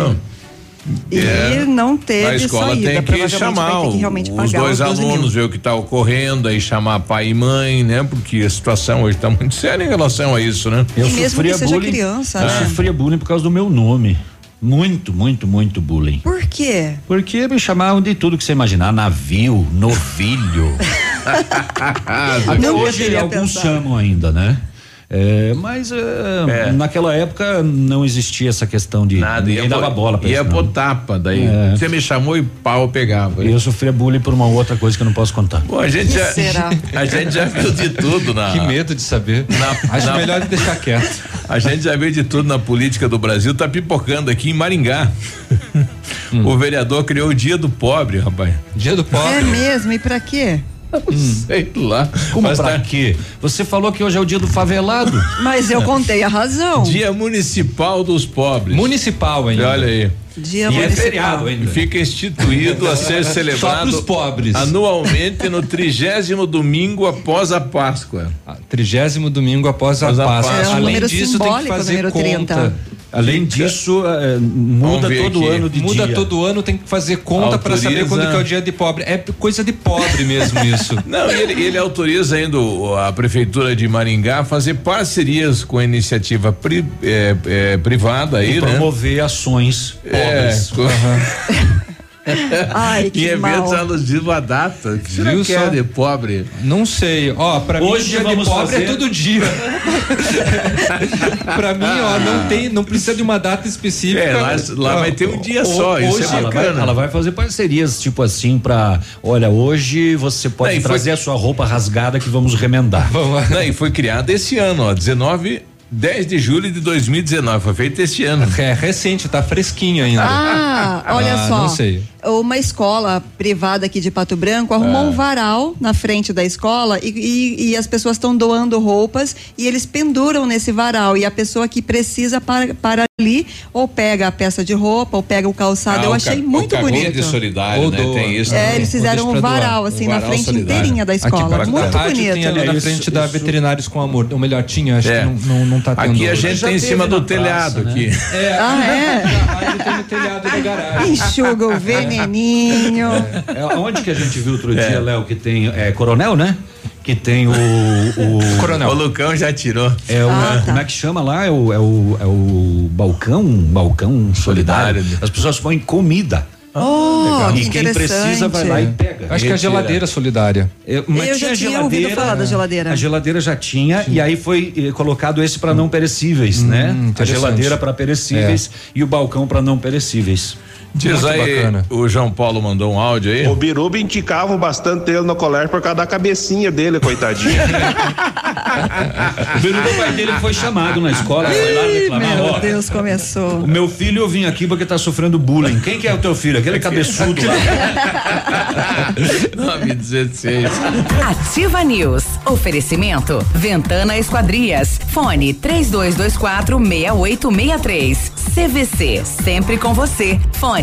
E É. não A teve escola saída. tem que chamar que os pagar dois os 12 mil. alunos, ver o que está ocorrendo, aí chamar pai e mãe, né? Porque a situação hoje está muito séria em relação a isso, né? Eu E mesmo sofria que seja bullying. criança, eu né? sofria bullying por causa do meu nome. Muito, muito, muito bullying. Por quê? Porque me chamavam de tudo que você imaginar, navio, novilho. Até hoje alguns pensado. chamam ainda, né? É, mas é, naquela época não existia essa questão de Nada, ninguém ia dava pôr- bola pra Ia isso. pôr não. tapa, daí É. você me chamou e pau pegava. E eu sofria bullying por uma outra coisa que eu não posso contar. Bom, a gente Que já, será? a gente já viu de tudo na. Que medo de saber. Na- Acho na- melhor deixar quieto. A gente já viu de tudo na política do Brasil, tá pipocando aqui em Maringá. Hum. O vereador criou o dia do pobre, rapaz. Dia do É pobre. mesmo, e pra quê? Sei lá. Como Mas pra tá- quê? Você falou que hoje é o dia do favelado. Mas eu contei a razão. Dia Municipal dos Pobres. Municipal ainda. Olha aí. Dia e é municipal. feriado ainda. Fica instituído a ser Só celebrado pros pobres. anualmente no trigésimo domingo após a Páscoa. Ah, Trigésimo domingo após a Após a Páscoa. É um Além número disso, tem que fazer conta. 30. Além disso, eh, muda todo aqui. ano de Muda dia. todo ano, tem que fazer conta pra saber quando que é o dia de pobre. É coisa de pobre mesmo isso. Não, e ele, ele autoriza ainda a prefeitura de Maringá a fazer parcerias com a iniciativa pri- é, é, privada aí, E né? promover ações É, pobres. Ai, em que eventos mal. alusivos à data. Viu só? é de pobre? Não sei. Ó, pra mim, Hoje dia de pobre fazer- é todo dia. pra mim, ó, não tem, não precisa de uma data específica. É, lá, lá Ó, vai ter um dia só, isso hoje é Ela vai, ela vai fazer parcerias, tipo assim, pra. Olha, hoje você pode Não, e foi- trazer a sua roupa rasgada que vamos remendar. Vamos lá. Não, e foi criada esse ano, ó, 19, 10 de julho de 2019. Foi feito este ano. É recente, tá fresquinho ainda. Ah, olha Ah, só. não sei. Uma escola privada aqui de Pato Branco arrumou Ah. um varal na frente da escola e, e- e as pessoas estão doando roupas e eles penduram nesse varal. E a pessoa que precisa para, para ali ou pega a peça de roupa ou pega o calçado. Ah, Eu o achei ca- muito bonito. de solidário, Ou né? doa. Tem isso. É, né? eles fizeram um varal assim Um na varal frente solidário. inteirinha da Aqui escola. perto Muito bonito. tem ali É na isso, frente da isso. Veterinários com Amor. Ou melhor, tinha, acho É. que não, não, não tá tendo. Aqui a gente Já tem em cima na do telhado praça, aqui. É, Ah, é? tem no telhado da garagem. Enxuga o veneninho. É, onde que a gente viu outro dia, Léo, que tem. É Coronel, né? Que tem o. o Coronel. O Lucão já tirou. É o, Ah, tá. Como é que chama lá? É o, é o, é o balcão, balcão solidário. Solidário. As pessoas põem comida. Oh, que e quem precisa vai lá e pega. Acho que é a geladeira solidária. Eu, mas Eu já tinha ouvido falar da geladeira. A geladeira já tinha e aí foi eh, colocado esse para não perecíveis, né? A Hum, geladeira para perecíveis e o balcão para não perecíveis. Diz Muito aí, bacana. o João Paulo mandou um áudio aí. O Biruba indicavam bastante ele no colégio por causa da cabecinha dele, coitadinho. O Biruba, o pai dele foi chamado na escola, foi lá Ih, reclamar, meu ó, Deus, começou. O meu filho eu vim aqui porque tá sofrendo bullying. Quem que é o teu filho? Aquele cabeçudo lá. 916. Ativa News. Oferecimento. Ventana Esquadrias. Fone 3224 6863. CVC, sempre com você. Fone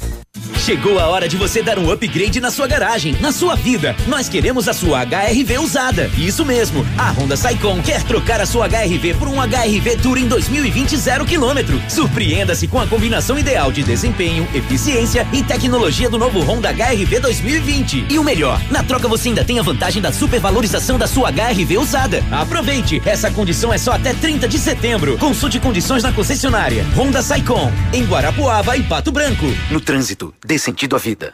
Chegou a hora de você dar um upgrade na sua garagem, na sua vida. Nós queremos a sua HRV usada. Isso mesmo. A Honda Saicon quer trocar a sua HRV por um HRV Touring 2020 zero quilômetro. Surpreenda-se com a combinação ideal de desempenho, eficiência e tecnologia do novo Honda HRV 2020. E o melhor, na troca você ainda tem a vantagem da supervalorização da sua HRV usada. Aproveite, essa condição é só até 30 de setembro. Consulte condições na concessionária. Honda Saicon, em Guarapuava e Pato Branco. No trânsito, dê sentido à vida.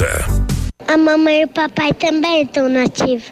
A mamãe e o papai também estão nativos.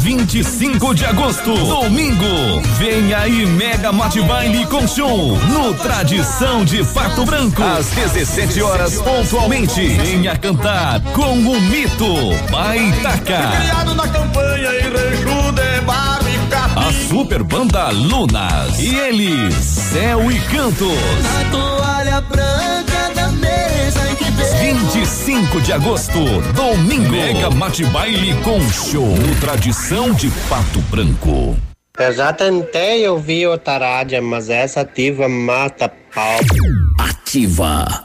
25 de agosto, domingo. Vem aí Mega Mate Baile com show no Tradição de Pato Branco. Às 17 horas pontualmente. Venha cantar com o mito Baitaca. Criado na campanha e. A super banda Lunas. E eles, Céu e Cantos. A toalha branca da 25 de agosto, domingo. Mega Mate Baile com show no Tradição de Pato Branco. Eu já tentei ouvir outra rádio, mas essa ativa mata pau. Ativa.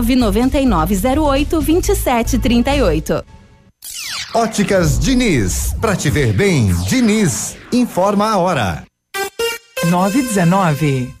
2738. Óticas Diniz, pra te ver bem, Diniz, informa a hora. 919.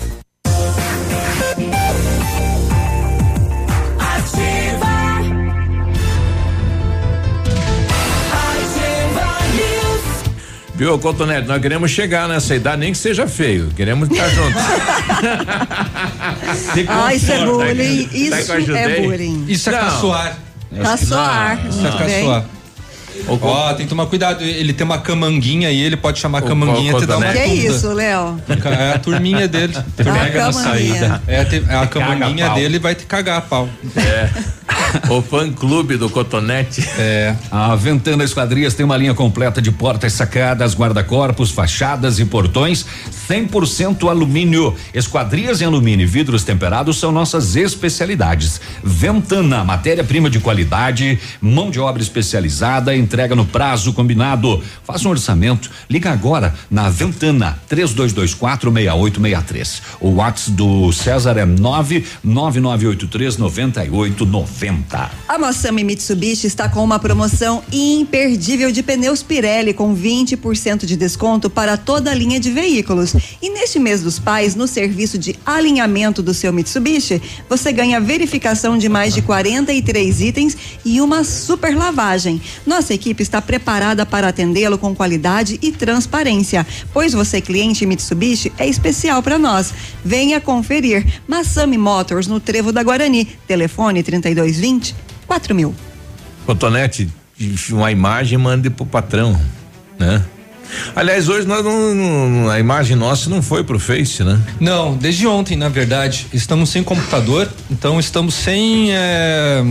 Viu, Cotonete, nós queremos chegar nessa idade, nem que seja feio, queremos estar juntos. Ah, isso é bullying. tá com Isso a ajuda é bullying. Isso é Não. caçoar. Caçoar. Isso é caçoar. Ó, tem que tomar cuidado. Ele tem uma camanguinha aí, ele pode chamar a camanguinha e te dar uma Que é isso, Léo? É a turminha dele. A Pega na camanguinha. saída. É, te- a camanguinha dele vai te cagar a pau. É. o fã clube do Cotonete. É. A Ventana Esquadrias tem uma linha completa de portas sacadas, guarda-corpos, fachadas e portões 100% alumínio. Esquadrias em alumínio e vidros temperados são nossas especialidades. Ventana, matéria-prima de qualidade, mão de obra especializada, entrega no prazo combinado. Faça um orçamento. Liga agora na Ventana 3224 6863. O WhatsApp do César é 99983 9890. A Massami Mitsubishi está com uma promoção imperdível de pneus Pirelli com 20% de desconto para toda a linha de veículos. E neste mês dos pais, no serviço de alinhamento do seu Mitsubishi, você ganha verificação de mais de 43 itens e uma super lavagem. Nossa equipe está preparada para atendê-lo com qualidade e transparência, pois você cliente Mitsubishi é especial para nós. Venha conferir. Massami Motors no Trevo da Guarani. Telefone 3220 4000. Cotonete, uma imagem mande pro patrão, né? Aliás, hoje nós não, não, a imagem nossa não foi pro Face, né? Não, desde ontem, na verdade. Estamos sem computador, então estamos sem é,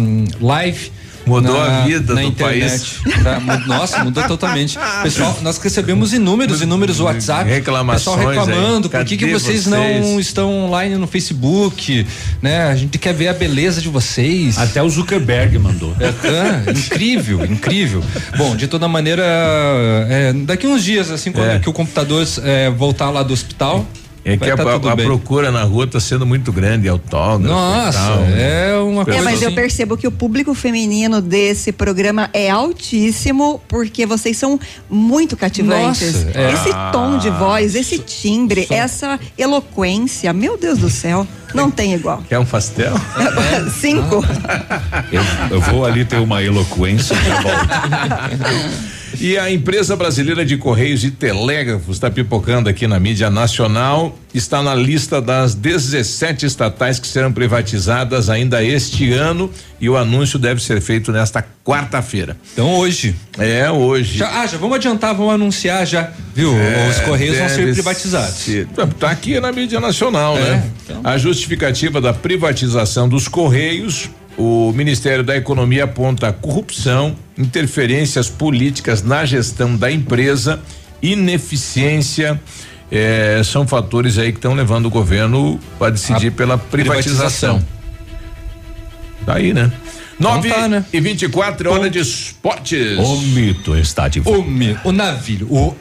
live. Mudou na, a vida na do internet. Tá, mu- nossa, mudou totalmente. Pessoal, nós recebemos inúmeros, inúmeros WhatsApp. Reclamações Pessoal reclamando, aí. por que, que vocês, vocês? não estão online no Facebook, né? A gente quer ver a beleza de vocês. Até o Zuckerberg mandou. É, ah, incrível, incrível. Bom, de toda maneira, é, daqui uns dias, assim, quando É. que o computador é, voltar lá do hospital. É que vai a, tá a procura na rua tá sendo muito grande, autógrafo. Nossa, e tal. é uma É, coisa mas eu assim. percebo que o público feminino desse programa é altíssimo, porque vocês são muito cativantes. Nossa, é. Esse tom de voz, esse timbre, essa eloquência, meu Deus do céu, não tem igual. Quer um pastel? Cinco. Eu, eu vou ali ter uma eloquência e eu volto. E a empresa brasileira de Correios e Telégrafos está pipocando aqui na mídia nacional, está na lista das 17 estatais que serão privatizadas ainda este ano e o anúncio deve ser feito nesta quarta-feira. Então hoje. É, hoje. Já, ah, já vamos adiantar, vamos anunciar já, viu? É, Os Correios vão ser privatizados. ser. Tá aqui na mídia nacional, É, né? A justificativa da privatização dos Correios, o Ministério da Economia aponta corrupção, interferências políticas na gestão da empresa, ineficiência. eh, são fatores aí que estão levando o governo a decidir A pela privatização. privatização. Tá aí, né? Então 9 tá, né? e 24 hora de esportes. O mito está de volta. O, o navio, o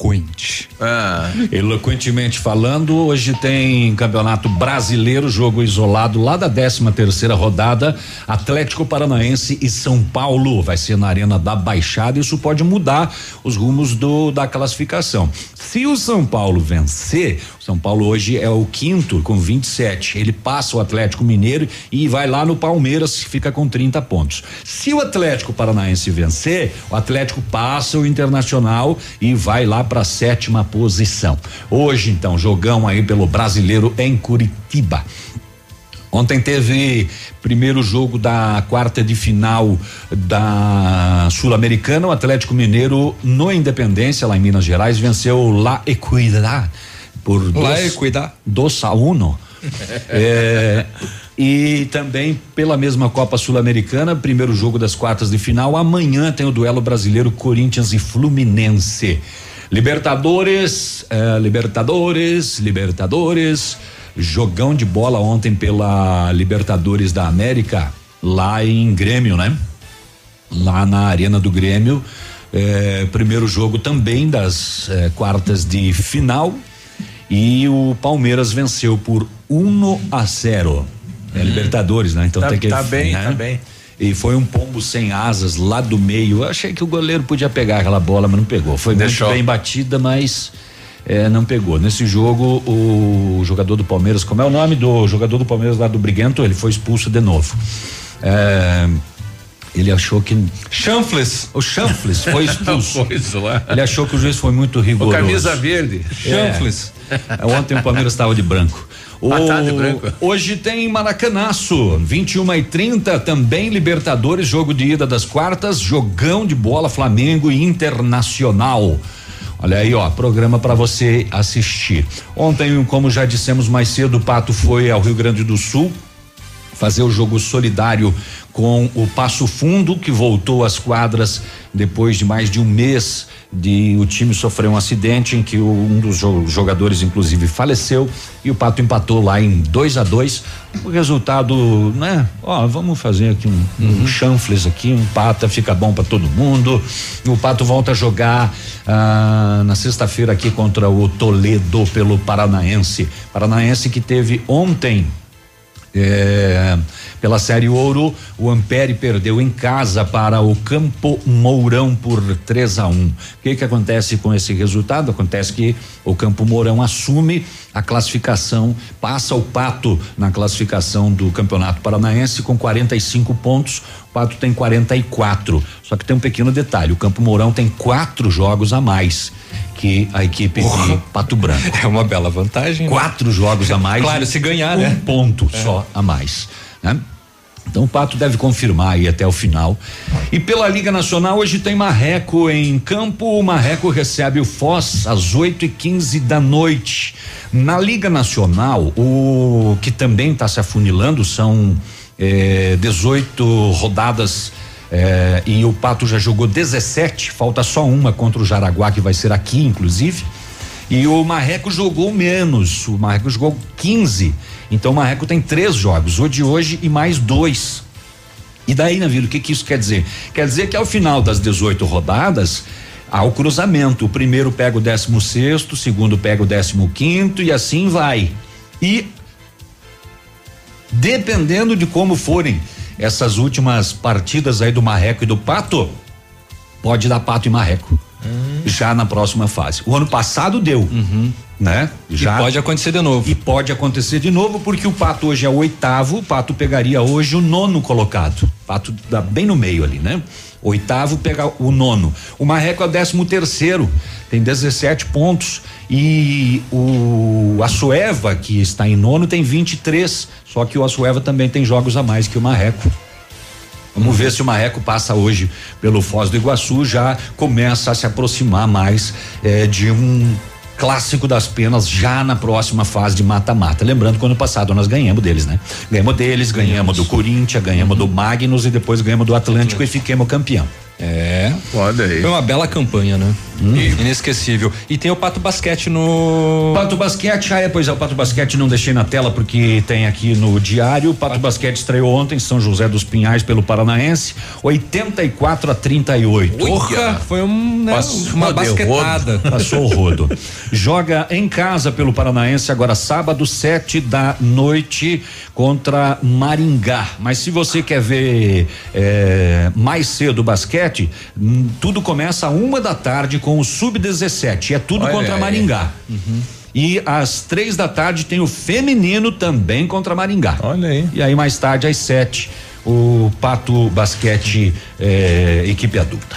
eloquente. Ah, Eloquentemente falando, hoje tem Campeonato Brasileiro, jogo isolado lá da 13 terceira rodada, Atlético Paranaense e São Paulo. Vai ser na Arena da Baixada, isso pode mudar os rumos do da classificação. Se o São Paulo vencer, o São Paulo hoje é o quinto com 27. Ele passa o Atlético Mineiro e vai lá no Palmeiras, fica com 30 pontos. Se o Atlético Paranaense vencer, o Atlético passa o Internacional e vai lá para a sétima posição. Hoje, então, jogão aí pelo brasileiro em Curitiba. Ontem teve primeiro jogo da quarta de final da Sul-Americana. O Atlético Mineiro, no Independência, lá em Minas Gerais, venceu La Equidad por La dois, Equidad. dois a uno. É, e também pela mesma Copa Sul-Americana, primeiro jogo das quartas de final. Amanhã tem o duelo brasileiro Corinthians e Fluminense. Libertadores, eh, Libertadores, Libertadores. Jogão de bola ontem pela Libertadores da América, lá em Grêmio, né? Lá na Arena do Grêmio. eh, primeiro jogo também das eh, quartas de final. E o Palmeiras venceu por 1 a 0. É Libertadores, né? Então Tá- tem que. tá bem, né? tá bem. E foi um pombo sem asas lá do meio. Eu achei que o goleiro podia pegar aquela bola, mas não pegou. Foi Deixou. muito bem batida, mas eh, não pegou. Nesse jogo, o jogador do Palmeiras, como é o nome do jogador do Palmeiras lá do Briguento, ele foi expulso de novo. Eh, ele achou que. Chanfles. O Chanfles foi expulso. Ele achou que o juiz foi muito O rigoroso. camisa verde. Chanfles. É, Ontem o Palmeiras estava de branco. O, Ah, tá de branco. Hoje tem Maracanaço, 21 e 30 também Libertadores, jogo de ida das quartas, jogão de bola Flamengo e Internacional. Olha aí, ó, programa para você assistir. Ontem, como já dissemos mais cedo, o Pato foi ao Rio Grande do Sul fazer o jogo solidário com o Passo Fundo, que voltou às quadras depois de mais de um mês de o time sofreu um acidente em que o, um dos jogadores inclusive faleceu e o Pato empatou lá em 2 a 2 o resultado, né? Ó, vamos fazer aqui um, uhum. um chanfles aqui, um pata fica bom para todo mundo. O Pato volta a jogar ah, na sexta-feira aqui contra o Toledo pelo Paranaense. Paranaense que teve ontem é, pela Série Ouro, o Ampere perdeu em casa para o Campo Mourão por 3 a 1. Um. O que que acontece com esse resultado? Acontece que o Campo Mourão assume a classificação, passa o Pato na classificação do Campeonato Paranaense com 45 pontos. Pato tem 44. Só que tem um pequeno detalhe: o Campo Mourão tem quatro jogos a mais que a equipe de Pato Branco. É uma bela vantagem. Né? Quatro né? jogos a mais. claro, se ganhar, um né? Um ponto é. só a mais, né? Então o Pato deve confirmar aí até o final. E pela Liga Nacional, hoje tem Marreco em campo. O Marreco recebe o Foz às 8 e 15 da noite. Na Liga Nacional, o que também está se afunilando são eh, 18 rodadas. Eh, e o Pato já jogou 17, falta só uma contra o Jaraguá, que vai ser aqui, inclusive. E o Marreco jogou menos, o Marreco jogou 15. Então o Marreco tem três jogos, o de hoje e mais dois. E daí, Navilho, o que, que isso quer dizer? Quer dizer que ao final das 18 rodadas, há o cruzamento. O primeiro pega o 16 sexto, o segundo pega o 15 quinto e assim vai. E dependendo de como forem essas últimas partidas aí do Marreco e do Pato, pode dar Pato e Marreco. Hum. Já na próxima fase. O ano passado deu, uhum. né? Já e pode acontecer de novo. E pode acontecer de novo porque o Pato hoje é o oitavo, o Pato pegaria hoje o nono colocado. O Pato dá bem no meio ali, né? Oitavo pega o nono. O Marreco é o décimo terceiro, tem 17 pontos e o Açueva que está em nono tem 23, só que o Açueva também tem jogos a mais que o Marreco. Vamos ver se o Marreco passa hoje pelo Foz do Iguaçu, já começa a se aproximar mais eh, de um clássico das penas já na próxima fase de mata-mata. Lembrando que ano passado nós ganhamos deles, né? Ganhamos deles, ganhamos, do Corinthians, ganhamos uhum. do Magnus e depois ganhamos do Atlântico, Atlântico. e fiquemos campeão. É. Olha aí. Foi uma bela campanha, né? Hum. Inesquecível. E tem o Pato Basquete no. Pato Basquete, ah, é, pois é, o Pato Basquete não deixei na tela porque tem aqui no diário. O Pato, Pato. Basquete estreou ontem em São José dos Pinhais pelo Paranaense, 84 a 38. Porra, foi um, né, uma basquetada. Passou o rodo. Joga em casa pelo Paranaense agora sábado, sete da noite contra Maringá. Mas se você quer ver é, mais cedo o basquete, hum, tudo começa a uma da tarde com o Sub-17. É tudo Olha contra aí. Maringá. Uhum. E às três da tarde tem o feminino também contra Maringá. Olha aí. E aí mais tarde às sete o Pato Basquete eh, equipe adulta.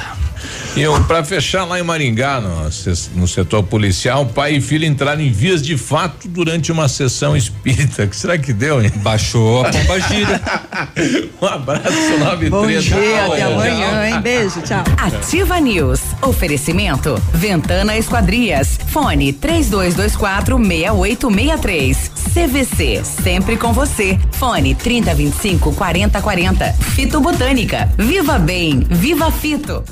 E para fechar lá em Maringá, no, no, setor policial, pai e filho entraram em vias de fato durante uma sessão espírita. O que será que deu, hein? Baixou a pomba gira. um abraço, 93. Bom dia, até amanhã, hein? Beijo, tchau. Ativa News. Oferecimento. Ventana Esquadrias. Fone 3224 6863. CVC. Sempre com você. Fone 3025 4040. Fito Botânica. Viva Bem. Viva Fito.